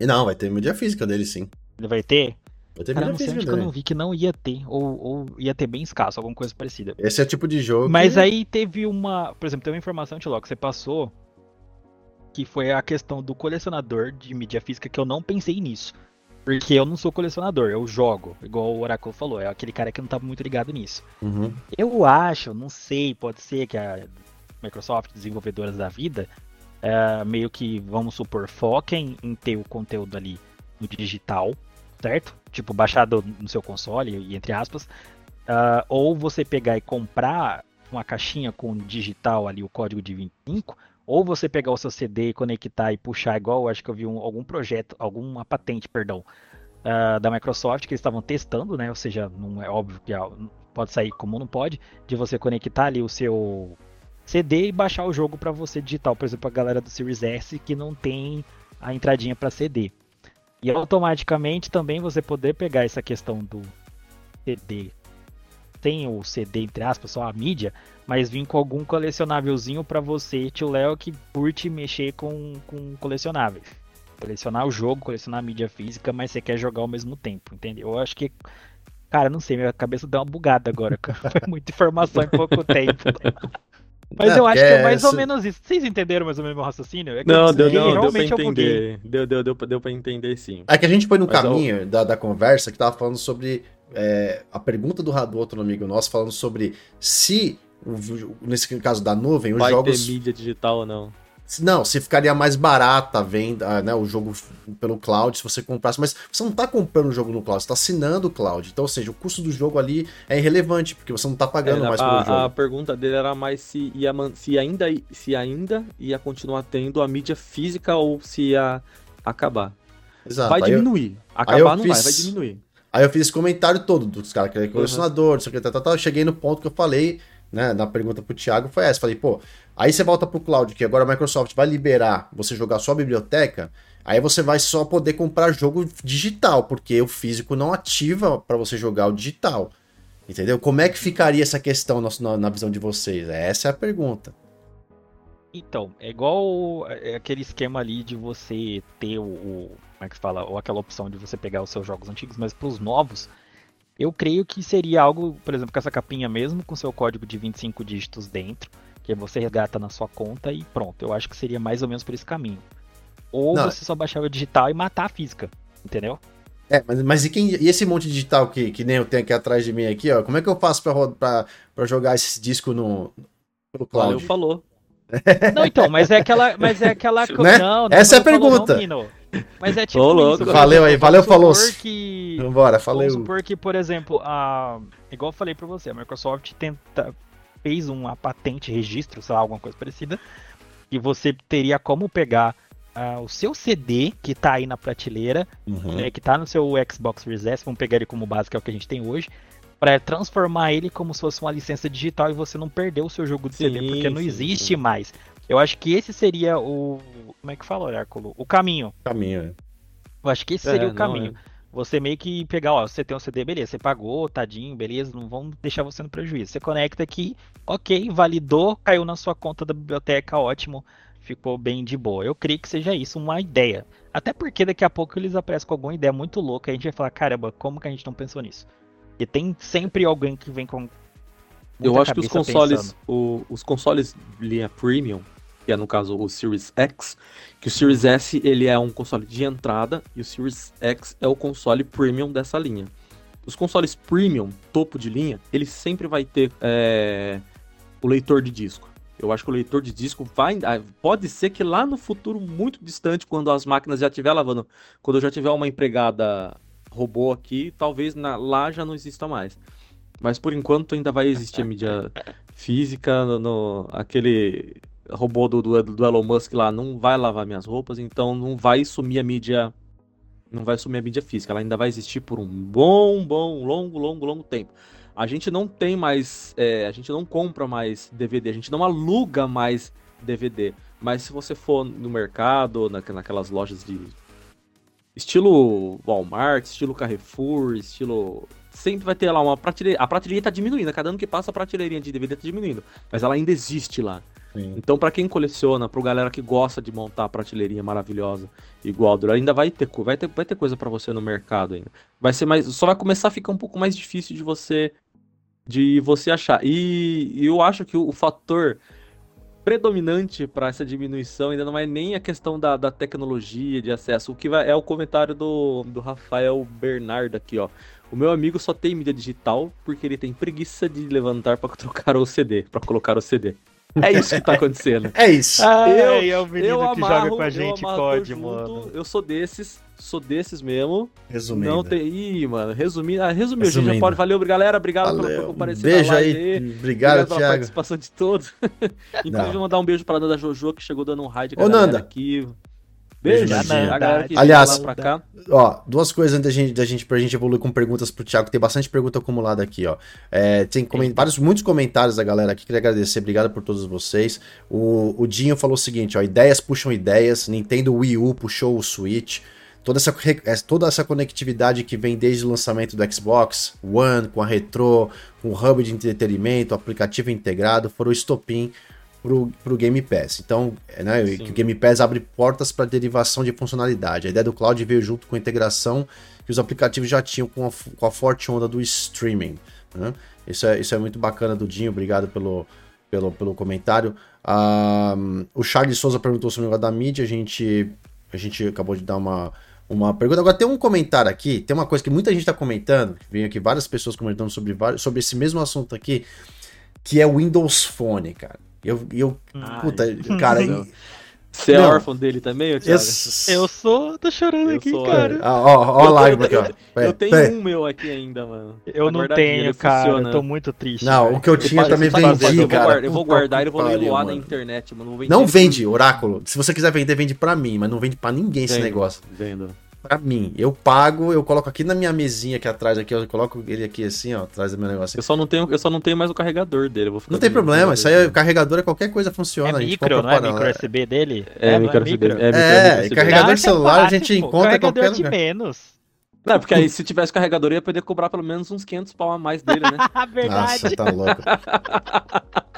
E não, vai ter mídia física dele sim.
Ele vai ter?
Vai ter
Cara, mídia física. Que eu não vi que não ia ter, ou, ou ia ter bem escasso, alguma coisa parecida.
Esse é o tipo de jogo.
Mas que... aí teve uma. Por exemplo, tem uma informação, Tilo, que você passou. Que foi a questão do colecionador de mídia física, que eu não pensei nisso. Porque eu não sou colecionador, eu jogo, igual o Oracle falou, é aquele cara que não tá muito ligado nisso.
Uhum.
Eu acho, não sei, pode ser que a Microsoft, desenvolvedoras da vida, é, meio que, vamos supor, foquem em ter o conteúdo ali no digital, certo? Tipo, baixado no seu console, e entre aspas. Uh, ou você pegar e comprar uma caixinha com digital ali, o código de 25, ou você pegar o seu CD e conectar e puxar, igual acho que eu vi um, algum projeto, alguma patente, perdão, uh, da Microsoft que eles estavam testando, né? Ou seja, não é óbvio que pode sair como não pode, de você conectar ali o seu CD e baixar o jogo para você digital, por exemplo, a galera do Series S que não tem a entradinha para CD. E automaticamente também você poder pegar essa questão do CD tem o CD, entre aspas, só a mídia, mas vir com algum colecionávelzinho para você, tio Léo, que curte mexer com, com colecionáveis. Colecionar o jogo, colecionar a mídia física, mas você quer jogar ao mesmo tempo, entendeu? Eu acho que. Cara, não sei, minha cabeça deu uma bugada agora. Foi muita informação em pouco tempo. Mas eu acho que é mais ou menos isso. Vocês entenderam mais ou menos o meu raciocínio?
É não, deu, não, deu pra entender. Deu, deu, deu, deu pra entender sim.
É que a gente foi no Mas caminho eu... da, da conversa que tava falando sobre é, a pergunta do, do outro amigo nosso falando sobre se, nesse caso da nuvem, os
Vai
jogos.
ter mídia digital ou não?
Não, se ficaria mais barata a venda, né, o jogo pelo cloud, se você comprasse, mas você não está comprando o jogo no cloud, você está assinando o cloud. Então, ou seja, o custo do jogo ali é irrelevante, porque você não está pagando é, mais
a,
pelo jogo.
A pergunta dele era mais se, ia, se, ainda, se ainda ia continuar tendo a mídia física ou se ia acabar.
Exato.
Vai diminuir.
Eu,
acabar não
fiz...
vai, vai diminuir.
Aí eu fiz esse comentário todo dos caras que é colecionador, uhum. tá, tá, tá, cheguei no ponto que eu falei né, na pergunta pro Thiago foi essa. Falei, pô, aí você volta pro cloud, que agora a Microsoft vai liberar você jogar sua biblioteca, aí você vai só poder comprar jogo digital, porque o físico não ativa para você jogar o digital. Entendeu? Como é que ficaria essa questão na, na visão de vocês? Essa é a pergunta.
Então, é igual é aquele esquema ali de você ter o, o, Como é que se fala? Ou aquela opção de você pegar os seus jogos antigos, mas para os novos, eu creio que seria algo, por exemplo, com essa capinha mesmo, com seu código de 25 dígitos dentro, que você resgata na sua conta e pronto. Eu acho que seria mais ou menos por esse caminho. Ou Não. você só baixar o digital e matar a física, entendeu?
É, mas, mas e, quem, e esse monte de digital que, que nem eu tenho aqui atrás de mim aqui, ó? Como é que eu faço pra, pra, jogar esse disco no,
pelo cloud? Valeu, falou.
Não, então, mas é aquela. Mas é aquela.
Né? Não, não
Essa
é a pergunta.
Não, mas é tipo.
Ô, isso, valeu aí, valeu, falou.
Que...
Vambora, falei.
Vamos supor que, por exemplo, a... igual eu falei pra você, a Microsoft tenta... fez uma patente registro, sei lá, alguma coisa parecida, e você teria como pegar uh, o seu CD que tá aí na prateleira, uhum. né, que tá no seu Xbox Series S, vamos pegar ele como base, que é o que a gente tem hoje, para transformar ele como se fosse uma licença digital e você não perder o seu jogo de sim, CD, porque não existe sim. mais. Eu acho que esse seria o. Como é que fala, Oráculo? O caminho.
Caminho, é.
Eu acho que esse seria é, o caminho. É. Você meio que pegar, ó, você tem um CD, beleza, você pagou, tadinho, beleza, não vão deixar você no prejuízo. Você conecta aqui, ok, validou, caiu na sua conta da biblioteca, ótimo ficou bem de boa. Eu creio que seja isso uma ideia. Até porque daqui a pouco eles aparecem com alguma ideia muito louca e a gente vai falar, caramba, como que a gente não pensou nisso? E tem sempre alguém que vem com.
Eu acho que os consoles, o, os consoles linha premium, que é no caso o Series X, que o Series S ele é um console de entrada e o Series X é o console premium dessa linha. Os consoles premium, topo de linha, ele sempre vai ter é, o leitor de disco. Eu acho que o leitor de disco vai. Ah, pode ser que lá no futuro muito distante, quando as máquinas já estiver lavando, quando eu já tiver uma empregada robô aqui, talvez na, lá já não exista mais. Mas por enquanto ainda vai existir a mídia física, no, no aquele robô do, do, do, Elon Musk lá não vai lavar minhas roupas, então não vai sumir a mídia. Não vai sumir a mídia física, ela ainda vai existir por um bom, bom, longo, longo, longo tempo a gente não tem mais. É, a gente não compra mais DVD, a gente não aluga mais DVD. Mas se você for no mercado, na, naquelas lojas de. Estilo Walmart, estilo Carrefour, estilo. Sempre vai ter lá uma prateleira. A prateleira tá diminuindo, cada ano que passa a prateleirinha de DVD tá diminuindo. Mas ela ainda existe lá. Sim. Então, para quem coleciona, pra galera que gosta de montar prateleirinha maravilhosa, igual a ainda vai ter, vai ter, vai ter coisa para você no mercado ainda. Vai ser mais. Só vai começar a ficar um pouco mais difícil de você de você achar. E, e eu acho que o, o fator predominante para essa diminuição ainda não é nem a questão da, da tecnologia de acesso. O que vai, é o comentário do, do Rafael Bernardo aqui, ó. O meu amigo só tem mídia digital porque ele tem preguiça de levantar para trocar o CD, para colocar o CD. É isso que tá acontecendo.
é isso.
Ah, eu, é o menino eu que amarro, joga com a gente, pode, mano.
Eu sou desses, sou desses mesmo.
Resumindo.
Não tem. Ih, mano, resumindo. Ah, resumiu, resumindo. gente já pode. Valeu, galera. Obrigado
Valeu. pelo comparecer Beijo aí. aí. Obrigado,
Obrigado pela Thiago. participação de todos. Inclusive, mandar um beijo pra Nanda Jojo, que chegou dando um raid
Ô, Nanda.
aqui.
Beijo,
Beijo
Aliás, pra cá. ó, duas coisas antes da gente, da gente, pra gente evoluir com perguntas pro Thiago. Tem bastante pergunta acumulada aqui, ó. É, tem vários, muitos comentários da galera aqui. Queria agradecer, obrigado por todos vocês. O, o Dinho falou o seguinte, ó. Ideias puxam ideias. Nintendo Wii U puxou o Switch. Toda essa, é, toda essa conectividade que vem desde o lançamento do Xbox One, com a Retro, com o hub de entretenimento, aplicativo integrado, foram o estopim pro, pro Game Pass. Então, né, que o Game Pass abre portas para derivação de funcionalidade. A ideia do cloud veio junto com a integração que os aplicativos já tinham com a, com a forte onda do streaming. Né? Isso, é, isso é muito bacana do Dinho, obrigado pelo, pelo, pelo comentário. Ah, o Charles Souza perguntou sobre o negócio da mídia, a gente, a gente acabou de dar uma, uma pergunta. Agora tem um comentário aqui, tem uma coisa que muita gente está comentando, vem aqui várias pessoas comentando sobre, sobre esse mesmo assunto aqui, que é o Windows Phone, cara. Eu, eu Ai, puta, cara.
Você é não. órfão dele também,
Thiago? Eu, eu sou. Tô chorando eu aqui, sou, cara.
Ah, ó, ó a live aqui, ó.
Eu, eu tenho um meu aqui ainda, mano.
Eu não tenho, cara. Funciona. Eu tô muito triste.
Não, cara. o que eu tinha também vendi, cara.
Eu vou guardar e vou leiloar na internet, mano.
Não, não vende, Oráculo. Se você quiser vender, vende pra mim, mas não vende pra ninguém esse negócio.
Vendo.
Pra mim. Eu pago, eu coloco aqui na minha mesinha aqui atrás, aqui, eu coloco ele aqui assim, ó, atrás do meu negócio.
Eu só não tenho, eu só não tenho mais o carregador dele.
não tem problema, isso aí é carregador, é qualquer coisa funciona.
É micro, não é micro USB dele?
É, é micro USB. É,
é, micro carregador de celular a gente encontra
qualquer lugar. de menos.
Não, porque aí se tivesse carregador ia poder cobrar pelo menos uns 500 pau a mais dele, né?
Verdade. Nossa, tá louco.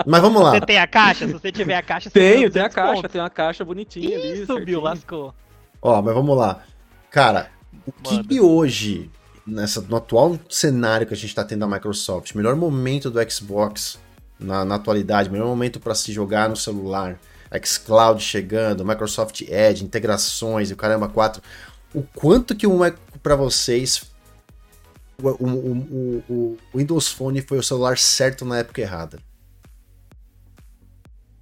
Mas vamos lá.
Você tem a caixa? Se você tiver a caixa,
você Tenho, tem a caixa, tem uma caixa bonitinha
Ih, ali. Subiu, lascou.
Ó, mas vamos lá. Cara, o que, que, hoje, nessa, no atual cenário que a gente está tendo da Microsoft, melhor momento do Xbox na, na atualidade, melhor momento para se jogar no celular, xCloud chegando, Microsoft Edge, integrações e o caramba 4. O quanto que um é para vocês o, o, o, o, Windows Phone foi o celular certo na época errada?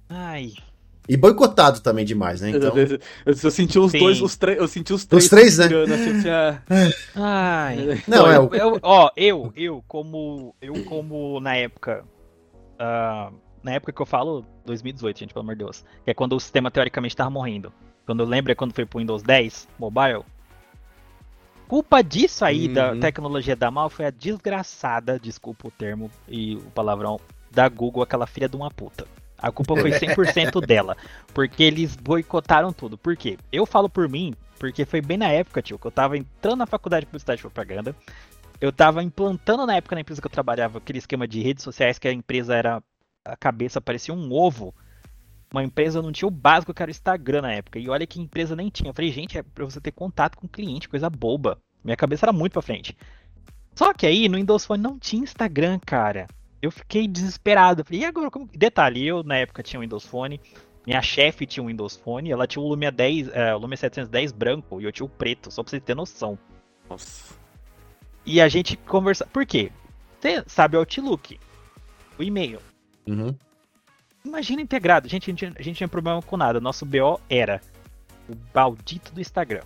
Ai,
e boicotado também demais, né? Então...
Eu, eu, eu senti os Sim. dois, os três, eu senti os três.
Os três, né?
Assim, Ai. Não, é o... eu, ó, eu, eu como, eu como na época, uh, na época que eu falo 2018, gente, pelo amor de Deus, que é quando o sistema teoricamente tava morrendo. Quando eu lembro é quando foi pro Windows 10 Mobile. Culpa disso aí uhum. da tecnologia da mal foi a desgraçada, desculpa o termo e o palavrão da Google, aquela filha de uma puta. A culpa foi 100% dela. Porque eles boicotaram tudo. Por quê? Eu falo por mim, porque foi bem na época, tio, que eu tava entrando na faculdade de publicidade e propaganda. Eu tava implantando na época na empresa que eu trabalhava aquele esquema de redes sociais que a empresa era. A cabeça parecia um ovo. Uma empresa não tinha o básico que era o Instagram na época. E olha que empresa nem tinha. Eu falei, gente, é pra você ter contato com o cliente, coisa boba. Minha cabeça era muito pra frente. Só que aí no Windows Phone não tinha Instagram, cara eu fiquei desesperado. Falei, e agora? Como... Detalhe, eu na época tinha um Windows Phone, minha chefe tinha um Windows Phone, ela tinha o Lumia 10, é, o Lumia 710 branco e eu tinha o preto, só pra você ter noção. Nossa. E a gente conversa. Por quê? Você sabe o Outlook, o e-mail.
Uhum.
Imagina integrado. Gente, a, gente, a gente tinha problema com nada. Nosso BO era o maldito do Instagram.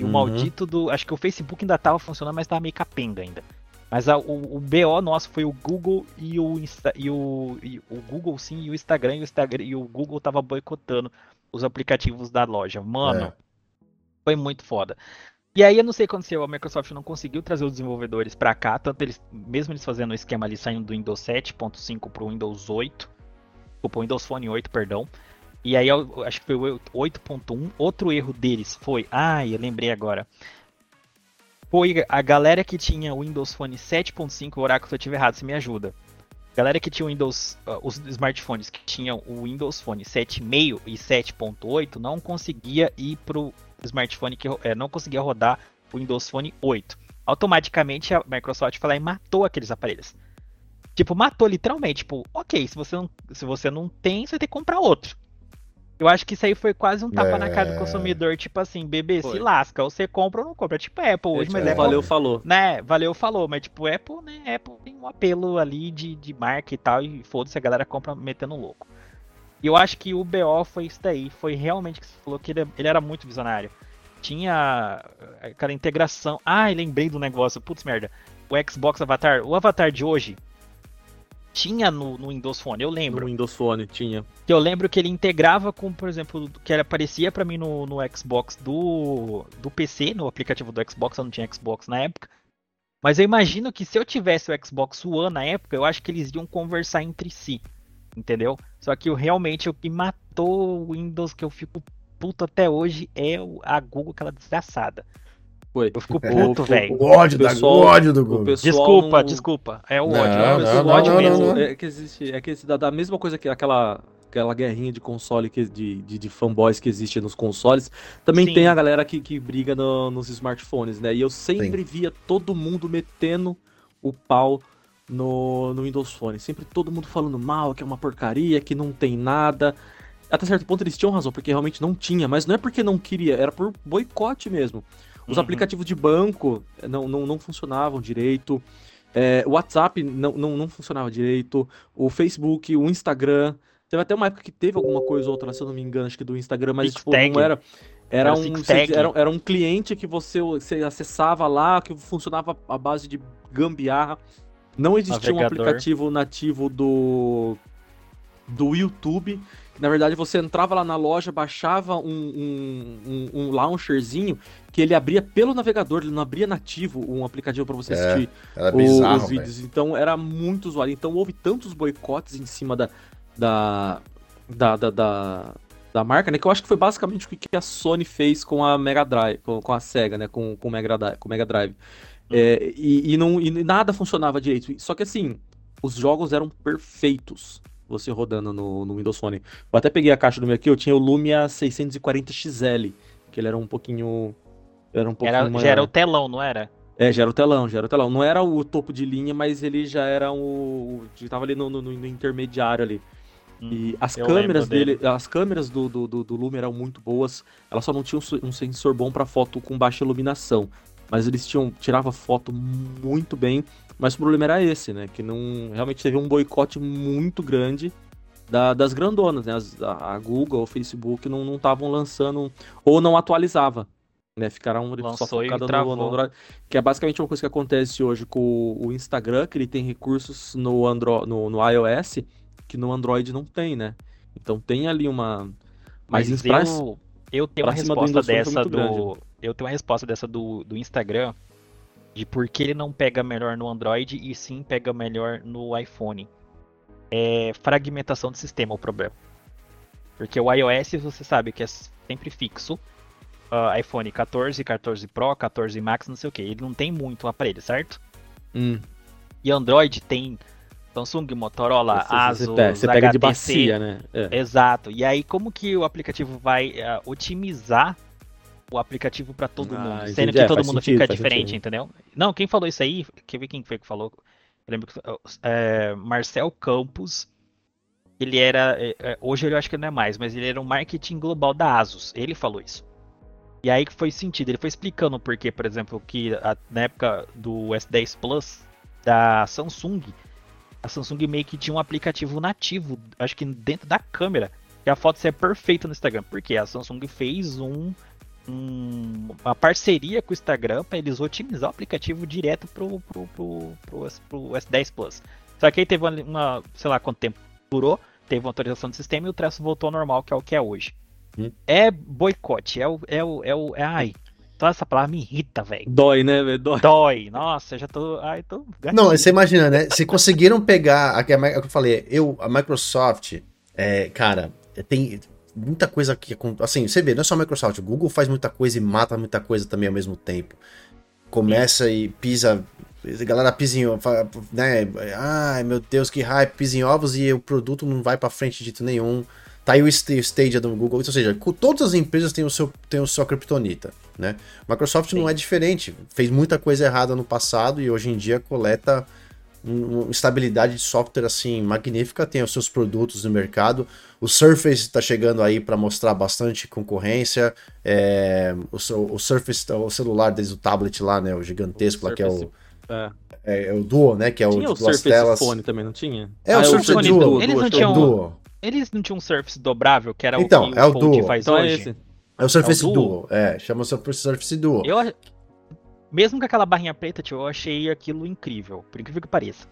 E uhum. o maldito do. Acho que o Facebook ainda tava funcionando, mas tava meio capenga ainda. Mas a, o, o, BO nosso foi o Google e o, Insta, e o, e o Google sim e o Instagram e o Instagram e o Google tava boicotando os aplicativos da loja. Mano, é. foi muito foda. E aí eu não sei o que aconteceu, a Microsoft não conseguiu trazer os desenvolvedores para cá, tanto eles, mesmo eles fazendo o esquema ali saindo do Windows 7.5 pro Windows 8, ou pro Windows Phone 8, perdão. E aí eu acho que foi o 8.1. Outro erro deles foi, ah, eu lembrei agora foi a galera que tinha o Windows Phone 7.5, o Oracle, se eu estiver errado, se me ajuda. Galera que tinha o Windows, uh, os smartphones que tinham o Windows Phone 7.5 e 7.8 não conseguia ir pro smartphone que é, não conseguia rodar o Windows Phone 8. Automaticamente a Microsoft foi lá e matou aqueles aparelhos. Tipo, matou literalmente. Tipo, ok, se você não, se você não tem, você tem que comprar outro. Eu acho que isso aí foi quase um tapa é... na cara do é. consumidor, tipo assim, bebê, foi. se lasca, ou você compra ou não compra. Tipo Apple hoje, é, mas é, Apple.
Valeu, falou.
Né, valeu, falou. Mas tipo, Apple, né? Apple tem um apelo ali de, de marca e tal, e foda-se, a galera compra metendo louco. E eu acho que o BO foi isso daí. Foi realmente que você falou que ele, ele era muito visionário. Tinha aquela integração. Ah, lembrei do negócio. Putz, merda. O Xbox Avatar. O Avatar de hoje, tinha no, no, Windows Phone, eu lembro.
No Windows Phone tinha.
Que eu lembro que ele integrava com, por exemplo, que aparecia para mim no, no Xbox do, do PC, no aplicativo do Xbox, eu não tinha Xbox na época. Mas eu imagino que se eu tivesse o Xbox One na época, eu acho que eles iam conversar entre si. Entendeu? Só que eu, realmente o que matou o Windows, que eu fico puto até hoje, é a Google, aquela desgraçada.
Foi.
Eu fico puto, velho.
O ódio, da, o ódio do Google.
Desculpa, não... desculpa. É o ódio.
Não, não, o ódio mesmo. É que existe, é que existe da, mesma coisa que aquela aquela guerrinha de console que, de, de, de, fanboys que existe nos consoles, também Sim. tem a galera que, que briga no, nos smartphones, né? E eu sempre Sim. via todo mundo metendo o pau no, no Windows Phone. Sempre todo mundo falando mal, que é uma porcaria, que não tem nada. Até certo ponto eles tinham razão, porque realmente não tinha, mas não é porque não queria, era por boicote mesmo. Os uhum. aplicativos de banco não, não, não funcionavam direito. É, o WhatsApp não, não, não funcionava direito. O Facebook, o Instagram. Teve até uma época que teve alguma coisa ou outra, se eu não me engano, acho que do Instagram, mas tipo, não era. Era, um, era, era, um cliente que você, você acessava lá, que funcionava à base de gambiarra. Não existia Navegador. um aplicativo nativo do, do YouTube Na verdade, você entrava lá na loja, baixava um, um, um, um launcherzinho que ele abria pelo navegador, ele não abria nativo um aplicativo para você é, assistir
é, bizarro,
os vídeos. Véio. Então era muito usuário. Então houve tantos boicotes em cima da, da, da, da, da, da marca, né? Que eu acho que foi basicamente o que a Sony fez com a Mega Drive, com, com a Sega, né? Com, com, o, Mega, com o Mega Drive. Uhum. É, e, e, não, e nada funcionava direito. Só que assim, os jogos eram perfeitos você rodando no, no Windows Phone. Eu até peguei a caixa do meu aqui, eu tinha o Lumia 640 XL, que ele era um pouquinho.
Era um pouquinho era, maior. Já era o telão, não era?
É, já era o telão, já era o telão. Não era o topo de linha, mas ele já era o. Estava ali no, no, no, intermediário ali. Hum, e as câmeras dele, dele, as câmeras do, do, do, do Lumia eram muito boas. Elas só não tinham um sensor bom para foto com baixa iluminação. Mas eles tinham. Tirava foto muito bem. Mas o problema era esse, né? Que não realmente teve um boicote muito grande da, das grandonas, né? As, a, a, Google, o Facebook não estavam lançando ou não atualizava. Né, ficaram
só focada no, no, Android.
Que é basicamente uma coisa que acontece hoje com o Instagram, que ele tem recursos no, Andro, no, no iOS que no Android não tem, né? Então tem ali uma.
Mas, Mas eu, eu tenho uma resposta dessa do. Eu tenho uma resposta dessa do, do Instagram de por que ele não pega melhor no Android e sim pega melhor no iPhone. É fragmentação do sistema o problema. Porque o iOS você sabe que é sempre fixo. Uh, iPhone 14, 14 Pro, 14 Max, não sei o que. Ele não tem muito aparelho, certo?
Hum.
E Android tem Samsung, Motorola, você, Asus,
você pega, você pega HTC, de bacia, né?
É. Exato. E aí como que o aplicativo vai uh, otimizar o aplicativo para todo ah, mundo, sendo que é, todo mundo sentido, fica diferente, sentido. entendeu? Não, quem falou isso aí, quer ver quem foi que falou? Eu lembro que é, Marcel Campos, ele era, é, é, hoje eu acho que não é mais, mas ele era um marketing global da Asus, ele falou isso. E aí que foi sentido, ele foi explicando porque, por exemplo, que a, na época do S10 Plus da Samsung, a Samsung meio que tinha um aplicativo nativo, acho que dentro da câmera, que a foto é perfeita no Instagram, porque a Samsung fez um um, uma parceria com o Instagram para eles otimizar o aplicativo direto pro, pro, pro, pro, pro S10 Plus. Só que aí teve uma, uma, sei lá quanto tempo durou, teve uma atualização do sistema e o traço voltou ao normal, que é o que é hoje. Hum. É boicote, é o. É o, é o é, ai, toda essa palavra me irrita, velho.
Dói, né, velho? Dói.
Dói. Nossa, já tô. Ai, tô.
Gatinho. Não, você imagina, né? Se conseguiram pegar. Aqui, é o que eu falei, eu, a Microsoft, é, cara, tem muita coisa que assim, você vê, não é só a Microsoft, o Google faz muita coisa e mata muita coisa também ao mesmo tempo. Começa Sim. e pisa, a galera pisa em, né? Ai, meu Deus, que hype, pisa em ovos e o produto não vai para frente de jeito nenhum. Tá aí o Stadia do Google, ou seja, todas as empresas têm o seu, têm o seu criptonita, né? Microsoft Sim. não é diferente, fez muita coisa errada no passado e hoje em dia coleta uma estabilidade de software assim magnífica, tem os seus produtos no mercado. O Surface está chegando aí para mostrar bastante concorrência. É, o, o, Surface, o celular deles, o tablet lá, né, o gigantesco o lá que é o é. É, é. o Duo, né, que é
tinha
o,
o Surface telas. Phone também, não tinha?
É ah, o Surface
o
Duo.
Duo. Eles não tinham Duo. Eles não tinham um Surface dobrável, que era
então,
o que
é o, o Duo.
faz então
é hoje? É, esse. é o Surface é o Duo. Duo. É, chama o Surface Duo.
Eu, mesmo com aquela barrinha preta, tio, eu achei aquilo incrível, por incrível que pareça.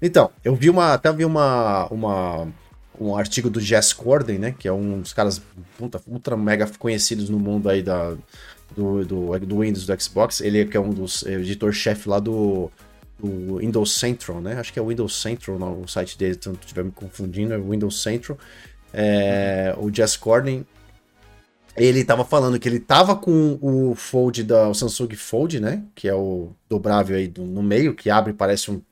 Então, eu vi uma. Até vi uma. uma um artigo do Jess Corden, né? Que é um dos caras puta, ultra mega conhecidos no mundo aí da, do, do, do Windows do Xbox. Ele é que é um dos editor-chefe lá do, do Windows Central, né? Acho que é o Windows Central no site dele, se não estiver me confundindo, é o Windows Central. É, o Jess Corden, ele tava falando que ele tava com o Fold da o Samsung Fold, né? Que é o dobrável aí do, no meio, que abre parece um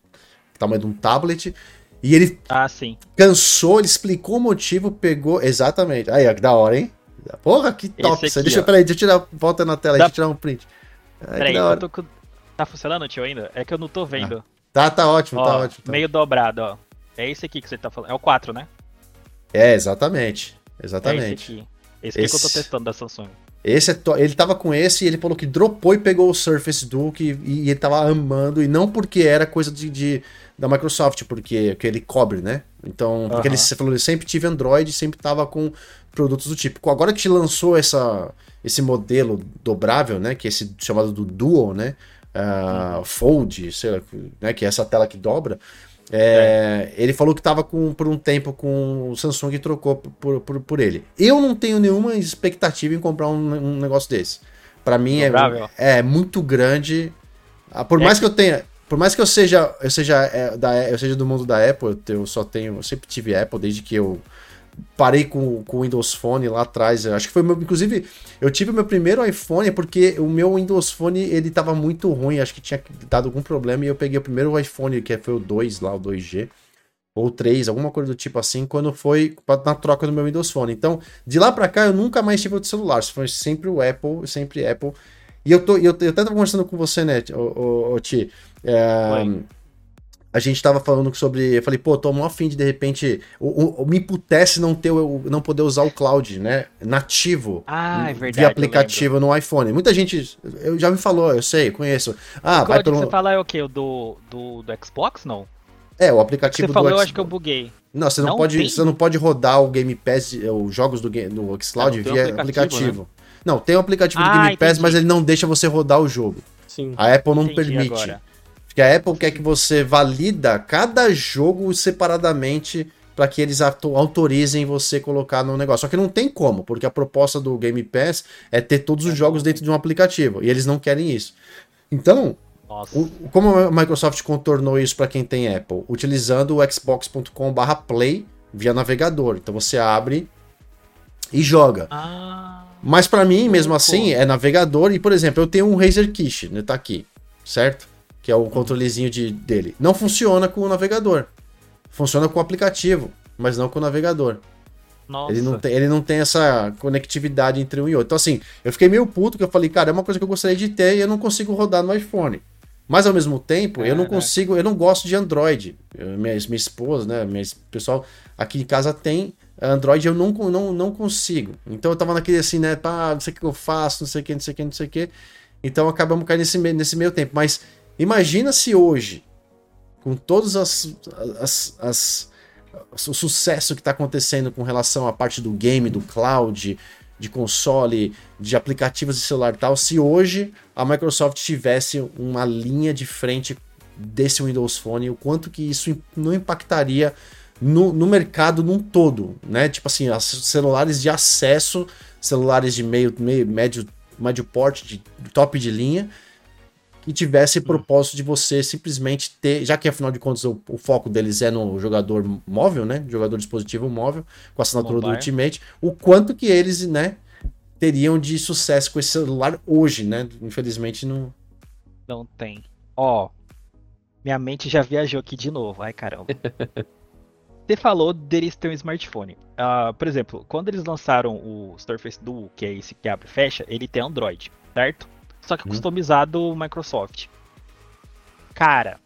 tamanho de um tablet. E ele
ah, sim.
cansou, ele explicou o motivo, pegou. Exatamente. Aí, ó, que da hora, hein? Porra, que top. Aqui, deixa, peraí, deixa eu tirar. Volta na tela, da... deixa eu tirar um print.
Ai, peraí, eu tô... tá funcionando, tio, ainda? É que eu não tô vendo. Ah,
tá, tá ótimo, tá
ó,
tá ótimo. Tá.
Meio dobrado, ó. É esse aqui que você tá falando. É o 4, né?
É, exatamente. Exatamente. É esse
aqui. Esse, esse... que eu tô testando da Samsung.
Esse é. Ele tava com esse e ele falou que dropou e pegou o Surface Duo que... e ele tava amando, e não porque era coisa de, de da Microsoft, porque que ele cobre, né? Então, porque ele, você falou, ele sempre tive Android, sempre tava com produtos do tipo. Agora que te lançou essa, esse modelo dobrável, né? Que é esse chamado do Duo, né? Uh, Fold, sei lá, né, que é essa tela que dobra. É, é. Ele falou que estava por um tempo com o Samsung e trocou por, por, por ele. Eu não tenho nenhuma expectativa em comprar um, um negócio desse. Para mim é, é muito grande. Ah, por é mais que... que eu tenha, por mais que eu seja, eu seja, é, da, eu seja do mundo da Apple, eu só tenho, eu sempre tive Apple desde que eu parei com o Windows Phone lá atrás. Eu acho que foi meu, inclusive, eu tive meu primeiro iPhone porque o meu Windows Phone ele tava muito ruim, acho que tinha dado algum problema e eu peguei o primeiro iPhone, que foi o 2 lá, o 2G ou 3, alguma coisa do tipo assim, quando foi na troca do meu Windows Phone. Então, de lá para cá eu nunca mais tive outro celular, foi sempre o Apple, sempre Apple. E eu tô, eu, eu até tava conversando com você, né, o, o, o Ti, é, a gente tava falando sobre. Eu falei, pô, tô mó afim de de repente. O, o, me pudesse não ter o, não poder usar o cloud, né? Nativo.
Ah, é verdade.
Via aplicativo no iPhone. Muita gente. Eu já me falou, eu sei, conheço.
Ah, o vai pelo... que você fala é o quê? O do, do, do Xbox, não?
É, o aplicativo
você falou, eu acho que eu buguei.
Não, você não, não pode, você não pode rodar o Game Pass, os jogos do, do Xcloud via aplicativo. aplicativo. Né? Não, tem o um aplicativo ah, do Game Pass, mas ele não deixa você rodar o jogo. Sim. A Apple não entendi permite. Agora. Porque a Apple quer que você valida cada jogo separadamente para que eles autorizem você colocar no negócio. Só que não tem como, porque a proposta do Game Pass é ter todos os jogos dentro de um aplicativo, e eles não querem isso. Então, o, como a Microsoft contornou isso para quem tem Apple? Utilizando o xbox.com/play via navegador. Então você abre e joga. Ah, Mas para mim, mesmo assim, é navegador e, por exemplo, eu tenho um Razer Kish, né, tá aqui, certo? Que é o controlezinho de, dele. Não funciona com o navegador. Funciona com o aplicativo, mas não com o navegador. Nossa. Ele não, tem, ele não tem essa conectividade entre um e outro. Então, assim, eu fiquei meio puto que eu falei, cara, é uma coisa que eu gostaria de ter e eu não consigo rodar no iPhone. Mas ao mesmo tempo, é, eu não consigo, eu não gosto de Android. Eu, minha, minha esposa, né? Minha, pessoal aqui em casa tem Android, eu não, não, não consigo. Então eu tava naquele assim, né? Pá, não sei o que eu faço, não sei o que, não sei o que, não sei o que. Então acabamos caindo nesse, nesse meio tempo. Mas Imagina se hoje, com todos as, as, as, o sucesso que está acontecendo com relação à parte do game, do cloud, de console, de aplicativos de celular e tal, se hoje a Microsoft tivesse uma linha de frente desse Windows Phone, o quanto que isso não impactaria no, no mercado num todo, né? Tipo assim, celulares de acesso, celulares de meio, meio médio, médio porte, de top de linha, e tivesse hum. propósito de você simplesmente ter, já que afinal de contas o, o, foco deles é no jogador móvel, né? Jogador dispositivo móvel, com a assinatura Mobile. do Ultimate, o quanto que eles, né, teriam de sucesso com esse celular hoje, né? Infelizmente não.
Não tem. Ó, oh, minha mente já viajou aqui de novo. Ai, caramba. Você falou deles ter um smartphone. Uh, por exemplo, quando eles lançaram o Surface Duo, que é esse que abre e fecha, ele tem Android, certo? Só que hum. customizado Microsoft. Cara,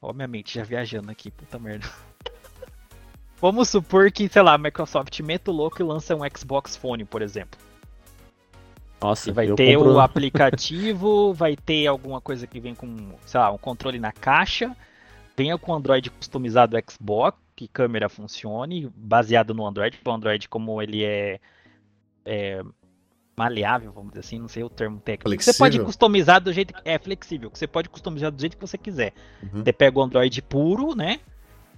obviamente, já viajando aqui, puta merda. Vamos supor que, sei lá, a Microsoft meta o louco e lança um Xbox Phone, por exemplo. Nossa, e vai ter compro... o aplicativo, vai ter alguma coisa que vem com, sei lá, um controle na caixa, venha com Android customizado Xbox, que câmera funcione, baseado no Android, o Android como ele é, é maleável, vamos dizer assim, não sei o termo técnico. Flexível. Você pode customizar do jeito que é flexível, que você pode customizar do jeito que você quiser. Uhum. Você pega o Android puro, né?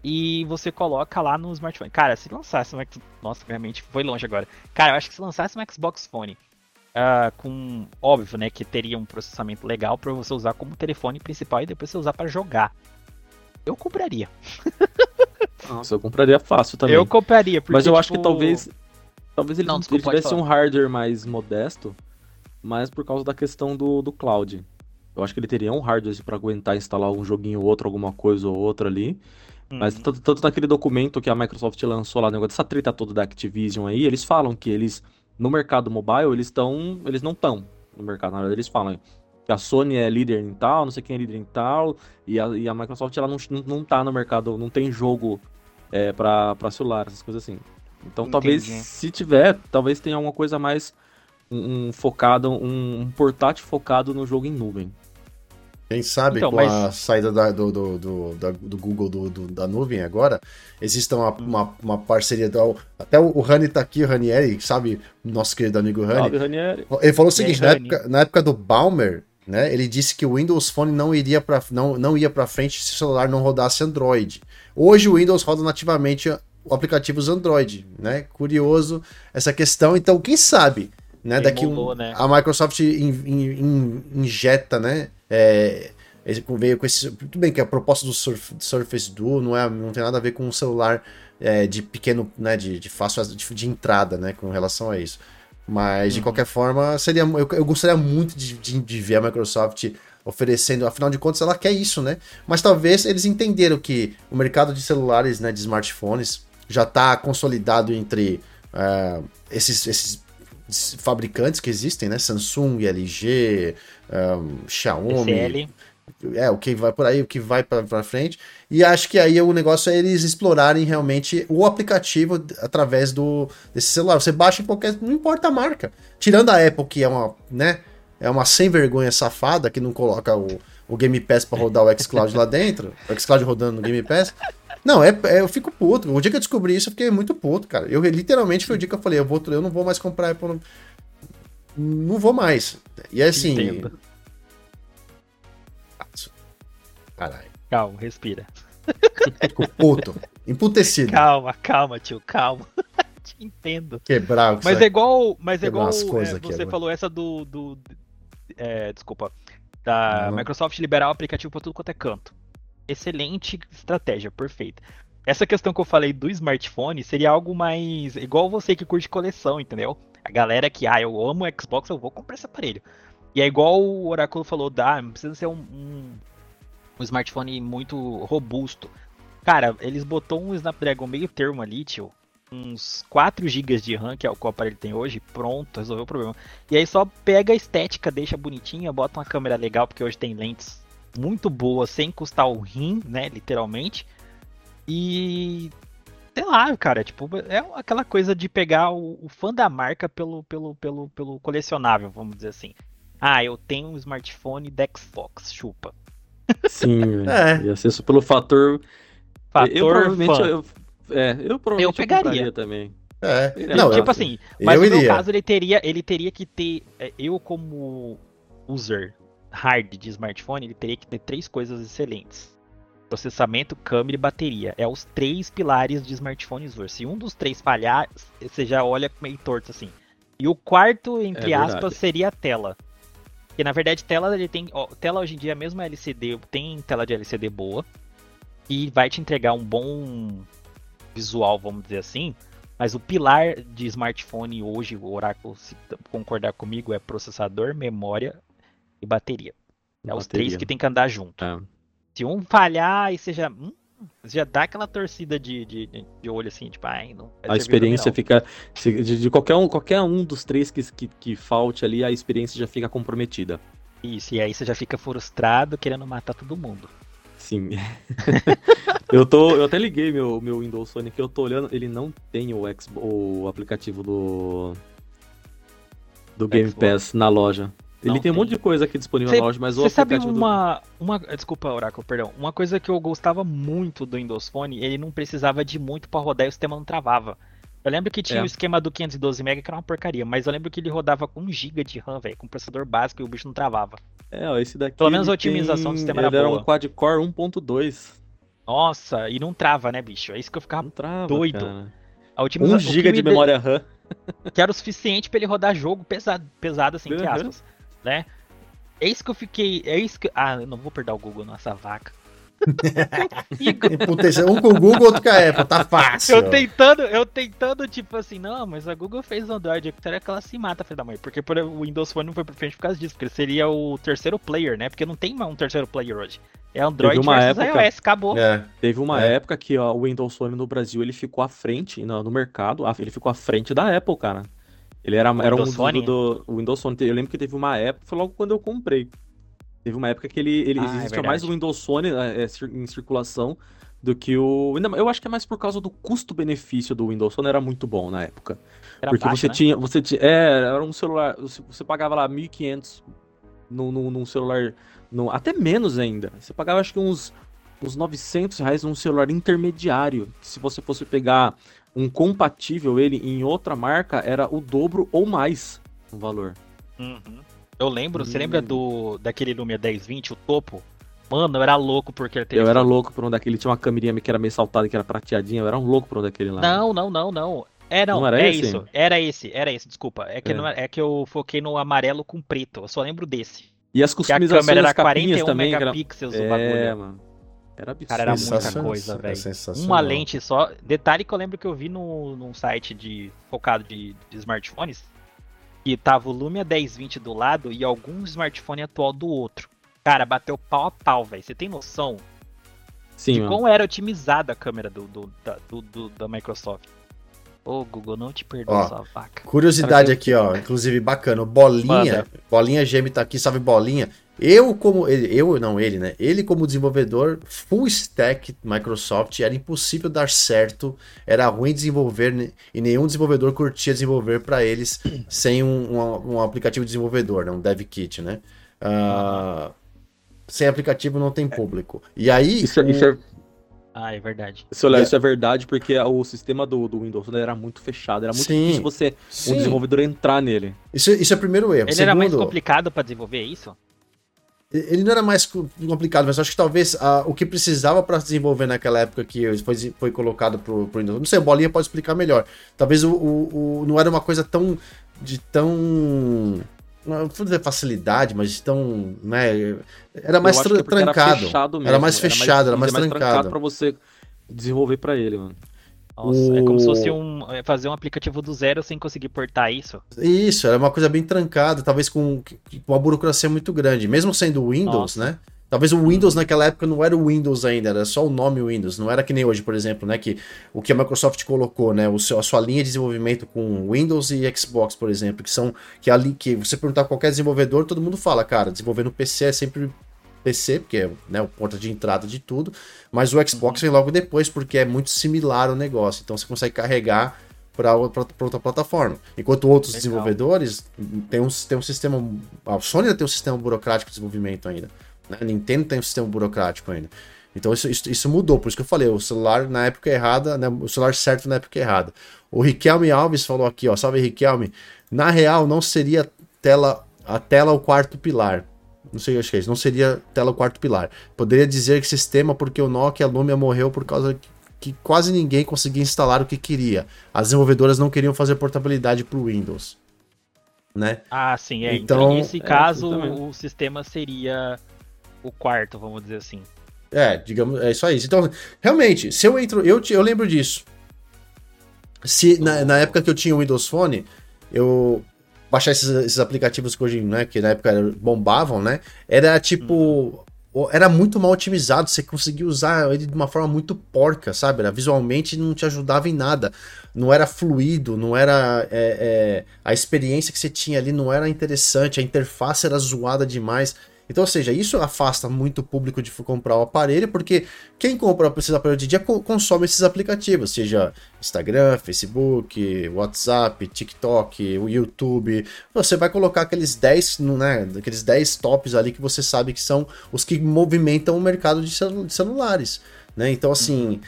E você coloca lá no smartphone. Cara, se lançasse um Nossa, realmente foi longe agora. Cara, eu acho que se lançasse um Xbox Phone uh, com. Óbvio, né? Que teria um processamento legal para você usar como telefone principal e depois você usar para jogar. Eu compraria.
Nossa, eu compraria fácil também.
Eu compraria,
porque, Mas eu tipo... acho que tipo, talvez Talvez ele, não, desculpa, ele tivesse um hardware mais modesto, mas por causa da questão do, do cloud. Eu acho que ele teria um hardware para aguentar instalar um joguinho ou outro, alguma coisa ou outra ali. Hum. Mas tanto, tanto, naquele documento que a Microsoft lançou lá, negócio dessa treta toda da Activision aí, eles falam que eles, no mercado mobile, eles estão. Eles não estão no mercado. Na verdade, eles falam que a Sony é líder em tal, não sei quem é líder em tal, e a, e a Microsoft ela não, não, não tá no mercado, não tem jogo é, para celular, essas coisas assim. Então Entendi. talvez, se tiver, talvez tenha alguma coisa mais um, um focado, um, um, portátil focado no jogo em nuvem.
Quem sabe então, com mas... a saída da, do, do, do, da, do Google do, do, da nuvem agora, exista uma, uma, uma parceria. Do, até o, o Rani tá aqui, o Ranieri, sabe? Nosso querido amigo Rani. Ranieri. Ele falou o seguinte: aí, na, época, na época do Balmer, né? Ele disse que o Windows Phone não iria para não, não ia para frente se o celular não rodasse Android. Hoje o Windows roda nativamente aplicativos Android, né? Curioso essa questão. Então, quem sabe, né? Daqui um, né? a Microsoft in, in, in, injeta, né? É, veio com esse. Tudo bem que a proposta do Surf, Surface Duo não, é, não tem nada a ver com um celular é, de pequeno, né? De, de fácil de, de, entrada, né? Com relação a isso. Mas, uhum. de qualquer forma, seria, eu, eu gostaria muito de, de, de ver a Microsoft oferecendo, afinal de contas, ela quer isso, né? Mas talvez eles entenderam que o mercado de celulares, né, de smartphones, já está consolidado entre uh, esses, esses fabricantes que existem, né? Samsung, LG, um, Xiaomi. PCL. É, o que vai por aí, o que vai para frente. E acho que aí o negócio é eles explorarem realmente o aplicativo através do desse celular. Você baixa em qualquer. Não importa a marca. Tirando a Apple, que é uma, né? É uma sem vergonha safada que não coloca o, o Game Pass para rodar o xCloud lá dentro. O xCloud rodando no Game Pass. Não, é, é, eu fico puto. O dia que eu descobri isso, eu fiquei muito puto, cara. Eu literalmente foi o dia que eu falei, eu, vou, eu não vou mais comprar Apple. Não, não vou mais. E é assim. Entendo.
Caralho. Calma, respira.
Fico puto. Emputecido.
Calma, calma, tio, calma. Te entendo.
Quebrar.
Mas é igual. Mas é igual. É, você falou essa do. do é, desculpa. Da uhum. Microsoft liberar o aplicativo pra tudo quanto é canto excelente estratégia, perfeita. Essa questão que eu falei do smartphone seria algo mais igual você que curte coleção, entendeu? A galera que, ah, eu amo Xbox, eu vou comprar esse aparelho. E é igual o Oráculo falou, dá, não precisa ser um, um, um smartphone muito robusto. Cara, eles botou um Snapdragon meio termo ali, tio. Uns 4 GB de RAM, que é o que o aparelho tem hoje, pronto, resolveu o problema. E aí só pega a estética, deixa bonitinha, bota uma câmera legal, porque hoje tem lentes muito boa sem custar o rim, né, literalmente. E sei lá, cara, tipo, é aquela coisa de pegar o, o, fã da marca pelo, pelo, pelo, pelo colecionável, vamos dizer assim. Ah, eu tenho um smartphone da Xbox, chupa.
Sim, é. ia ser isso pelo fator.
Fator eu provavelmente
fã. Eu, é, eu provavelmente eu
pegaria
eu também.
É.
Não, tipo eu, assim, mas no meu caso ele teria, ele teria que ter é, eu como user hard de smartphone, ele teria que ter três coisas excelentes: processamento, câmera e bateria. É os três pilares de smartphones hoje. Se um dos três falhar, você já olha meio torto assim. E o quarto, entre é aspas, seria a tela. Porque na verdade, tela ele tem. Ó, tela hoje em dia, mesmo a LCD, tem tela de LCD boa. E vai te entregar um bom visual, vamos dizer assim. Mas o pilar de smartphone hoje, o Oracle, se concordar comigo, é processador, memória e bateria. É os três que tem que andar junto. É. Se um falhar, aí você já. Hum, já dá aquela torcida de, de, de olho assim, tipo, ai, não.
A experiência fica. De, de, qualquer, um, qualquer um dos três que, que, que falte ali, a experiência já fica comprometida.
Isso, e aí você já fica frustrado querendo matar todo mundo.
Sim. eu tô. Eu até liguei meu, meu Windows Phone que eu tô olhando, ele não tem o, Xbox, o aplicativo do. Do Game Xbox. Pass na loja. Ele tem, tem, um monte de coisa aqui disponível cê, na loja, mas o
Você sabe uma, do... uma. Desculpa, Oracle, perdão. Uma coisa que eu gostava muito do Windows Phone, ele não precisava de muito para rodar e o sistema não travava. Eu lembro que tinha é. o esquema do 512 MB que era uma porcaria, mas eu lembro que ele rodava com 1 GB de RAM, velho, com processador básico e o bicho não travava.
É, esse daqui.
Pelo menos a otimização tem... do sistema
ele
era, era
boa. um quad-core 1.2.
Nossa, e não trava, né, bicho? É isso que eu ficava trava, doido.
Cara. A otimização, 1 GB de memória RAM.
Que era o suficiente para ele rodar jogo pesado, pesado assim, entre aspas né? É isso que eu fiquei. É isso que. Ah, eu não vou perder o Google nessa vaca.
um com o Google, outro com a Apple, tá fácil.
Eu tentando, eu tentando, tipo assim, não, mas a Google fez o Android, será que ela se mata, filho da mãe? Porque por, o Windows Phone não foi pra frente por causa disso, porque ele seria o terceiro player, né? Porque não tem um terceiro player hoje. É Android
Teve uma versus época, iOS,
acabou.
É. Teve uma é. época que ó, o Windows Phone no Brasil ele ficou à frente, no, no mercado, ele ficou à frente da Apple, cara. Ele era, era um do, do, o Windows Phone. Eu lembro que teve uma época, foi logo quando eu comprei. Teve uma época que ele, ele ah, é existia é mais o Windows Phone é, é em circulação do que o. Eu acho que é mais por causa do custo-benefício do Windows Phone, era muito bom na época. Era Porque baixo, você né? tinha. Você tinha. É, era um celular. Você pagava lá 1.500 num, num, num celular. No, até menos ainda. Você pagava acho que uns, uns 900 reais num celular intermediário. Se você fosse pegar um compatível ele em outra marca era o dobro ou mais o valor.
Uhum. Eu lembro, hum. você lembra do daquele Lumia 1020, o topo? Mano, eu era louco porque ele
Eu era louco por um daquele, tinha uma câmerinha que era meio saltada, que era prateadinha, eu era um louco por um daquele lá.
Não, não, não, não. É, não, não era é esse? isso. Era esse, era esse, desculpa. É que, é. Não, é que eu foquei no amarelo com preto, eu só lembro desse.
E as customizações
que a câmera era 41 também, megapixels
era...
o bagulho.
É, mano.
Era absurdo. Cara, era muita coisa, velho. É Uma lente só. Detalhe que eu lembro que eu vi no, num site de focado de, de smartphones que tava o Lumia 1020 do lado e algum smartphone atual do outro. Cara, bateu pau a pau, velho. Você tem noção
Sim,
de
mano.
como era otimizada a câmera do, do, da, do, do da Microsoft? Ô, Google, não te perdoa, sua vaca.
Curiosidade aqui, ó. Inclusive, bacana. Bolinha, Manda. Bolinha Gêmeo tá aqui, salve Bolinha. Eu, como. Ele, eu, não, ele, né? Ele, como desenvolvedor, full stack Microsoft, era impossível dar certo, era ruim desenvolver, e nenhum desenvolvedor curtia desenvolver para eles sem um, um, um, aplicativo desenvolvedor, né? um dev kit, né? Uh, sem aplicativo não tem público. E aí.
Isso, o... isso é
ah, é verdade.
Se olhar, isso é verdade, porque o sistema do, do Windows era muito fechado. Era muito sim, difícil você, sim. um desenvolvedor, entrar nele.
Isso, isso é o primeiro erro.
Ele Segundo, era mais complicado para desenvolver isso?
Ele não era mais complicado, mas acho que talvez ah, o que precisava para desenvolver naquela época que foi, foi colocado pro, pro Windows. Não sei, o Bolinha pode explicar melhor. Talvez o, o, o não era uma coisa tão. de tão não vou dizer facilidade, mas tão, né, era mais tra é trancado. Era, mesmo, era, mais fechado, era mais, era mais trancado
para você desenvolver para ele, mano.
Nossa, o... é como se fosse um, é, fazer um aplicativo do zero sem conseguir portar isso.
Isso, era uma coisa bem trancada, talvez com, com uma burocracia muito grande. Mesmo sendo Windows, Nossa. né? Talvez o Windows naquela época não era o Windows ainda, era só o nome Windows, não era que nem hoje, por exemplo, né, que o que a Microsoft colocou, né, o seu, a sua linha de desenvolvimento com Windows e Xbox, por exemplo, que são que ali que você perguntar qualquer desenvolvedor, todo mundo fala, cara, desenvolver no PC é sempre PC, porque é né, o porta de entrada de tudo, mas o Xbox vem logo depois porque é muito similar o negócio, então você consegue carregar para outra plataforma. Enquanto outros Legal. desenvolvedores têm um, tem um sistema. A Sony tem um sistema burocrático de desenvolvimento ainda. Né? A Nintendo tem um sistema burocrático ainda. Então isso, isso, isso, mudou, por isso que eu falei, o celular na época errada, né, o celular certo na época errada. O Riquelme Alves falou aqui, ó, salve Riquelme, na real não seria tela, a tela o quarto pilar. Não sei o que é isso, não seria tela o quarto pilar. Poderia dizer que sistema porque o Nokia Lumia morreu por causa que quase ninguém conseguia instalar o que queria. As desenvolvedoras não queriam fazer portabilidade para o Windows. Né?
Ah, sim, é. Então, então nesse é, caso, o sistema seria o quarto, vamos dizer assim.
É, digamos, é só isso. Então, realmente, se eu entro, eu, eu lembro disso. Se na, na época que eu tinha o Windows Phone, eu baixar esses, esses aplicativos que hoje, né, que na época bombavam, né? Era tipo, hum. era muito mal otimizado, você conseguia usar ele de uma forma muito porca, sabe? Era, visualmente não te ajudava em nada, não era fluido, não era é, é, a experiência que você tinha ali não era interessante, a interface era zoada demais. Então, ou seja, isso afasta muito o público de comprar o aparelho, porque quem compra esses aparelhos de dia consome esses aplicativos, seja Instagram, Facebook, WhatsApp, TikTok, o YouTube. Você vai colocar aqueles 10, né, aqueles 10 tops ali que você sabe que são os que movimentam o mercado de, celulares. Né? Então, assim.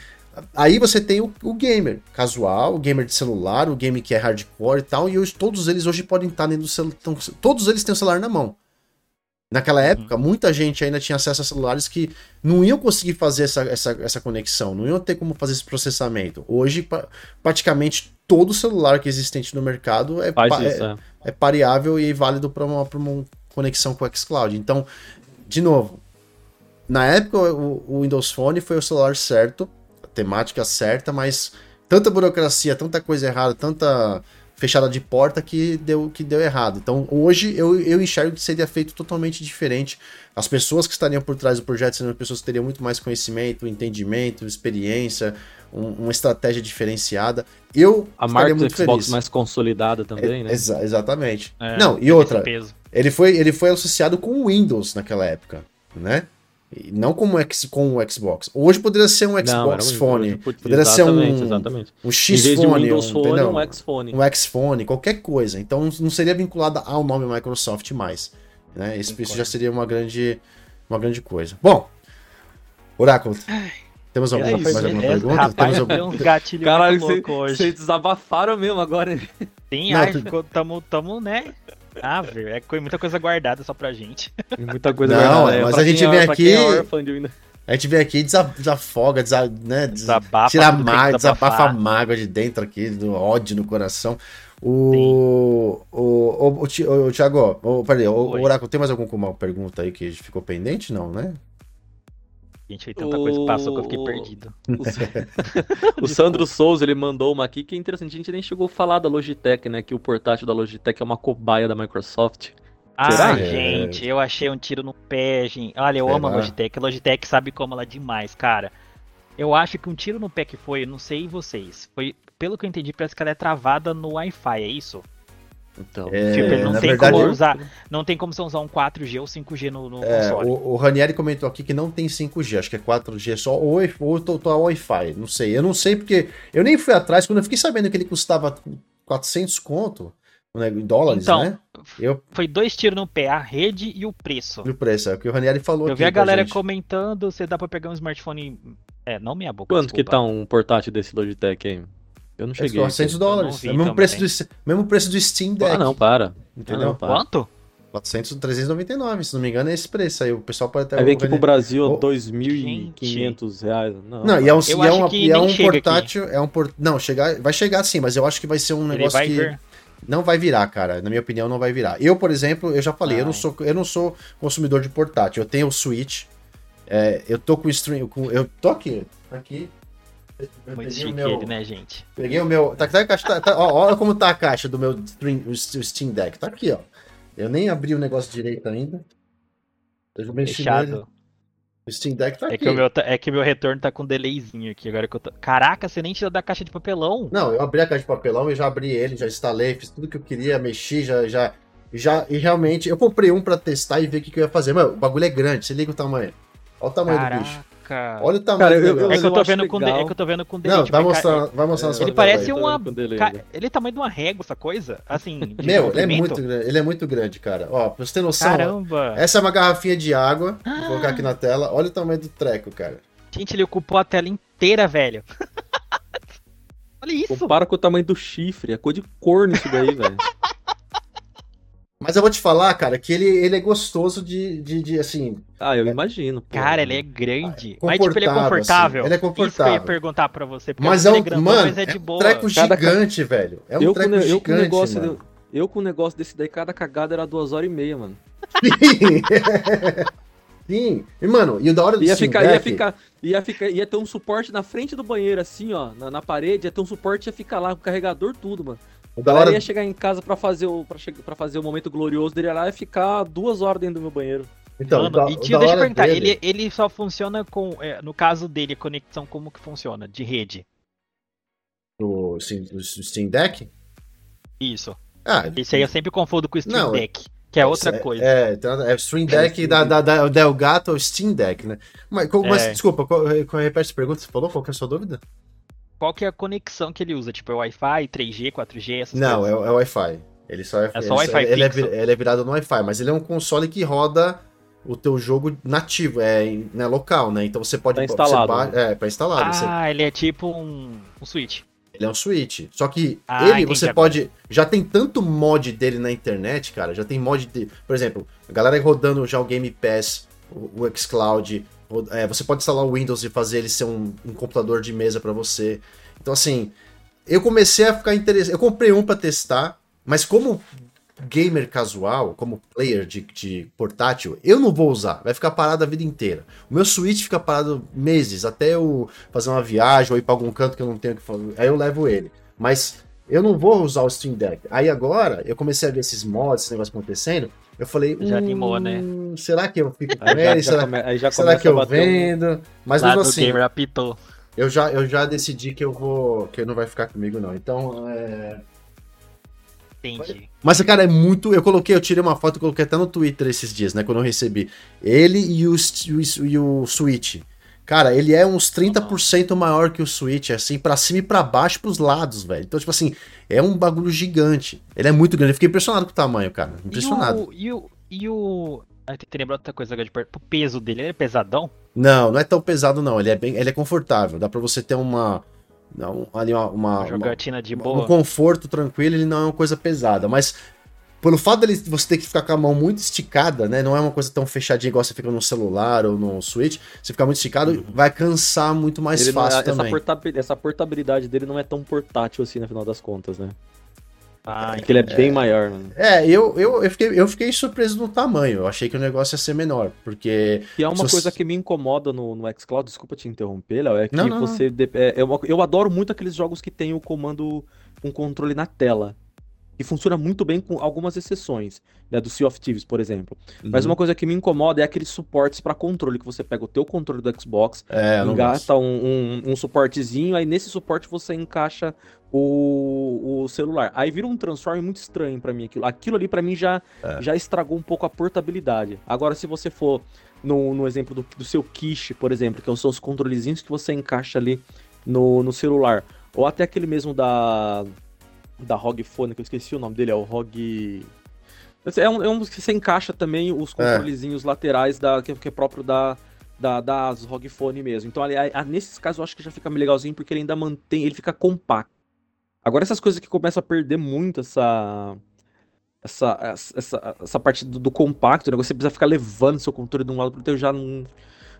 Aí você tem o, o, gamer casual, o gamer de celular, o game que é hardcore e tal, e hoje todos eles hoje podem estar dentro do celular. Todos eles têm o celular na mão. Naquela uhum. época, muita gente ainda tinha acesso a celulares que não iam conseguir fazer essa, essa, essa conexão, não iam ter como fazer esse processamento. Hoje, praticamente todo celular que é existente no mercado é, pa isso, é, é. é, pareável e válido para uma, uma conexão com o xCloud. Então, de novo, na época o, o Windows Phone foi o celular certo, a temática certa, mas tanta burocracia, tanta coisa errada, tanta fechada de porta que deu, que deu errado. Então hoje eu, eu enxergo que seria feito totalmente diferente. As pessoas que estariam por trás do projeto seriam pessoas que teriam muito mais conhecimento, entendimento, experiência, um, uma estratégia diferenciada. Eu
a marca do Xbox feliz. mais consolidada também, é, né?
Exa exatamente. É, Não, e outra, ele foi, ele foi associado com o Windows naquela época, né? Não como X, com o Xbox. Hoje poderia ser um Xbox não, Phone. Poderia ser um, exatamente. um X-Phone. Um,
Phone, um X-Phone.
Um X-Phone, qualquer coisa. Então não seria vinculada ao nome Microsoft mais. Né? Isso, isso já seria uma grande, uma grande coisa. Bom, Oráculo. Temos alguma, é mais alguma é, pergunta?
Rapaz,
Temos
algum... gatilho
Caralho, vocês desabafaram mesmo agora.
Sim, não, ai, tu... tamo, tamo, né? Ah, velho, é muita coisa guardada só pra gente.
Muita coisa
Não,
guardada.
mas
Pra
a gente vem
é-
aqui-
é.
A gente vem aqui e desa- desafoga, desa, né, des-
Desabafa
tira a mágoa, desabafa a mágoa de dentro aqui, do ódio no coração. O, o, o, o, o, Thiago, o, peraí, o, o
Oi.
Oráculo, tem mais alguma pergunta aí que ficou pendente? Não, né?
Gente, tanta coisa que passou que eu fiquei
O-
perdido.
O, o Sandro Souza, ele mandou uma aqui que é interessante. A gente nem chegou a falar da Logitech, né? Que o portátil da Logitech é uma cobaia da Microsoft.
Ah,
Será?
gente, eu achei um tiro no pé, gente. Olha, eu amo a
Será?
Logitech. A Logitech sabe como ela é demais, cara. Eu acho que um tiro no pé que foi, eu não sei vocês. Foi, pelo que eu entendi, parece que ela é travada no Wi-Fi, é isso?
Então,
É,
tipo, não tem
verdade,
como usar. Não tem como você usar um 4G ou 5G no, no
É,
console.
o, o Ranieri comentou aqui que não tem 5G, acho que é 4G só, ou, ou total Wi-Fi, não sei. Eu não sei porque eu nem fui atrás, quando eu fiquei sabendo que ele custava 400 conto, né, em dólares,
Então,
né? Eu
Foi dois tiros no pé, a rede e o preço.
vi o preço, é o que o Ranieri falou
Eu vi a galera
gente.
comentando, você dá pra pegar um smartphone. É, não minha boca.
quanto que
desculpa.
tá um portátil desse Logitech aí? Eu não
É
cheguei.
400
aqui.
dólares.
vi
É o mesmo preço, do, mesmo preço do Steam Deck.
Ah, não, para.
Entendeu?
Ah, não, para.
Quanto?
400, 399, se não me engano, é esse preço aí. O pessoal pode até.
Aí vem aqui pro Brasil
Ô,
2.500 reais. Não,
Não, e é um, e é
que
e é um portátil. É um port... Não, chegar, vai chegar sim, mas eu acho que vai ser um negócio
vai
que
ver.
não vai virar, cara. Na minha opinião, não vai virar. Eu, por exemplo, eu já falei, eu não
Ai.
sou, eu não sou consumidor de portátil. Eu tenho o Switch. é, eu tô com o stream. Com, eu tô aqui. Aqui. Eu
Muito chique
meu-
ele, né, gente?
Peguei o meu. Tá, tá, tá, tá- ó, olha como tá a caixa do meu stream, Steam Deck. Tá aqui, ó. Eu nem abri o negócio direito ainda. Eu mexi.
Fechado.
O Steam Deck tá aqui.
É que, o meu, tá- é que meu retorno tá com um delayzinho aqui, agora que eu tô. Caraca, você nem tira da caixa de papelão.
Não, eu abri a caixa de papelão e já abri ele, já instalei, fiz tudo que eu queria, mexi, já. já, já e realmente, eu comprei um pra testar e ver o que, que eu ia fazer. Mano, o bagulho é grande, se liga o tamanho. Olha o tamanho do bicho.
Caraca.
Olha o tamanho
Cara,
do
eu-
negócio.
É que eu tô vendo com de- é que eu tô vendo com delay.
Não,
tipo,
vai mostrar, vai mostrar na
É,
sua
Ele parece
aí.
Uma. Ele é tamanho de uma régua, essa coisa? Assim, de
Meu, ele é muito grande, ele é muito grande, cara. Ó, pra você ter noção, ó,
Caramba!
essa é uma garrafinha de água. Vou
Ah.
colocar aqui na tela. Olha o tamanho do treco, cara.
Gente, ele ocupou a tela inteira, velho. Olha isso!
Compara com o tamanho do chifre, é cor de corno isso daí, velho.
Mas eu vou te falar, cara, que ele, ele é gostoso de, de, de, assim,
Ah, eu imagino. pô.
Cara, ele é grande.
Ah,
mas tipo, ele é
confortável,
confortável.
assim. Ele é
Isso que eu
confortável.
ia perguntar pra você. Porque
Mas é um,
grandão,
mano,
mas é de
é um
boa.
treco
Cada-
gigante, velho. É um
eu, com,
treco
ne- eu com
gigante,
negócio,
mano.
eu, eu com o negócio desse daí, cada cagada era duas horas e meia, mano.
Sim. Sim. E, mano, e o da hora do
Ia
Steam
ficar, ia ficar, ia ficar, ia ter um suporte na frente do banheiro, assim, ó, na, na parede, ia ter um suporte, ia ficar lá com o carregador, tudo, mano.
O
A
da
galera
hora...
ia chegar em casa pra fazer o, pra fazer o momento glorioso dele lá e ficar duas horas dentro do meu banheiro.
Então,
Mano,
o da,
e
o
tio, deixa eu perguntar,
dele-
ele, ele só funciona com. é, no caso dele, conexão como que funciona? De rede.
do, do Steam Deck?
Isso.
Ah,
Esse aí eu sempre confundo com o Stream
Não,
Deck, que é outra
é,
coisa.
É, então, é o Stream Deck da, da, da, da Elgato ou Steam Deck, né? Mas, mas
É.
desculpa, qual, qual, repete a pergunta, você falou? Qual que é a sua dúvida?
Qual que é a conexão que ele usa? Tipo, é Wi-Fi, 3G, 4G, essas
Não, é,
coisas?
é Wi-Fi. Ele só é,
É só
ele,
Wi-Fi
ele, é, ele é virado no Wi-Fi, mas ele é um console que roda o teu jogo nativo, é né, local, né? Então você pode
Tá instalado,
você ba- É, para instalado. você-
Ah, ele é tipo um, um Switch.
Ele é um Switch. Só que
Ah,
ele,
entendi
você
agora.
pode. Já tem tanto mod dele na internet, cara. Já tem mod de. Por exemplo, a galera rodando já o Game Pass, o, o Xcloud. É, você pode instalar o Windows e fazer ele ser um, um computador de mesa pra você. Então, assim, eu comecei a ficar interessado. Eu comprei um pra testar, mas como gamer casual, como player de, de portátil, eu não vou usar. Vai ficar parado a vida inteira. O meu Switch fica parado meses, até eu fazer uma viagem ou ir pra algum canto que eu não tenho que fazer. Aí eu levo ele. Mas eu não vou usar o Steam Deck. Aí agora, eu comecei a ver esses mods, esse negócio acontecendo. Eu falei,
Já animou, né?
"Hum, Será que eu fico com ele? Será,
come-
será que eu
um-
vendo? Mas mesmo assim,
gamer apitou.
eu já, eu já decidi que eu vou. que não vai ficar comigo, não. Então, é.
Entendi.
Mas, cara, é muito. Eu coloquei, eu tirei uma foto e coloquei até no Twitter esses dias, né? Quando eu recebi. Ele e o, e o, e o Switch. Cara, ele é uns 30% maior que o Switch, assim, pra cima e pra baixo, pros lados, velho. Então, tipo assim, é um bagulho gigante. Ele é muito grande. Eu fiquei impressionado com o tamanho, cara. Impressionado.
E o. E o. E o... Ah, tem que lembrar outra coisa agora de perto. O peso dele, ele é pesadão?
Não, não é tão pesado, não. Ele é bem. Ele é confortável. Dá pra você ter uma. Não, ali uma, uma,
Uma jogatina de
um
boa.
conforto tranquilo, ele não é uma coisa pesada, mas pelo fato dele você ter que ficar com a mão muito esticada, né? Não é uma coisa tão fechadinha igual você fica no celular ou no Switch. Você ficar muito esticado, uhum. vai cansar muito mais ele fácil
é,
também.
Essa, essa portabilidade dele não é tão portátil assim, no final das contas, né? Ah, porque ele é, é bem maior, né?
É, eu, eu, eu, fiquei, eu fiquei surpreso no tamanho. Eu achei que o negócio ia ser menor, porque...
E é uma coisa que me incomoda no, no xCloud, desculpa te interromper, Léo, é que não, não, você... Não. É, eu, eu adoro muito aqueles jogos que tem o comando com controle na tela. E funciona muito bem com algumas exceções, né, do Sea of Thieves, por exemplo. Uhum. Mas uma coisa que me incomoda é aqueles suportes para controle, que você pega o teu controle do Xbox, é, engata um, um, um, suportezinho, aí nesse suporte você encaixa o, o celular. Aí vira um transform muito estranho para mim aquilo. Aquilo ali para mim já, é. já estragou um pouco a portabilidade. Agora, se você for no, no exemplo do, do seu quiche, por exemplo, que são os controlezinhos que você encaixa ali no, no celular, ou até aquele mesmo da da ROG Phone, que eu esqueci o nome dele, é o ROG. É um, é um que você encaixa também os é. controlezinhos é. laterais da, que, que, é próprio da, da, das ROG Phone mesmo. Então, ali, a, nesses casos, eu acho que já fica legalzinho porque ele ainda mantém, ele fica compacto. Agora, essas coisas que começam a perder muito essa. Essa, essa, essa parte do, do compacto, né? Você precisa ficar levando seu controle de um lado pro outro, eu já não.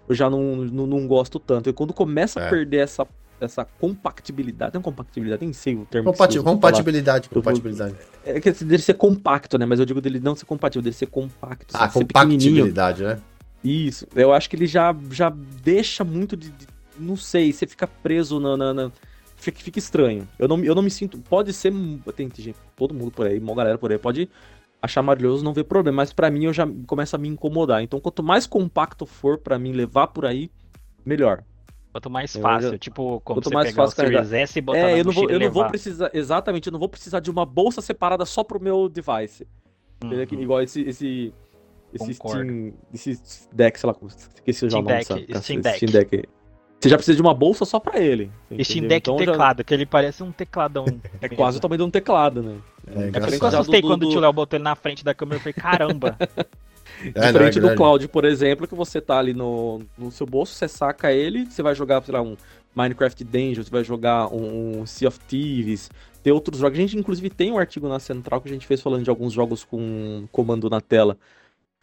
Eu já não, não, não gosto tanto. E quando começa é. a perder essa essa compactibilidade. Tem compactibilidade, nem sei o termo.
Compati compatibilidade, compatibilidade.
É que dele ser compacto, né? Mas eu digo dele não ser compatível, dele ser compacto.
Ah, compactibilidade, né?
Isso. Eu acho que ele já, já deixa muito de, de Não sei, você fica preso na. na, na fica, fica, estranho. Eu não, eu não me sinto. Pode ser. Tem gente, todo mundo por aí, uma galera por aí, pode achar maravilhoso, não ver problema. Mas para mim eu já começa a me incomodar. Então, quanto mais compacto for para mim levar por aí, melhor.
Quanto mais fácil, eu, tipo, como
quanto mais fácil o Series S e botar é, eu não vou, eu não vou precisar, exatamente, eu não vou precisar de uma bolsa separada só pro meu device. Uhum. Igual esse, esse, esse Steam, esse deck, sei lá, esqueci já o nome
Steam Deck.
Steam Deck. Você já precisa de uma bolsa só pra ele.
Steam Deck então, teclado, já... que ele parece um tecladão.
é quase o tamanho de um teclado, né?
É, é por isso que eu assustei do, quando do... o tio Léo botou ele na frente da câmera e falei, caramba.
É, Diferente não, é do Cloud, por exemplo, que você tá ali no, no seu bolso, você saca ele, você vai jogar, sei lá, um Minecraft Dungeon, você vai jogar um, um Sea of Thieves, tem outros jogos. A gente, inclusive, tem um artigo na Central que a gente fez falando de alguns jogos com comando na tela.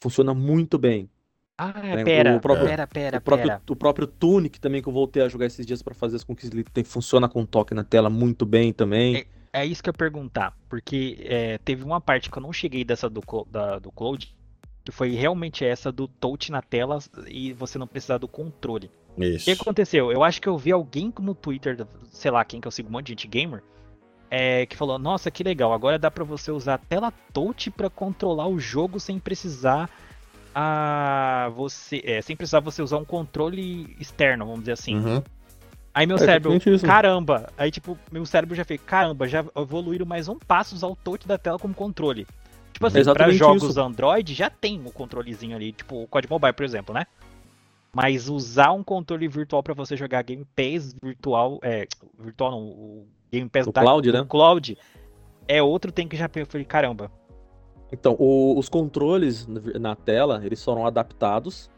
Funciona muito bem.
Ah, né? pera, o próprio, pera, pera,
o próprio,
pera.
O próprio Tunic também, que eu voltei a jogar esses dias para fazer as conquistas, ele tem, funciona com toque na tela muito bem também.
É, é isso que eu ia perguntar, porque é, teve uma parte que eu não cheguei dessa do, da, do Cloud, foi realmente essa do touch na tela e você não precisar do controle. Isso. O que aconteceu? Eu acho que eu vi alguém no Twitter, sei lá quem que eu sigo, um monte de gente gamer, é, que falou: Nossa, que legal, agora dá para você usar a tela touch para controlar o jogo sem precisar a você, é, sem precisar você usar um controle externo, vamos dizer assim. Uhum. Aí meu é, cérebro, caramba, aí tipo, meu cérebro já fez, caramba, já evoluíram mais um passo usar o touch da tela como controle. Tipo assim, é pra jogos isso. Android já tem o um controlezinho ali, tipo o Code Mobile, por exemplo, né? Mas usar um controle virtual para você jogar Game Pass virtual, é, virtual não, o Game Pass
o da, Cloud, né?
Cloud é outro tem que já falei, caramba.
Então, o, os controles na tela, eles foram adaptados.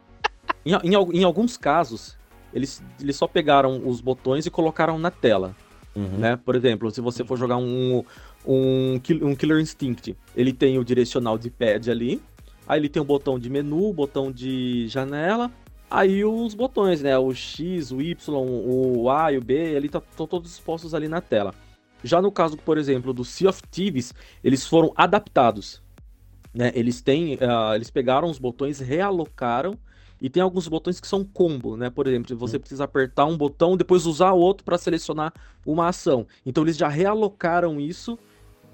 em, em, em, alguns casos, eles, eles só pegaram os botões e colocaram na tela. Uhum. Né? Por exemplo, se você for jogar um, um, um Killer Instinct. Ele tem o direcional de pad ali, aí ele tem o botão de menu, botão de janela, aí os botões, né? O X, o Y, o A e o B, estão tá, todos expostos ali na tela. Já no caso, por exemplo, do Sea of Thieves, eles foram adaptados. Né? Eles têm, uh, eles pegaram os botões, realocaram e tem alguns botões que são combo, né? Por exemplo, você hum. precisa apertar um botão, depois usar outro para selecionar uma ação. Então eles já realocaram isso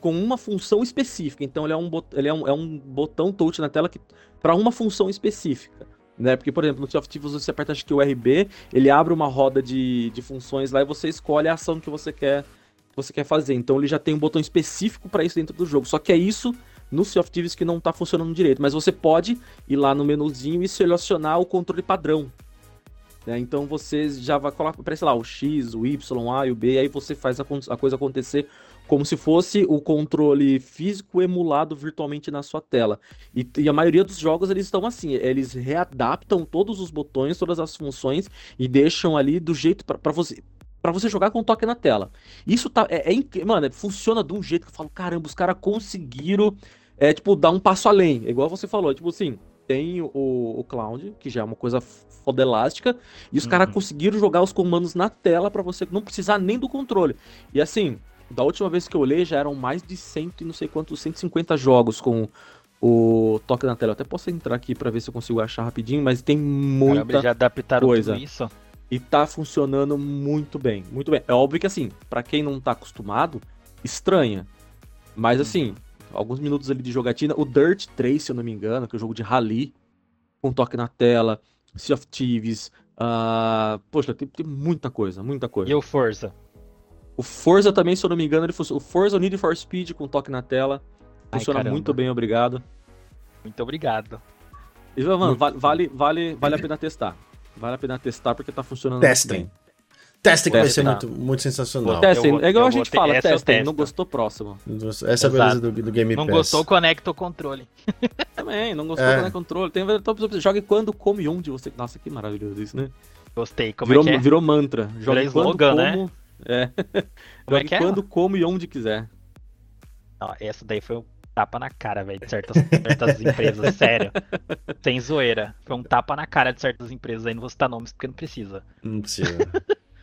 com uma função específica. Então ele é um, ele é um, é um botão touch na tela que para uma função específica. Né? Porque, por exemplo, no Sea of Thieves você aperta acho que o RB, ele abre uma roda de, de funções lá e você escolhe a ação que você quer você quer fazer. Então ele já tem um botão específico para isso dentro do jogo. Só que é isso no Sea of Thieves que não está funcionando direito. Mas você pode ir lá no menuzinho e selecionar o controle padrão. Né? Então você já vai colocar, parece lá, o X, o Y, o A e o B, e aí você faz a, a coisa acontecer como se fosse o controle físico emulado virtualmente na sua tela. E, e, a maioria dos jogos eles estão assim, eles readaptam todos os botões, todas as funções e deixam ali do jeito para você para você jogar com toque na tela. Isso tá é, é, mano, funciona de um jeito que eu falo, caramba, os caras conseguiram é tipo dar um passo além, igual você falou, tipo assim, tem o, o Cloud, que já é uma coisa fodelástica, e os uhum. caras conseguiram jogar os comandos na tela para você não precisar nem do controle. E assim, da última vez que eu olhei, já eram mais de cento e não sei quantos, 150 jogos com o toque na tela. Eu até posso entrar aqui para ver se eu consigo achar rapidinho, mas tem muita Caramba, já adaptaram coisa. Tudo isso. E tá funcionando muito bem, muito bem. É óbvio que assim, para quem não tá acostumado, estranha. Mas uhum. assim, alguns minutos ali de jogatina, o Dirt 3, se eu não me engano, que é o um jogo de rally, com toque na tela, Sea of Thieves, uh... poxa, tem, tem muita coisa, muita coisa.
E o Forza?
O Forza também, se eu não me engano, ele funciona. O Forza Need for Speed com toque na tela. Funciona Ai, muito bem, obrigado.
Muito obrigado.
E, mano, vale, vale, vale, vale a pena testar. Vale a pena testar porque tá funcionando
Testem. muito bem. Testem que vai ser muito, muito sensacional.
Testem, é igual a gente fala, testem, não gostou próximo.
Essa é a beleza do, do Game
Pass. Não gostou, conecta o controle.
Também, não gostou, é. conecta o controle. Tem, jogue quando, como e onde você... Nossa, que maravilhoso isso, né?
Gostei, como
virou,
é que é?
Virou mantra. Jogue
virou quando, slogan,
como... Né? É. Como é que é? quando, como e onde quiser.
Não, essa daí foi um tapa na cara, velho, de certas, certas empresas, sério. Sem zoeira. Foi um tapa na cara de certas empresas aí, não vou citar nomes porque não precisa.
Não precisa.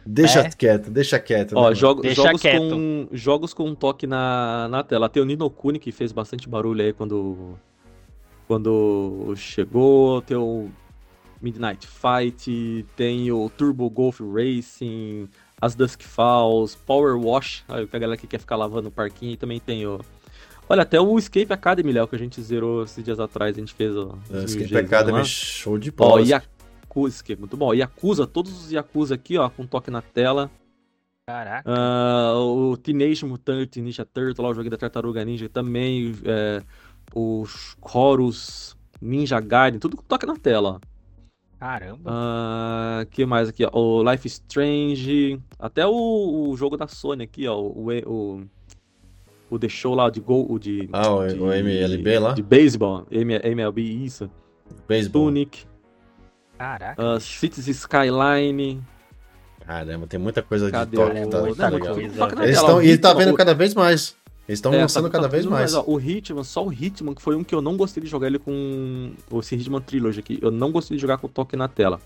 Deixa é. quieto, deixa quieto.
Ó, né, jogo, deixa jogos, quieto. Com, jogos com um toque na, na tela. Tem o Nino Kuni que fez bastante barulho aí quando, quando chegou. Tem o Midnight Fight, tem o Turbo Golf Racing, as Dusk Falls, Power Wash, aí, a galera que quer ficar lavando o parquinho, e também tem o. Olha, até o Escape Academy, Léo, que a gente zerou esses dias atrás, a gente fez o.
É, Escape Academy, lá. show de bola.
Ó, Yakuza, que é muito bom. Yakuza, todos os Yakuza aqui, ó, com toque na tela.
Caraca.
Uh, o Teenage Mutant Ninja Turtle, lá, o jogo da Tartaruga Ninja também. É, os Horus, Ninja Gaiden, tudo com toque na tela, ó.
Caramba.
Uh, que mais aqui, ó? O Life Strange. Até o, o jogo da Sony aqui, ó. O, o, o The Show lá de Gol. De,
ah, o,
de,
o MLB lá?
De beisebol. MLB, isso.
Baseball.
Tunic.
Caraca.
Uh, Cities Skyline.
Caramba, tem muita coisa Cadê de toque. Tá,
tá legal.
Eles estão, e tá vendo cada vez mais. Eles estão é, lançando tá, cada tá vez mais. mais ó,
o Hitman, só o Hitman, que foi um que eu não gostei de jogar ele com. Esse Hitman Trilogy aqui. Eu não gostei de jogar com toque na tela.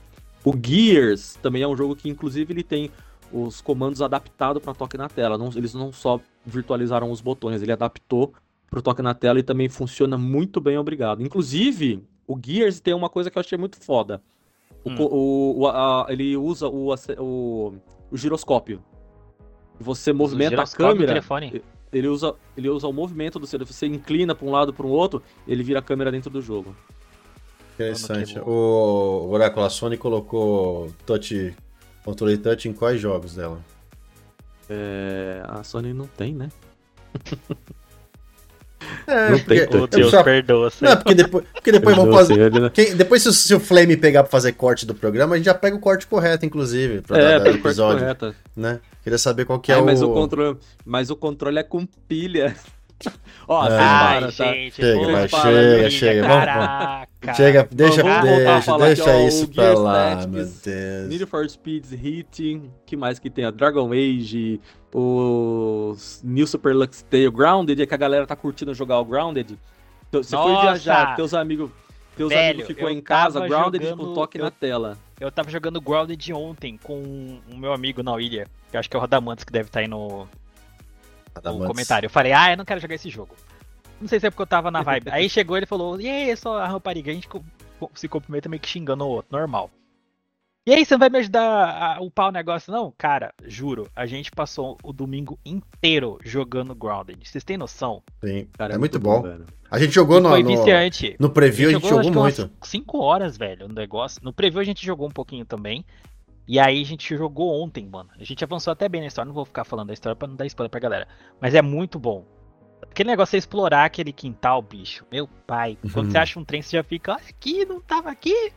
O Gears também é um jogo que, inclusive, ele tem os comandos adaptados para toque na tela. Não, eles não só virtualizaram os botões, ele adaptou para o toque na tela e também funciona muito bem, obrigado. Inclusive, o Gears tem uma coisa que eu achei muito foda. O, hum. o, o a, ele usa o, o, o giroscópio. Você movimenta a câmera ele usa, ele usa o movimento do seu. Você inclina para um lado para o outro, ele vira a câmera dentro do jogo.
Interessante. O, o Oráculo, a Sony colocou touch, controle touch em quais jogos dela?
É, a Sony não tem, né?
É, não porque, tem, Deus só... perdoa. Não, porque depois, porque depois vão fazer. Né? Quem, depois, se o, se o, Flame pegar pra fazer corte do programa, a gente já pega o corte correto, inclusive, pra
é, dar, dar episódio.
Né? Queria saber qual que é, é
o...
Mas
o controle, mas o controle é com pilha.
Ó, é. Para, tá? Gente, chega, vai, chega, chega. Vamos, chega, deixa, vamos deixa, deixa aqui, isso pra lá, meu Deus.
Need for Speeds Hit, que mais que tem? A Dragon Age, o New Super Lux Tale, Grounded, é que a galera tá curtindo jogar o Grounded. Você foi viajar, teus amigos, teus Velho, amigos ficou em casa, Grounded jogando, com toque
eu,
na tela.
Eu tava jogando Grounded ontem com o meu amigo na ilha, que eu acho que é o Radamantes que deve estar tá aí no, no comentário. Eu falei, ah, eu não quero jogar esse jogo. Não sei se é porque eu tava na vibe. aí chegou ele falou, e aí, só a rapariga, a gente se cumprimenta meio que xingando o outro, normal. E aí, você não vai me ajudar a upar o negócio, não? Cara, juro, a gente passou o domingo inteiro jogando Grounded. Vocês têm noção?
Sim, cara, é, é muito, bom. a gente jogou no,
foi viciante.
no, no preview, a gente, a gente jogou, jogou muito.
5 horas, velho, no negócio. No preview a gente jogou um pouquinho também. E aí a gente jogou ontem, mano. A gente avançou até bem na história. Não vou ficar falando da história pra não dar spoiler pra galera. Mas é muito bom. Aquele negócio é explorar aquele quintal, bicho. Meu pai. Quando uhum. você acha um trem, você já fica, olha aqui, não tava aqui.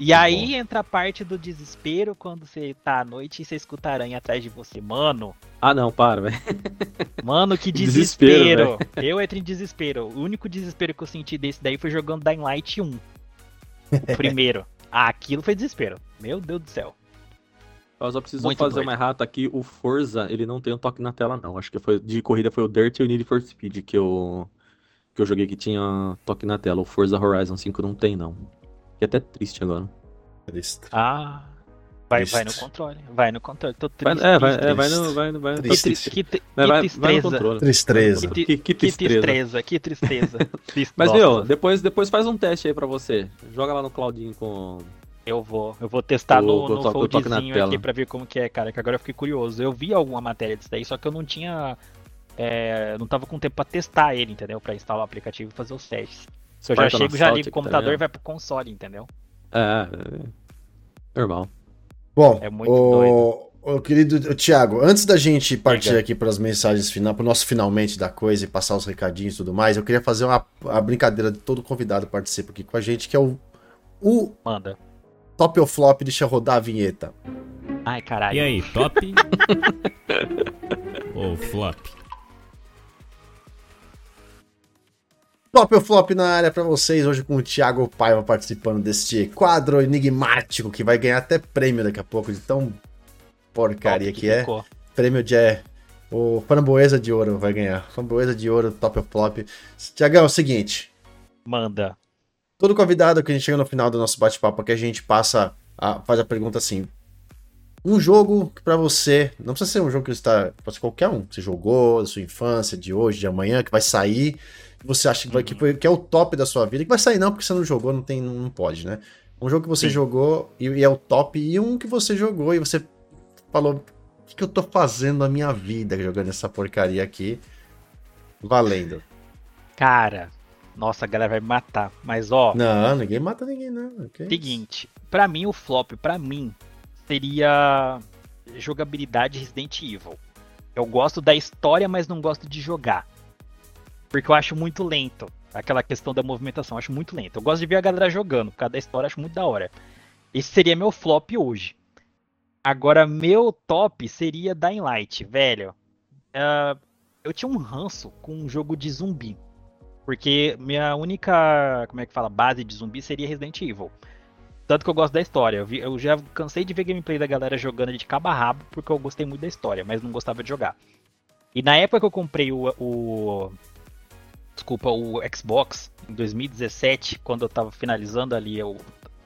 E aí entra a parte do desespero quando você tá à noite e você escuta aranha atrás de você. Mano.
Ah, não, para, velho.
Mano, que desespero. desespero eu entro em desespero. O único desespero que eu senti desse daí foi jogando Dying Light 1. O primeiro. Ah, aquilo foi desespero. Meu Deus do céu.
Eu só preciso Muito fazer doido. uma errata aqui. O Forza, ele não tem um toque na tela, não. Acho que foi de corrida foi o Dirt e o Need for Speed que eu, que eu joguei que tinha toque na tela. O Forza Horizon 5 não tem, não. Que é até triste agora.
Triste.
Ah. Vai, vai no controle. Vai no controle. Tô triste.
Vai, é, vai, é, vai no. Vai, no, vai, no-
Triste.
triste.
Que, que,
Vai, vai,
tristeza.
vai no controle.
Tristeza.
Que,
Que, que tristeza.
que tristeza. Triste-
Mas, meu, depois, depois faz um teste aí pra você. Joga lá no Claudinho com.
Eu vou, eu vou testar
O-
no, no
toque- toque
foldzinho
tela.
aqui pra ver como que é, cara, que agora eu fiquei curioso. Eu vi alguma matéria disso daí, só que eu não tinha. é, não tava com tempo pra testar ele, entendeu? Pra instalar o aplicativo e fazer os testes. Se eu já chego, já ligo o
aqui
computador e vai pro console, entendeu?
É, é. Normal.
Bom,
É muito
o, o querido Thiago, antes da gente partir aqui para as mensagens final, para o nosso finalmente da coisa e passar os recadinhos e tudo mais, eu queria fazer uma, a brincadeira de todo convidado que participa aqui com a gente, que é o, o
Manda.
top ou flop, deixa rodar a vinheta.
Ai, caralho.
E aí, top? Ou flop?
Top ou flop na área para vocês, hoje com o Thiago Paiva participando deste quadro enigmático que vai ganhar até prêmio daqui a pouco, de tão porcaria
Top
que, é.
ficou.
Prêmio de é, o Framboesa de Ouro vai ganhar. Framboesa de Ouro, top ou flop. Tiagão, é o seguinte,
Manda.
todo convidado que a gente chega no final do nosso bate-papo aqui, a gente passa, a, faz a pergunta assim, um jogo que pra você, não precisa ser um jogo que você tá, pode ser qualquer um, que você jogou, da sua infância, de hoje, de amanhã, que vai sair, que você acha que, vai, que, foi- que é o top da sua vida, que vai sair não, porque você não jogou, não tem, não pode, né? Um jogo que você
Sim.
jogou e, e é o top, e um que você jogou e você falou, o que, que eu tô fazendo na minha vida jogando essa porcaria aqui? Valendo.
Cara, nossa, a galera vai me matar. Mas ó,
Não, ninguém mata ninguém, não. Isso?
seguinte, pra mim o flop, pra mim, seria jogabilidade Resident Evil. Eu gosto da história, mas não gosto de jogar. Porque eu acho muito lento. Aquela questão da movimentação, eu acho muito lento. Eu gosto de ver a galera jogando, por causa da história, acho muito da hora. Esse seria meu flop hoje. Agora, meu top seria Dying Light, velho. Ah, eu tinha um ranço com um jogo de zumbi. Porque minha única, como é que fala, base de zumbi seria Resident Evil. Tanto que eu gosto da história. Eu, vi- eu já cansei de ver gameplay da galera jogando de cabo a rabo, porque eu gostei muito da história, mas não gostava de jogar. E na época que eu comprei o, o- desculpa, o Xbox, em 2017, quando eu tava finalizando ali o-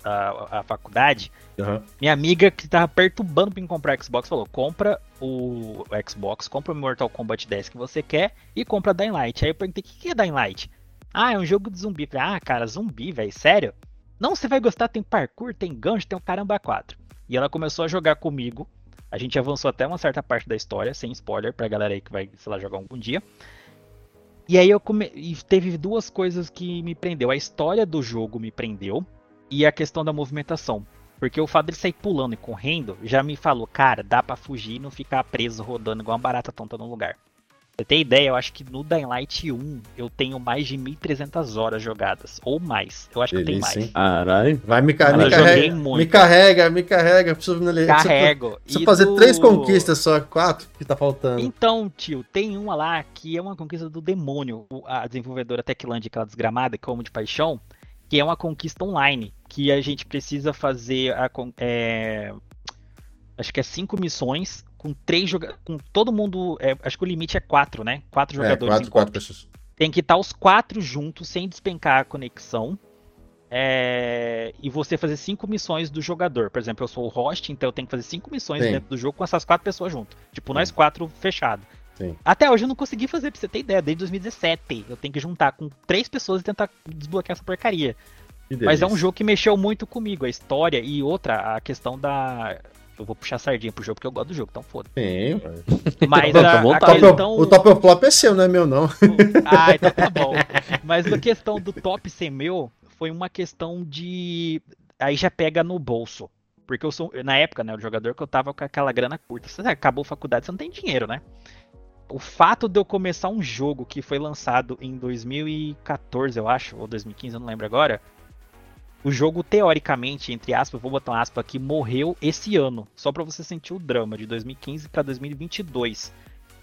a, a faculdade,
Aham.
minha amiga que tava perturbando pra me comprar Xbox falou: compra o Xbox, compra o Mortal Kombat 10 que você quer e compra Dying Light. Aí eu perguntei: o que que é Dying Light? Ah, é um jogo de zumbi. Falei, ah, cara, zumbi, velho, sério? Não, você vai gostar, tem parkour, tem gancho, tem o caramba 4. E ela começou a jogar comigo. A gente avançou até uma certa parte da história, sem spoiler, pra galera aí que vai, sei lá, jogar algum dia. E aí eu come... e teve duas coisas que me prendeu. A história do jogo me prendeu e a questão da movimentação. Porque o fato dele sair pulando e correndo já me falou, cara, dá pra fugir e não ficar preso rodando igual uma barata tonta no lugar. Pra Você tem ideia? Eu acho que no Dying Light 1 eu tenho mais de 1.300 horas jogadas. Ou mais. Eu acho que eu tenho
Delícia,
mais.
Caralho.
Vai, me, ca-
Cara,
me
eu
carrega.
muito.
Me carrega, me carrega. Preciso, preciso,
Carrego.
preciso
E
fazer
do-
três conquistas só, quatro que tá faltando.
Então, tio, tem uma lá que é uma conquista do demônio. O- A desenvolvedora Techland, aquela desgramada, que eu amo de paixão, que é uma conquista online. Que a gente precisa fazer a, é, acho que é cinco missões com três jogadores. Com todo mundo. é, acho que o limite é quatro, né? Quatro
É,
jogadores
quatro, quatro pessoas.
Tem que estar os quatro juntos, sem despencar a conexão. É, e você fazer cinco missões do jogador. Por exemplo, eu sou o host, então eu tenho que fazer cinco missões
Sim.
dentro do jogo com essas quatro pessoas junto. Tipo, nós
Sim.
quatro fechado.
Sim.
Até hoje eu não consegui fazer, pra você ter ideia, desde 2017. Eu tenho que juntar com três pessoas e tentar desbloquear essa porcaria. Mas é um jogo que mexeu muito comigo, a história e outra, a questão da. Eu vou puxar sardinha pro jogo porque eu gosto do jogo, então foda.
Sim.
Mas
à
a, a
vontade.
Top,
questão.
O top flop é seu, não é meu, não.
Ah, então tá bom. Mas a questão do top ser meu foi uma questão de. Aí já pega no bolso. Porque eu sou. Na época, né, o jogador que eu tava com aquela grana curta. Você acabou a faculdade, você não tem dinheiro, né? O fato de eu começar um jogo que foi lançado em 2014, eu acho, ou 2015, eu não lembro agora. O jogo, teoricamente, entre aspas, vou botar um aspa aqui, morreu esse ano. Só pra você sentir o drama, de 2015 pra 2022.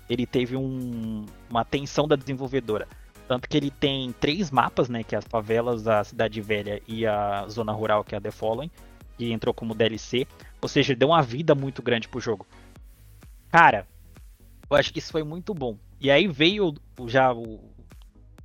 Ele teve um- uma atenção da desenvolvedora. Tanto que ele tem três mapas, né? Que é as favelas, a Cidade Velha e a Zona Rural, que é a The Following. Que entrou como DLC. Ou seja, deu uma vida muito grande pro jogo. Cara, eu acho que isso foi muito bom. E aí veio já o,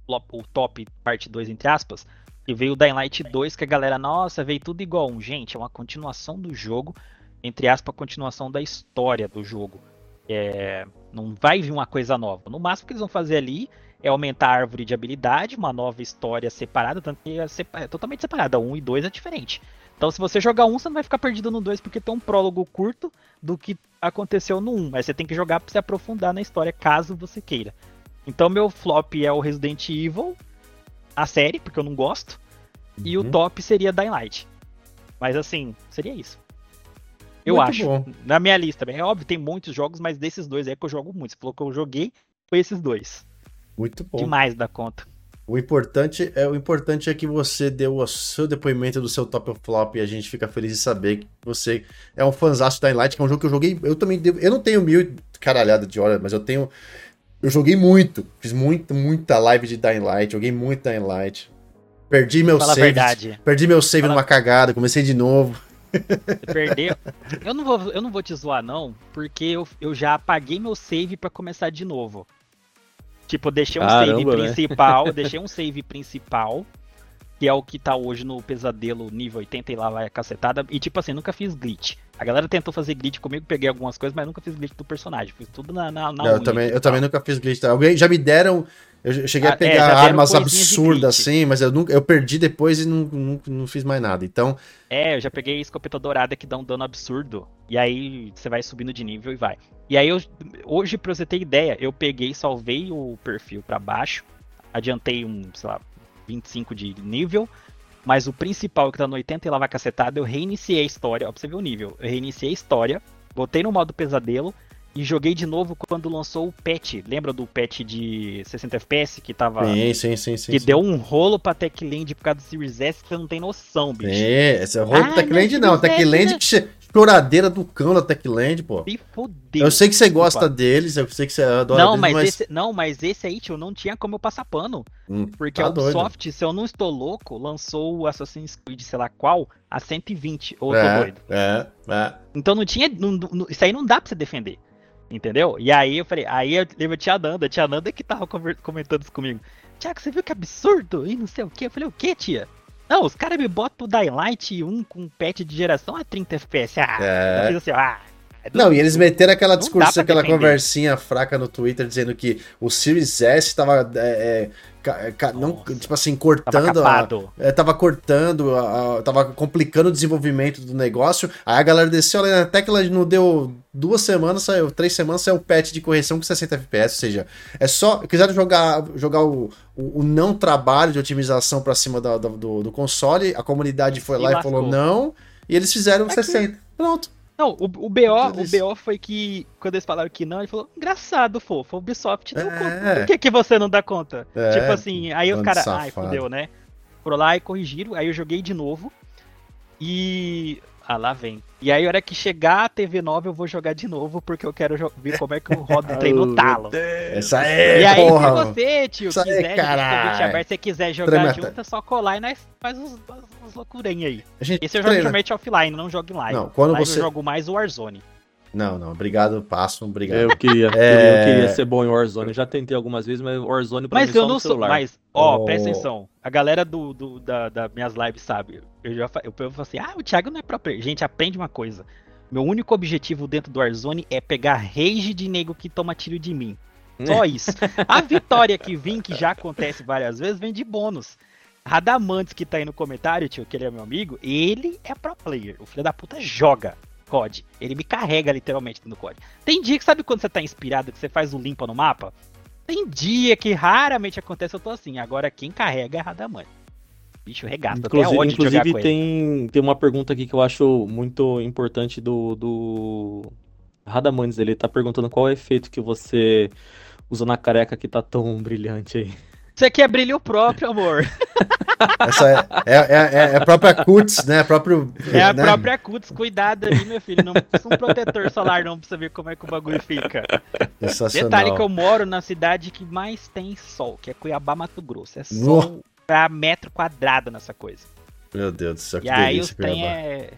o top parte 2, entre aspas, e veio o Dying Light 2, que a galera, nossa, veio tudo igual um. Gente, é uma continuação do jogo, entre aspas, continuação da história do jogo. É, não vai vir uma coisa nova. No máximo que eles vão fazer ali é aumentar a árvore de habilidade, uma nova história separada, tanto que é, é totalmente separada. Um e dois é diferente. Então, se você jogar um, você não vai ficar perdido no dois, porque tem um prólogo curto do que aconteceu no um. Mas você tem que jogar para se aprofundar na história, caso você queira. Então, meu flop é o Resident Evil, a série, porque eu não gosto. Uhum. E o uhum. top seria Dying Light. Mas assim, seria isso. Eu muito acho. Bom. Na minha lista, é óbvio, tem muitos jogos, mas desses dois é que eu jogo muito. Você falou que eu joguei, foi esses dois.
Muito bom.
Demais da conta.
O importante é o importante é que você deu o seu depoimento do seu top of flop e a gente fica feliz de saber que você é um fãzaço da Light, que é um jogo que eu joguei. Eu também devo, eu não tenho mil caralhada de horas, mas eu tenho eu joguei muito, fiz muito, muita live de Dying Light, joguei muito Dying Light. Perdi meu Fala save. Verdade. Perdi meu save Fala... numa cagada, comecei de novo.
Perdeu. Eu não vou, eu não vou te zoar não, porque eu, eu já apaguei meu save para começar de novo. Tipo, deixei um Caramba, save né? principal, deixei um save principal, que é o que tá hoje no pesadelo nível 80 e lá vai a cacetada. E tipo assim, nunca fiz glitch. A galera tentou fazer glitch comigo, peguei algumas coisas, mas nunca fiz glitch do personagem. Fiz tudo na, na, na
eu também, eu também nunca fiz glitch. Alguém já me deram. Eu cheguei a ah, pegar é, armas absurdas assim, mas eu, nunca, eu perdi depois e não, não, não fiz mais nada. Então.
É, eu já peguei escopeta dourada que dá um dano absurdo. E aí você vai subindo de nível e vai. E aí eu, hoje, pra você ter ideia, eu peguei, salvei o perfil para baixo, adiantei um, sei lá, 25 de nível. Mas o principal que tá no 80 e lá vai cacetada, eu reiniciei a história. Ó, pra você ver o nível. Eu reiniciei a história, botei no modo pesadelo e joguei de novo quando lançou o patch. Lembra do patch de 60 FPS que tava.
Sim, sim, sim. sim
que
sim.
deu um rolo pra Techland por causa do Series S que você não tem noção, bicho.
É, esse é rolo ah, Techland não. Techland que choradeira do cão da Techland, pô. Me fudeu. Eu sei que você gosta deles, eu sei que você adora
não, deles, mas, mas... Esse, não, mas esse aí, tio, não tinha como eu passar pano. Hum, porque tá a Ubisoft, doido. se eu não estou louco, lançou o Assassin's Creed, sei lá qual, a 120. Ou eu é, tô doido?
É, é.
Então não tinha. Não, não, isso aí não dá pra você defender. Entendeu? E aí eu falei, aí eu lembro a tia Nanda, a tia Nanda que tava comentando isso comigo. Tiago, você viu que absurdo? E não sei o que. Eu falei, o que, tia? Não, os caras me botam o Dying Light 1 com patch de geração a 30 FPS. Ah, é. assim, ah,
é não, e eles meteram aquela discurso, aquela defender. conversinha fraca no Twitter dizendo que o Series S estava é, é, não, tipo assim, cortando. Tava, a, é, tava cortando, a, a, tava complicando o desenvolvimento do negócio. Aí a galera desceu, até que ela não deu duas semanas, saiu, três semanas, saiu o patch de correção com 60 FPS. Ou seja, é só. Quiseram jogar, jogar o, o, o não trabalho de otimização para cima do, do, do, console, a comunidade foi lá e falou não, e eles fizeram Aqui. 60. Pronto.
Não, o, o, BO, o BO foi que, quando eles falaram que não, ele falou, engraçado, fofo, o Ubisoft deu é. conta. Por que, que você não dá conta? É. Tipo assim, aí os caras, ai, fodeu, né? Foram lá e corrigiram, aí eu joguei de novo. E ah, lá vem. E aí, a hora que chegar a TV nova, eu vou jogar de novo, porque eu quero ver como é que o roda o trem no talo.
Essa é,
E aí, porra, se você, tio, quiser, é, aberto, se quiser jogar junto, é só colar e nós faz os, os loucurinhas aí. Esse eu jogo geralmente offline, não jogo em live. Não,
quando live você...
eu jogo mais o Warzone.
Não, não, obrigado, passo, obrigado.
Eu queria, é... eu queria ser bom em Warzone. Eu já tentei algumas vezes, mas Warzone
pra mas mim eu não sou, Mas, ó, oh. presta atenção. A galera do, do da, da, minhas lives sabe. Eu já eu, eu falo assim, ah, o Thiago não é próprio. Gente, aprende uma coisa. Meu único objetivo dentro do Warzone é pegar rage de nego que toma tiro de mim. Só é. isso. A vitória que vem, que já acontece várias vezes, vem de bônus. Radamantes que tá aí no comentário, tio, que ele é meu amigo, ele é pro player. O filho da puta joga. COD. Ele me carrega literalmente no COD. Tem dia que sabe quando você tá inspirado, que você faz um limpa no mapa? Tem dia que raramente acontece, eu tô assim. Agora quem carrega é Radamante. Bicho regata,
inclusive, até Inclusive tem, tem uma pergunta aqui que eu acho muito importante do, do Radamantes. Ele tá perguntando qual é o efeito que você usa na careca que tá tão brilhante aí.
Isso aqui é brilho próprio, amor.
Essa é, é, é, é, a própria cuts, né? Próprio,
é a né? própria cuts. Cuidado aí, meu filho. Não precisa um protetor solar não pra você ver como é que o bagulho fica. Detalhe que eu moro na cidade que mais tem sol, que é Cuiabá, Mato Grosso. É sol pra metro quadrado nessa coisa.
Meu Deus do céu,
que E aí delícia, o trem é...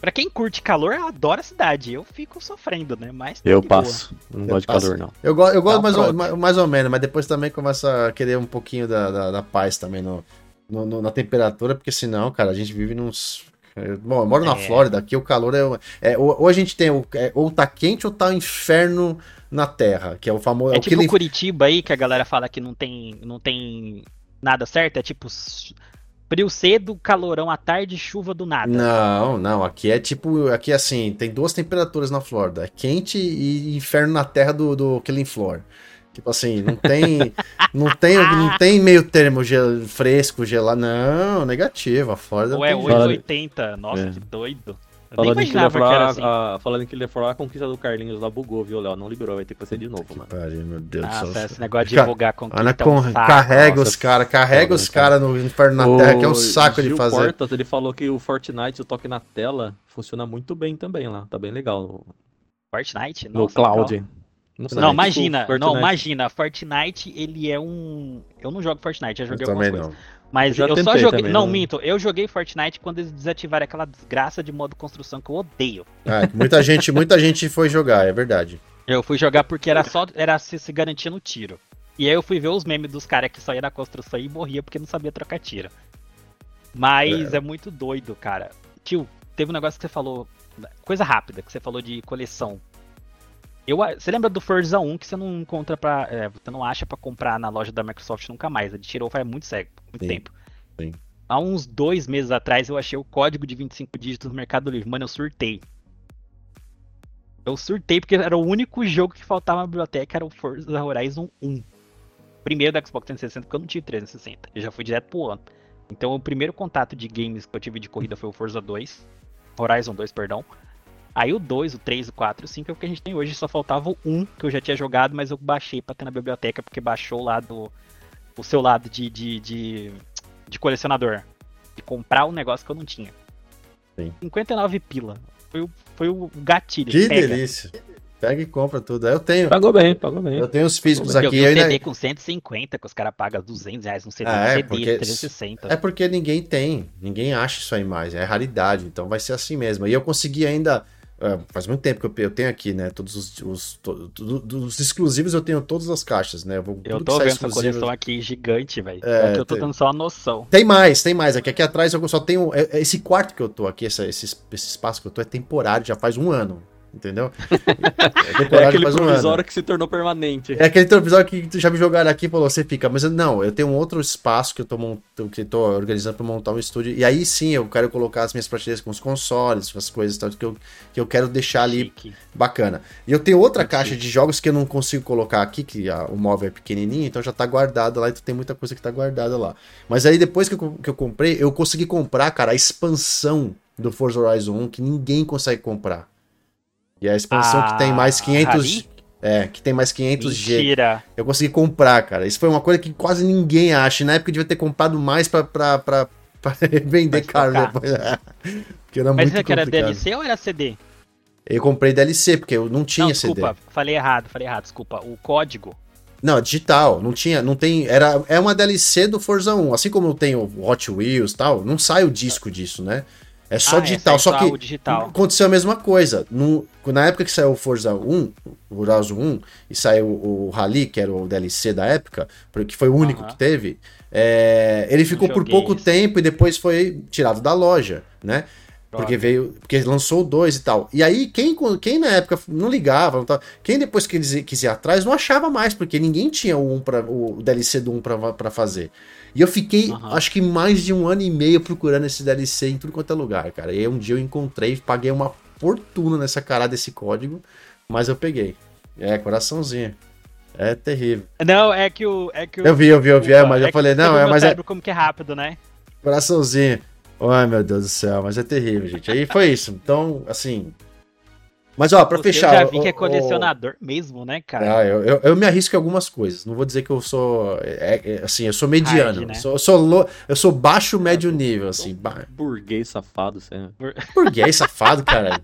Pra quem curte calor, adora a cidade. Eu fico sofrendo, né? Mas tá
Eu
de boa.
passo. Não
Eu
gosto de
passo.
calor, não.
Eu, go eu gosto
Tá
mais, ou, mais ou menos, mas depois também começa a querer um pouquinho da, da, da paz também no, no- no- na temperatura, porque senão, cara, a gente vive nos. é, Bom, eu moro na
É.
Flórida, aqui o calor é. é ou, ou a gente tem. o- é, ou tá quente ou tá um inferno na terra, que é o famoso.
É
o
tipo
aquele-
Curitiba aí, que a galera fala que não tem, não tem nada certo. É tipo frio cedo, calorão à tarde, chuva do nada.
Não, não, aqui é tipo, aqui assim, tem duas temperaturas na Flórida, é quente e inferno na terra do, do Killing Floor. Tipo assim, não tem, não tem, não tem meio termo gel- fresco, gelado, não, negativo, a Flórida
Ou é
não tem jeito.
880. Nossa,
É.
que doido. Eu nem
Falando em, Killer Flower,
assim.
a, falando em Killer Flower, a conquista do Carlinhos lá bugou, viu, Léo? Não liberou, vai ter que ser de novo, mano.
Pariu, meu Deus do
Nossa,
céu.
esse negócio de
Ca-
divulgar com
Ana
quem tá um
carrega
nossa,
os caras, carrega
foda,
os
cara?
caras no inferno na terra, que é um saco de
Gil
fazer.
Portas, ele falou que o Fortnite, o toque na tela, funciona muito bem também lá. Tá bem legal.
Fortnite?
No
Nossa,
cloud.
legal.
Não,
imagina, não, imagina, Fortnite, ele é um... Eu não jogo Fortnite, já
Eu
joguei
também
algumas coisas.
não.
Mas
Eu
eu, só joguei.
também,
não,
não-
minto. Eu joguei Fortnite quando eles desativaram aquela desgraça de modo construção que eu odeio.
Ah, muita gente, muita gente foi jogar, é verdade.
Eu fui jogar porque era só era se, se garantia no tiro. E aí eu fui ver os memes dos caras que só ia na construção e morria porque não sabia trocar tiro. Mas é. muito doido, cara. Tio, teve um negócio que você falou. Coisa rápida, que você falou de coleção. Eu, você lembra do Forza 1 que você não encontra pra. é, você não acha pra comprar na loja da Microsoft nunca mais. Ele tirou faz muito, sério, muito
Sim,
tempo.
sim.
Há uns dois meses atrás eu achei o código de 25 dígitos no Mercado Livre. Mano, eu surtei. Eu surtei porque era o único jogo que faltava na biblioteca, era o Forza Horizon 1. Primeiro do Xbox 360, porque eu não tive 360. Eu já fui direto pro ano. Então o primeiro contato de games que eu tive de corrida foi o Forza 2. Horizon 2, perdão. Aí o 2, o 3, o 4 e o 5 é o que a gente tem hoje. Só faltava o 1 que eu já tinha jogado, mas eu baixei pra ter na biblioteca, porque baixou lá do. O seu lado de, de, de, de colecionador. De comprar um negócio que eu não tinha.
Sim.
59 pila. Foi o, foi o gatilho.
Que
pega.
delícia. Pega e compra tudo. Eu tenho,
Pagou bem, pagou bem.
eu tenho os físicos
Eu
aqui.
um
eu ainda-
CD com 150, que os caras pagam 200 reais no CD,
Ah,
um
é,
CD
porque-
de 360.
É porque ninguém tem, ninguém acha isso aí mais, é raridade, então vai ser assim mesmo. E eu consegui ainda, ah, faz muito tempo que eu, eu tenho aqui, né, todos os, os to- to- dos exclusivos eu tenho todas as caixas, né, eu, vou,
Eu tô vendo essa coleção aqui gigante, velho.
É,
É, eu tô
tem-
dando só a noção.
Tem mais, tem mais, aqui, aqui atrás eu só tenho, é- é esse quarto que eu tô aqui, essa- esse, esse espaço que eu tô é temporário, já faz um ano, entendeu? É
É aquele
faz um ano.
provisório que se tornou permanente.
É aquele televisor que tu já me jogaram aqui e falou, você fica. Mas eu- não, eu tenho um outro espaço que eu tô, montando, que eu tô organizando pra montar um estúdio. E aí sim eu quero colocar as minhas prateleiras com os consoles, com as coisas tal, que eu, que eu quero deixar ali
Chique.
bacana. E eu tenho outra
Muito
caixa de jogos que eu não consigo colocar aqui, que a- o móvel é pequenininho, então já tá guardado lá, então tem muita coisa que tá guardada lá. Mas aí depois que eu, que eu comprei, eu consegui comprar, cara, a expansão do Forza Horizon 1 que ninguém consegue comprar. E a expansão que tem mais
Ah,
500...
Rally?
É, que tem mais 500 G.
Mentira.
Eu consegui comprar, cara. Isso foi uma coisa que quase ninguém acha. Na época eu devia ter comprado mais pra, pra, pra, pra vender caro depois. Porque era
Mas
muito
isso que era. DLC ou era CD?
Eu comprei DLC, porque eu não tinha
não,
CD.
desculpa, falei errado, falei errado, desculpa. O código.
Não, digital, não tinha, não tem, era é uma DLC do Forza 1, assim como eu tenho Hot Wheels e tal, não sai o disco disso, né? É só
Ah,
digital,
sai
só que
digital.
aconteceu a mesma coisa. No, na época que saiu o Forza 1, o Horizon 1, e saiu o Rally, que era o DLC da época, porque foi o único
Aham.
que teve, é, ele ficou por pouco
esse.
tempo e depois foi tirado da loja, né? Porque veio. Porque lançou o 2 e tal. E aí, quem, quem na época não ligava, não tava- quem depois quis, ir- quis ir atrás, não achava mais, porque ninguém tinha o, 1 pra, o DLC do 1 pra, pra fazer. E eu fiquei,
Aham.
acho que mais de um ano e meio procurando esse DLC em tudo quanto é lugar, cara. E aí um dia eu encontrei, paguei uma fortuna nessa cara desse código, mas eu peguei. É, coraçãozinho. É terrível.
Não, é que o. É que o
Eu vi, eu vi, eu vi, é,
Desculpa,
mas eu
que
falei, não, é, mas é
como que é rápido, né?
coraçãozinho. Ai, meu Deus do céu, mas é terrível, gente. Aí foi isso. Então, assim. Mas, ó, pra
Você
fechar.
Eu já vi que é colecionador mesmo, né, cara?
Ah, eu, eu, eu me arrisco em algumas coisas. Não vou dizer que eu sou. é- é- assim, eu sou mediano.
Hard, né?
eu, sou, eu, sou lo- eu sou baixo, médio nível, assim. Ba...
Burguês safado, você.
Burguês safado, cara.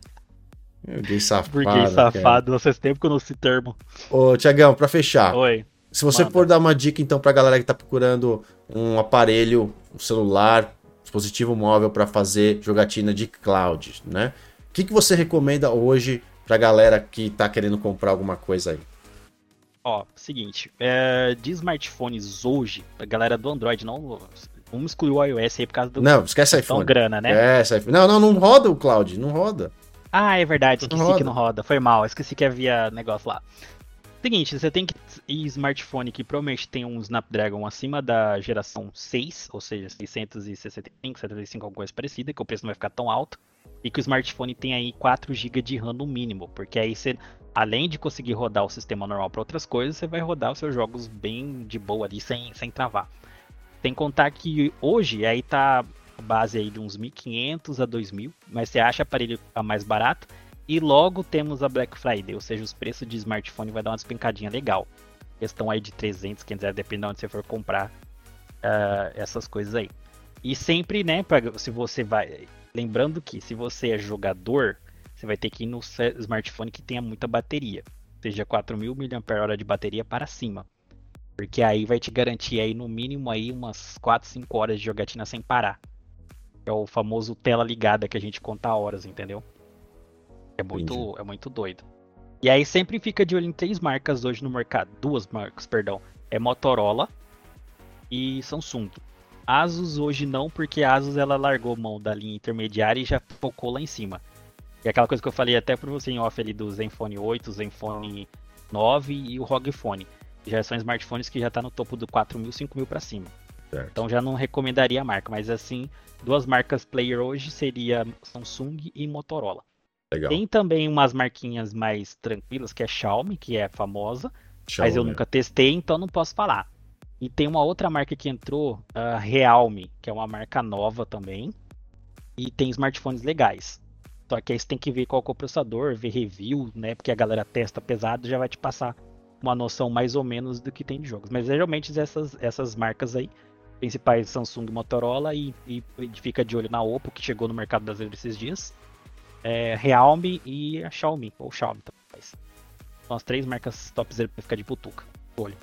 Burguês safado.
Burguês safado, não faz tempo que eu não esse termo.
Ô, Tiagão, pra fechar.
Oi.
Se você
Manda.
for dar uma dica, então, pra galera que tá procurando um aparelho, um celular, dispositivo móvel pra fazer jogatina de cloud, né? que, que você recomenda hoje pra galera que tá querendo comprar alguma coisa aí?
Ó, seguinte, é, de smartphones hoje, a galera do Android não. Vamos excluir o iOS aí por causa do.
Não, esquece iPhone.
grana, né?
É, iPhone. Não, não, não roda o cloud, não roda.
Ah, é verdade, esqueci não que não roda. Foi mal, esqueci que havia negócio lá. Seguinte, você tem que ir smartphone que provavelmente tem um Snapdragon acima da geração 6, ou seja, 665, 75, alguma coisa parecida, que o preço não vai ficar tão alto. E que o smartphone tem aí 4 GB de RAM no mínimo, porque aí você, além de conseguir rodar o sistema normal para outras coisas, você vai rodar os seus jogos bem de boa ali, sem, sem travar. Tem que contar que hoje aí tá a base aí de uns 1.500 a 2.000, mas você acha aparelho mais barato e logo temos a Black Friday, ou seja, os preços de smartphone vai dar uma despencadinha legal. Questão aí de 300, 500 reais, dependendo de onde você for comprar uh, essas coisas aí. E sempre, né, pra, se você vai... Lembrando que se você é jogador, você vai ter que ir no smartphone que tenha muita bateria. Seja 4.000 mAh de bateria para cima. Porque aí vai te garantir aí no mínimo aí umas 4, 5 horas de jogatina sem parar. É o famoso tela ligada que a gente conta horas, entendeu? É muito, é muito doido. E aí sempre fica de olho em três marcas hoje no mercado. Duas marcas, perdão. É Motorola e Samsung. Asus hoje não, porque a Asus ela largou mão da linha intermediária e já focou lá em cima. E aquela coisa que eu falei até para você em off ali do Zenfone 8, Zenfone 9 e o ROG Phone. Já são smartphones que já tá no topo do 4 mil, 5 mil para cima. Certo. Então já não recomendaria a marca, mas assim, duas marcas player hoje seria Samsung e Motorola. Legal. Tem também umas marquinhas mais tranquilas, que é Xiaomi, que é famosa, Xiaomi. mas eu nunca testei, então não posso falar. E tem uma outra marca que entrou, a Realme, que é uma marca nova também, e tem smartphones legais. Só que aí você tem que ver qual é o processador, ver review, né? Porque a galera testa pesado já vai te passar uma noção mais ou menos do que tem de jogos. Mas geralmente essas, essas marcas aí, principais Samsung e Motorola, e, e fica de olho na Oppo, que chegou no mercado brasileiro esses dias é, Realme e a Xiaomi, ou Xiaomi também. São as três marcas top zero pra ficar de putuca. Olho.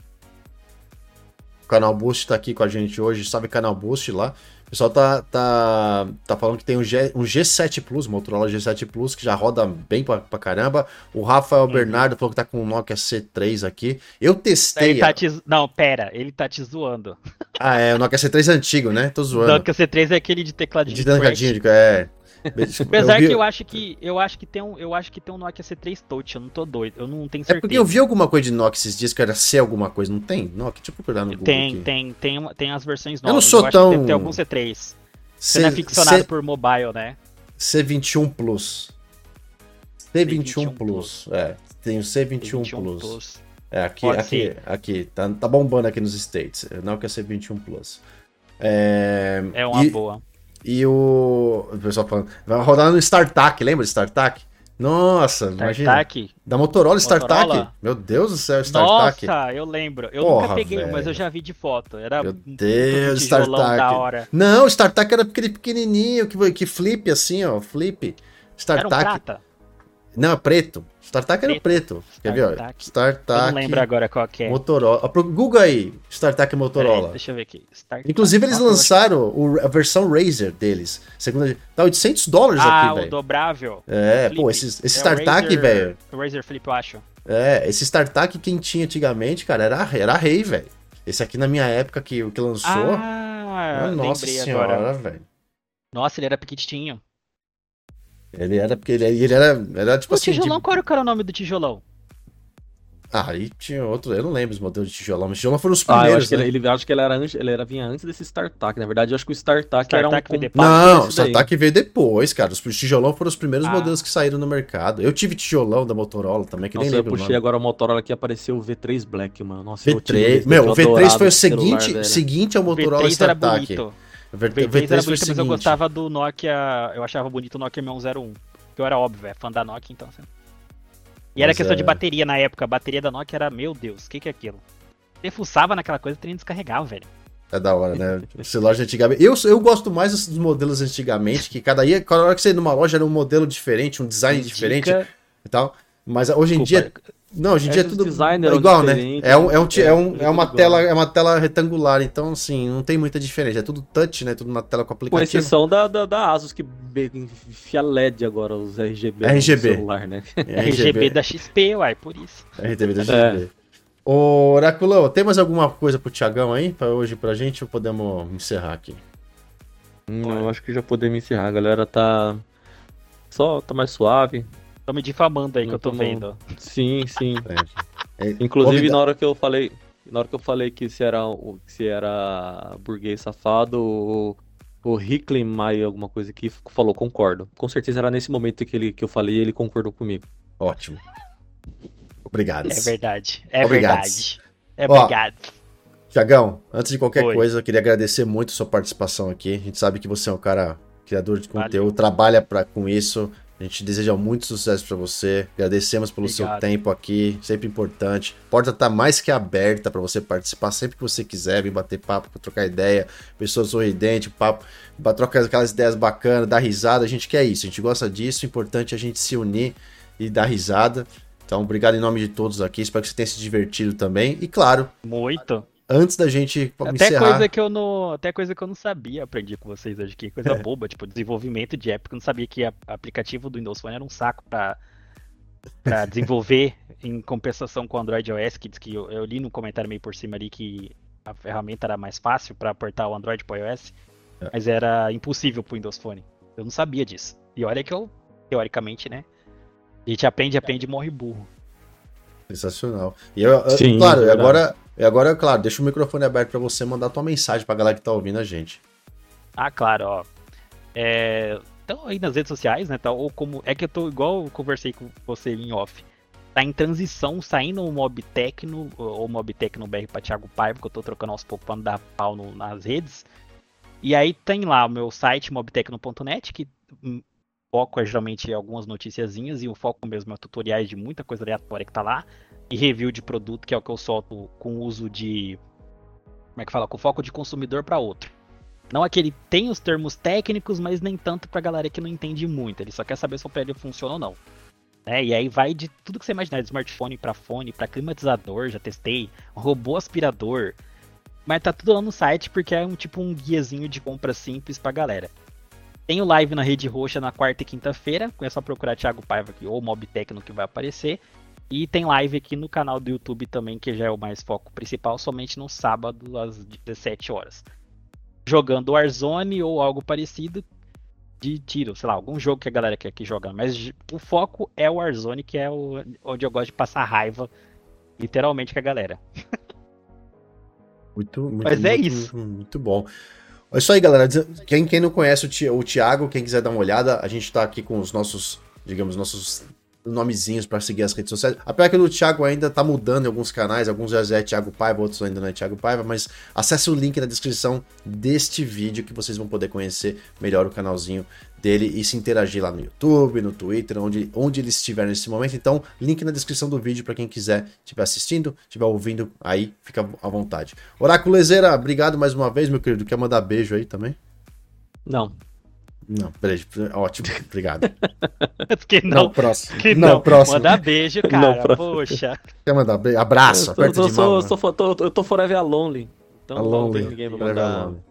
O Canal Boost tá aqui com a gente hoje, sabe Canal Boost lá? O pessoal tá, tá, tá falando que tem um, G, um G7 Plus, Motorola G7 Plus, que já roda bem pra, pra caramba. O Rafael uhum. Bernardo falou que tá com um Nokia C3 aqui. Eu testei.
Tá te... Não, pera, ele tá te zoando.
Ah, é, o Nokia C3 é antigo, né? Tô zoando. O
Nokia C3 é aquele de tecladinho.
De tecladinho, é.
Apesar eu vi... que eu acho que eu acho que tem um, eu acho que tem um Nokia C3 Touch, eu não tô doido, eu não tenho certeza. É
porque eu vi alguma coisa de Nokia esses dias que era C alguma coisa, não tem? Nokia, deixa eu procurar no Google
Tem,
aqui.
tem, tem, tem as versões novas.
Eu não sou
eu
tão
tem algum C3. C... Você não é ficcionado C... por mobile, né?
C21 Plus. C21, C21 Plus. É, tem o C21, C21 Plus. Plus. É, aqui, aqui, aqui, tá, tá bombando aqui nos States. Nokia C21 Plus. É,
é uma e, boa.
E o. O pessoal falando. Vai rodar no StarTAC, lembra de StarTAC? Nossa, imagina. Da Motorola, StarTAC. Meu Deus do céu, StarTAC.
Nossa, eu lembro. Eu Porra, nunca peguei, velho. mas eu já vi de foto. Era
Meu Deus, um StarTAC. da hora. Não, StarTAC era aquele pequenininho que, que flip assim, ó, flip. StarTAC. Era um prata? Não, é preto. StarTAC era preto. Quer ver? StarTAC.
Não lembro agora qual que é.
Motorola. Google aí, StarTAC Motorola. Aí,
deixa eu ver aqui.
Inclusive, eles lançaram o, a versão Razer deles. Segunda, tá 800 dólares ah, aqui, velho. Ah,
o dobrável.
É, Flip. pô, esse, esse é StarTAC, velho.
O Razer Flip, eu acho.
É, esse StarTAC quem tinha antigamente, cara, era, era rei, velho. Esse aqui na minha época que, que lançou.
Ah, nossa senhora, velho. Nossa, ele era pequitinho.
Ele era porque ele, ele era, era tipo
o
assim.
O tijolão, de... qual era o nome do tijolão?
Ah, aí tinha outro, eu não lembro os modelos de tijolão, mas tijolão foram os primeiros. Ah, eu
acho
né?
que ele, ele, acho que ele era, ele era vinha antes desse StarTAC. Na verdade, eu acho que o StarTAC
Star
era um.
Não, o StarTAC veio depois, cara. Os tijolão foram os primeiros ah. modelos que saíram no mercado. Eu tive tijolão da Motorola também, que Nossa, nem lembro.
Eu puxei agora o Motorola aqui apareceu o V3 Black, mano. Nossa,
V3. Meu, o V3 foi o seguinte, seguinte ao Motorola StarTAC.
O V3, V3 era bonito, mas eu gostava do Nokia. Eu achava bonito o Nokia 6101. Que eu era óbvio, é fã da Nokia, então. Assim. E era questão é... de bateria na época. A bateria da Nokia era, meu Deus, o que, que é aquilo? Você fuçava naquela coisa e teria descarregar, velho.
É da hora, né? Esse loja antigamente. Eu, eu gosto mais dos modelos antigamente, que cada, ia, cada hora que você ia numa loja era um modelo diferente, um design Indica... diferente e tal. Mas hoje em Desculpa, dia. Não, hoje em dia é tudo
designer
igual, né? É, um, é, um, é, um, é, uma tela, é uma tela retangular, então assim, não tem muita diferença. É tudo touch, né? Tudo uma tela com aplicativo.
Com exceção da, da, da Asus, que enfia LED agora, os RGB,
RGB.
no celular, né?
RGB da XP, uai, por isso.
RGB da XP. É. Ô, Oraculo, tem mais alguma coisa pro Tiagão aí, pra hoje pra gente, ou podemos encerrar aqui?
Não, eu acho que já podemos encerrar, a galera tá... Só tá mais suave,
Tô me difamando aí que eu tô vendo.
Sim, sim. É. É, Inclusive, na hora que eu falei. Na hora que eu falei que se era, se era burguês safado, o, o Hicklin Mai, alguma coisa que falou, concordo. Com certeza era nesse momento que, ele, que eu falei ele concordou comigo.
Ótimo. Obrigado.
É verdade. É Obrigado. verdade. É obrigado.
Tiagão, antes de qualquer Oi. coisa, eu queria agradecer muito a sua participação aqui. A gente sabe que você é um cara criador de conteúdo, Valeu. trabalha pra, com isso. A gente deseja muito sucesso para você. Agradecemos pelo Obrigado. seu tempo aqui, sempre importante. A porta tá mais que aberta para você participar sempre que você quiser, vir bater papo, trocar ideia, pessoa sorridente, papo, trocar aquelas ideias bacanas, dar risada. A gente quer isso, a gente gosta disso. Importante a gente se unir e dar risada. Então, obrigado em nome de todos aqui. Espero que você tenha se divertido também. E claro,
muito
antes da gente
até encerrar... coisa que eu não até coisa que eu não sabia aprendi com vocês hoje aqui coisa é. boba tipo desenvolvimento de app eu não sabia que o aplicativo do Windows Phone era um saco para para desenvolver em compensação com o Android OS que diz que eu, eu, li no comentário meio por cima ali que a ferramenta era mais fácil para portar o Android para o iOS é. mas era impossível para o Windows Phone. Eu não sabia disso. E olha que eu teoricamente né a gente aprende aprende e morre burro.
Sensacional. E eu, Sim, claro agora e agora, claro, deixa o microfone aberto para você mandar tua mensagem pra galera que tá ouvindo a gente.
Ah, claro, ó. É, então aí nas redes sociais, né, tá, ou como é que eu tô igual eu conversei com você em off. Tá em transição, saindo o Mob Tecno, ou Mob Tecno BR pra Thiago Paiva, que eu tô trocando aos poucos pra não dar pau no, nas redes. E aí tem lá o meu site mobtecno.net, que hum, foco é geralmente algumas noticiazinhas e o foco mesmo é tutoriais de muita coisa aleatória que tá lá e review de produto, que é o que eu solto com uso de. Como é que fala? Com foco de consumidor para outro. Não aquele tem os termos técnicos, mas nem tanto pra galera que não entende muito. Ele só quer saber se o aparelho funciona ou não. É, e aí vai de tudo que você imaginar, de smartphone para fone, para climatizador, já testei, robô aspirador. Mas tá tudo lá no site porque é um tipo um guiazinho de compra simples pra galera. Tenho live na Rede Roxa na quarta e quinta-feira, é só procurar Thiago Paiva aqui, ou Mob Tecno que vai aparecer. E tem live aqui no canal do YouTube também, que já é o mais foco principal, somente no sábado às 17 horas. Jogando Warzone ou algo parecido de tiro, sei lá, algum jogo que a galera quer aqui jogar. Mas o foco é o Warzone, que é o, onde eu gosto de passar raiva, literalmente, com a galera.
Muito, muito, Mas é muito, isso. Muito bom. É isso aí, galera. Quem, quem não conhece o Thiago, quem quiser dar uma olhada, a gente tá aqui com os nossos, digamos, nossos nomezinhos para seguir as redes sociais. Apesar que o Thiago ainda tá mudando em alguns canais, alguns já é Thiago Paiva, outros ainda não é Thiago Paiva, mas acesse o link na descrição deste vídeo que vocês vão poder conhecer melhor o canalzinho dele e se interagir lá no YouTube, no Twitter, onde, onde ele estiver nesse momento. Então, link na descrição do vídeo para quem quiser estiver assistindo, estiver ouvindo aí, fica à vontade. Oráculo Lezeira, obrigado mais uma vez, meu querido. Quer mandar beijo aí também?
Não,
não, beijo. Ótimo, obrigado.
que não. não
próximo.
Que não, não, próximo. Manda beijo, cara. Não, Poxa.
Quer mandar beijo? Abraço,
eu tô, aperta eu, de sou, mão. Sou, tô, eu tô forever alone. Então
alone,
não tem ninguém pra mandar. Alone.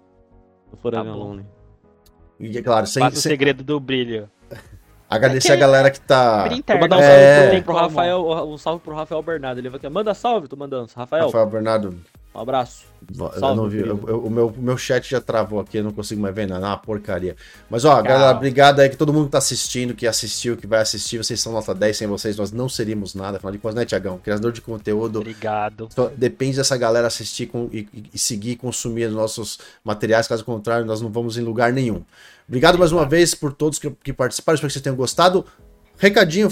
Tô forever tá alone.
E, claro, sem,
Passa sem... o segredo do brilho.
Agradecer é a galera que tá.
Vou mandar um salve é... pro, Rafael, um salve pro Rafael Bernardo. Ele vai manda salve, tô mandando. Rafael.
Rafael Bernardo,
um abraço.
Salve, eu não vi. Eu, eu, o meu, meu chat já travou aqui, eu não consigo mais ver nada. É uma porcaria. Mas, ó, galera, obrigado aí que todo mundo que tá assistindo, que assistiu, que vai assistir. Vocês são nota 10, sem vocês nós não seríamos nada. Afinal de contas, né, Tiagão? Criador de conteúdo.
Obrigado.
Só depende dessa galera assistir com, e, e, seguir, consumir os nossos materiais. Caso contrário, nós não vamos em lugar nenhum. Obrigado mais uma vez por todos que, que participaram. Espero que vocês tenham gostado. Recadinho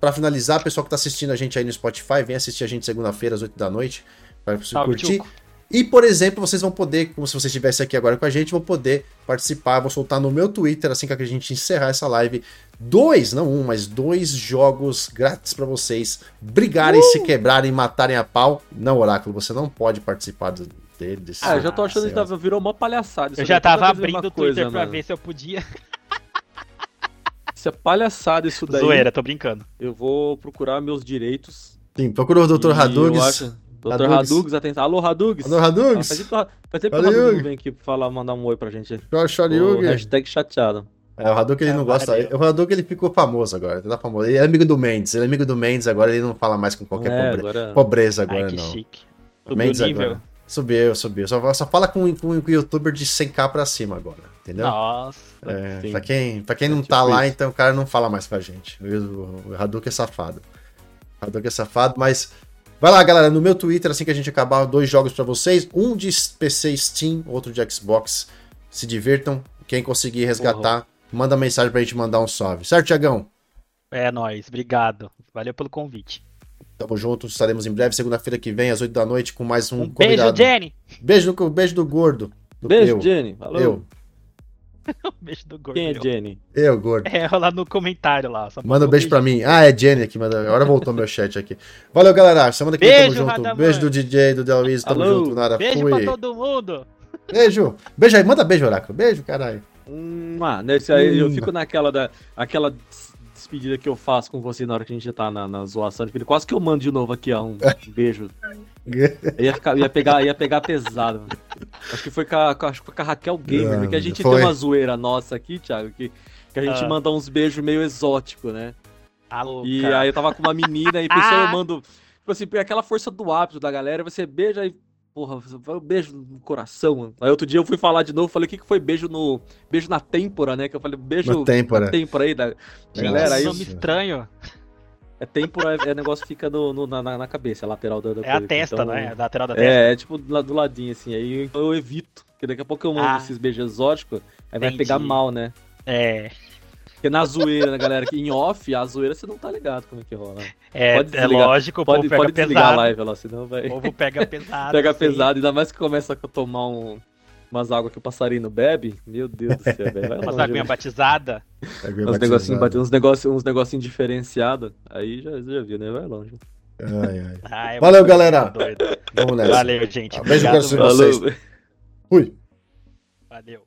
para finalizar, pessoal que tá assistindo a gente aí no Spotify, vem assistir a gente segunda-feira às 8 da noite para você Salve, curtir. Tchuco. E, por exemplo, vocês vão poder, como se você estivesse aqui agora com a gente, vão poder participar. Vou soltar no meu Twitter, assim que a gente encerrar essa live, dois, não um, mas dois jogos grátis para vocês brigarem, uh! se quebrarem, matarem a pau. Não, Oráculo, você não pode participar do, dele. Desse,
ah, eu já tô achando que virou uma palhaçada.
eu já tava abrindo o Twitter pra ver se eu podia.
Isso é palhaçada isso daí.
Zoeira, tô brincando.
Eu vou procurar meus direitos
Sim, procura o Dr. Hadugs.
Dr. Hadugs, atenção. Alô, Hadugs.
Alô, Hadugs.
Faz tempo que o Hadugs vem aqui falar, mandar um oi pra gente.
Chore,
Hashtag chateado.
É, o Hadouken ele é, não gosta. O Hadouken ele ficou famoso agora, tá famoso. Ele é amigo do Mendes, ele é amigo do Mendes agora, ele não fala mais com qualquer é, pobre... agora... pobreza agora, Ai, que não. Chique. Mendes nível. agora. Subiu, subiu. Só, só fala com, com, com youtuber de 100k pra cima agora, entendeu?
Nossa.
É, pra quem, pra quem não é tá tipo lá, isso. então o cara não fala mais com a gente. O, o Hadouken é safado. O Hadouken é safado, mas Vai lá, galera, no meu Twitter, assim que a gente acabar, dois jogos para vocês. Um de PC Steam, outro de Xbox. Se divirtam. Quem conseguir resgatar, uhum. manda mensagem pra gente mandar um salve. Certo, Tiagão?
É nóis, obrigado. Valeu pelo convite.
Tamo junto, estaremos em breve, segunda-feira que vem, às 8 da noite, com mais um,
um convidado. Beijo, Jenny!
Beijo, beijo do gordo.
Do beijo, eu. Jenny. Valeu.
Eu.
beijo do gordo.
Quem é Jenny?
Eu, gordo.
É, lá no comentário lá.
Manda um beijo pra mim. Ah, é Jenny aqui. Manda... Agora voltou meu chat aqui. Valeu, galera. Semana que vem tamo junto. Radamante. Beijo do DJ, do Deluiz. Tamo Alô. junto. Nada.
Beijo
Fui.
pra todo mundo.
Beijo. Beijo aí. Manda beijo, Oráculo. Beijo, caralho.
Hum, ah, nesse aí hum. eu fico naquela da. Aquela despedida que eu faço com você na hora que a gente tá na, na zoação. Quase que eu mando de novo aqui, ó. Um beijo. ia, ficar, ia, pegar, ia pegar pesado. Acho que foi com a, acho que foi com a Raquel Gamer, porque a gente foi. tem uma zoeira nossa aqui, Thiago, que, que a gente ah. manda uns beijos meio exóticos, né?
Alô,
e aí eu tava com uma menina e pessoal eu mando. Tipo assim, aquela força do hábito da galera, você beija e Porra, um beijo no coração. Aí outro dia eu fui falar de novo, falei o que, que foi beijo no. Beijo na têmpora, né? Que eu falei, beijo
na têmpora,
na têmpora aí da galera. Aí,
nome estranho.
É têmpora, é, é negócio que fica no, no na, na, cabeça, a lateral da, da
É coisa. a testa, então, né? A lateral da
testa. É, é tipo do, ladinho, assim. Aí eu evito. Porque daqui a pouco eu mando ah, esses beijos exóticos, aí entendi. vai pegar mal, né?
É.
Porque na zoeira, né, galera, que em off, a zoeira você não tá ligado como é que rola.
É, é lógico, o
pode,
povo pega
pode desligar pesado. a live lá, senão vai.
O povo pega pesado.
pega assim. pesado, ainda mais que começa a tomar um, umas águas que o passarinho bebe. Meu Deus do céu, velho.
Umas aguinhas batizadas.
Uns negocinhos uns negocinho, uns negocinho diferenciados. Aí já, já viu, né? Vai longe.
Ai, ai. ai Valeu, galera.
Vamos nessa. Valeu, gente.
Beijo pra vocês. Fui.
Valeu.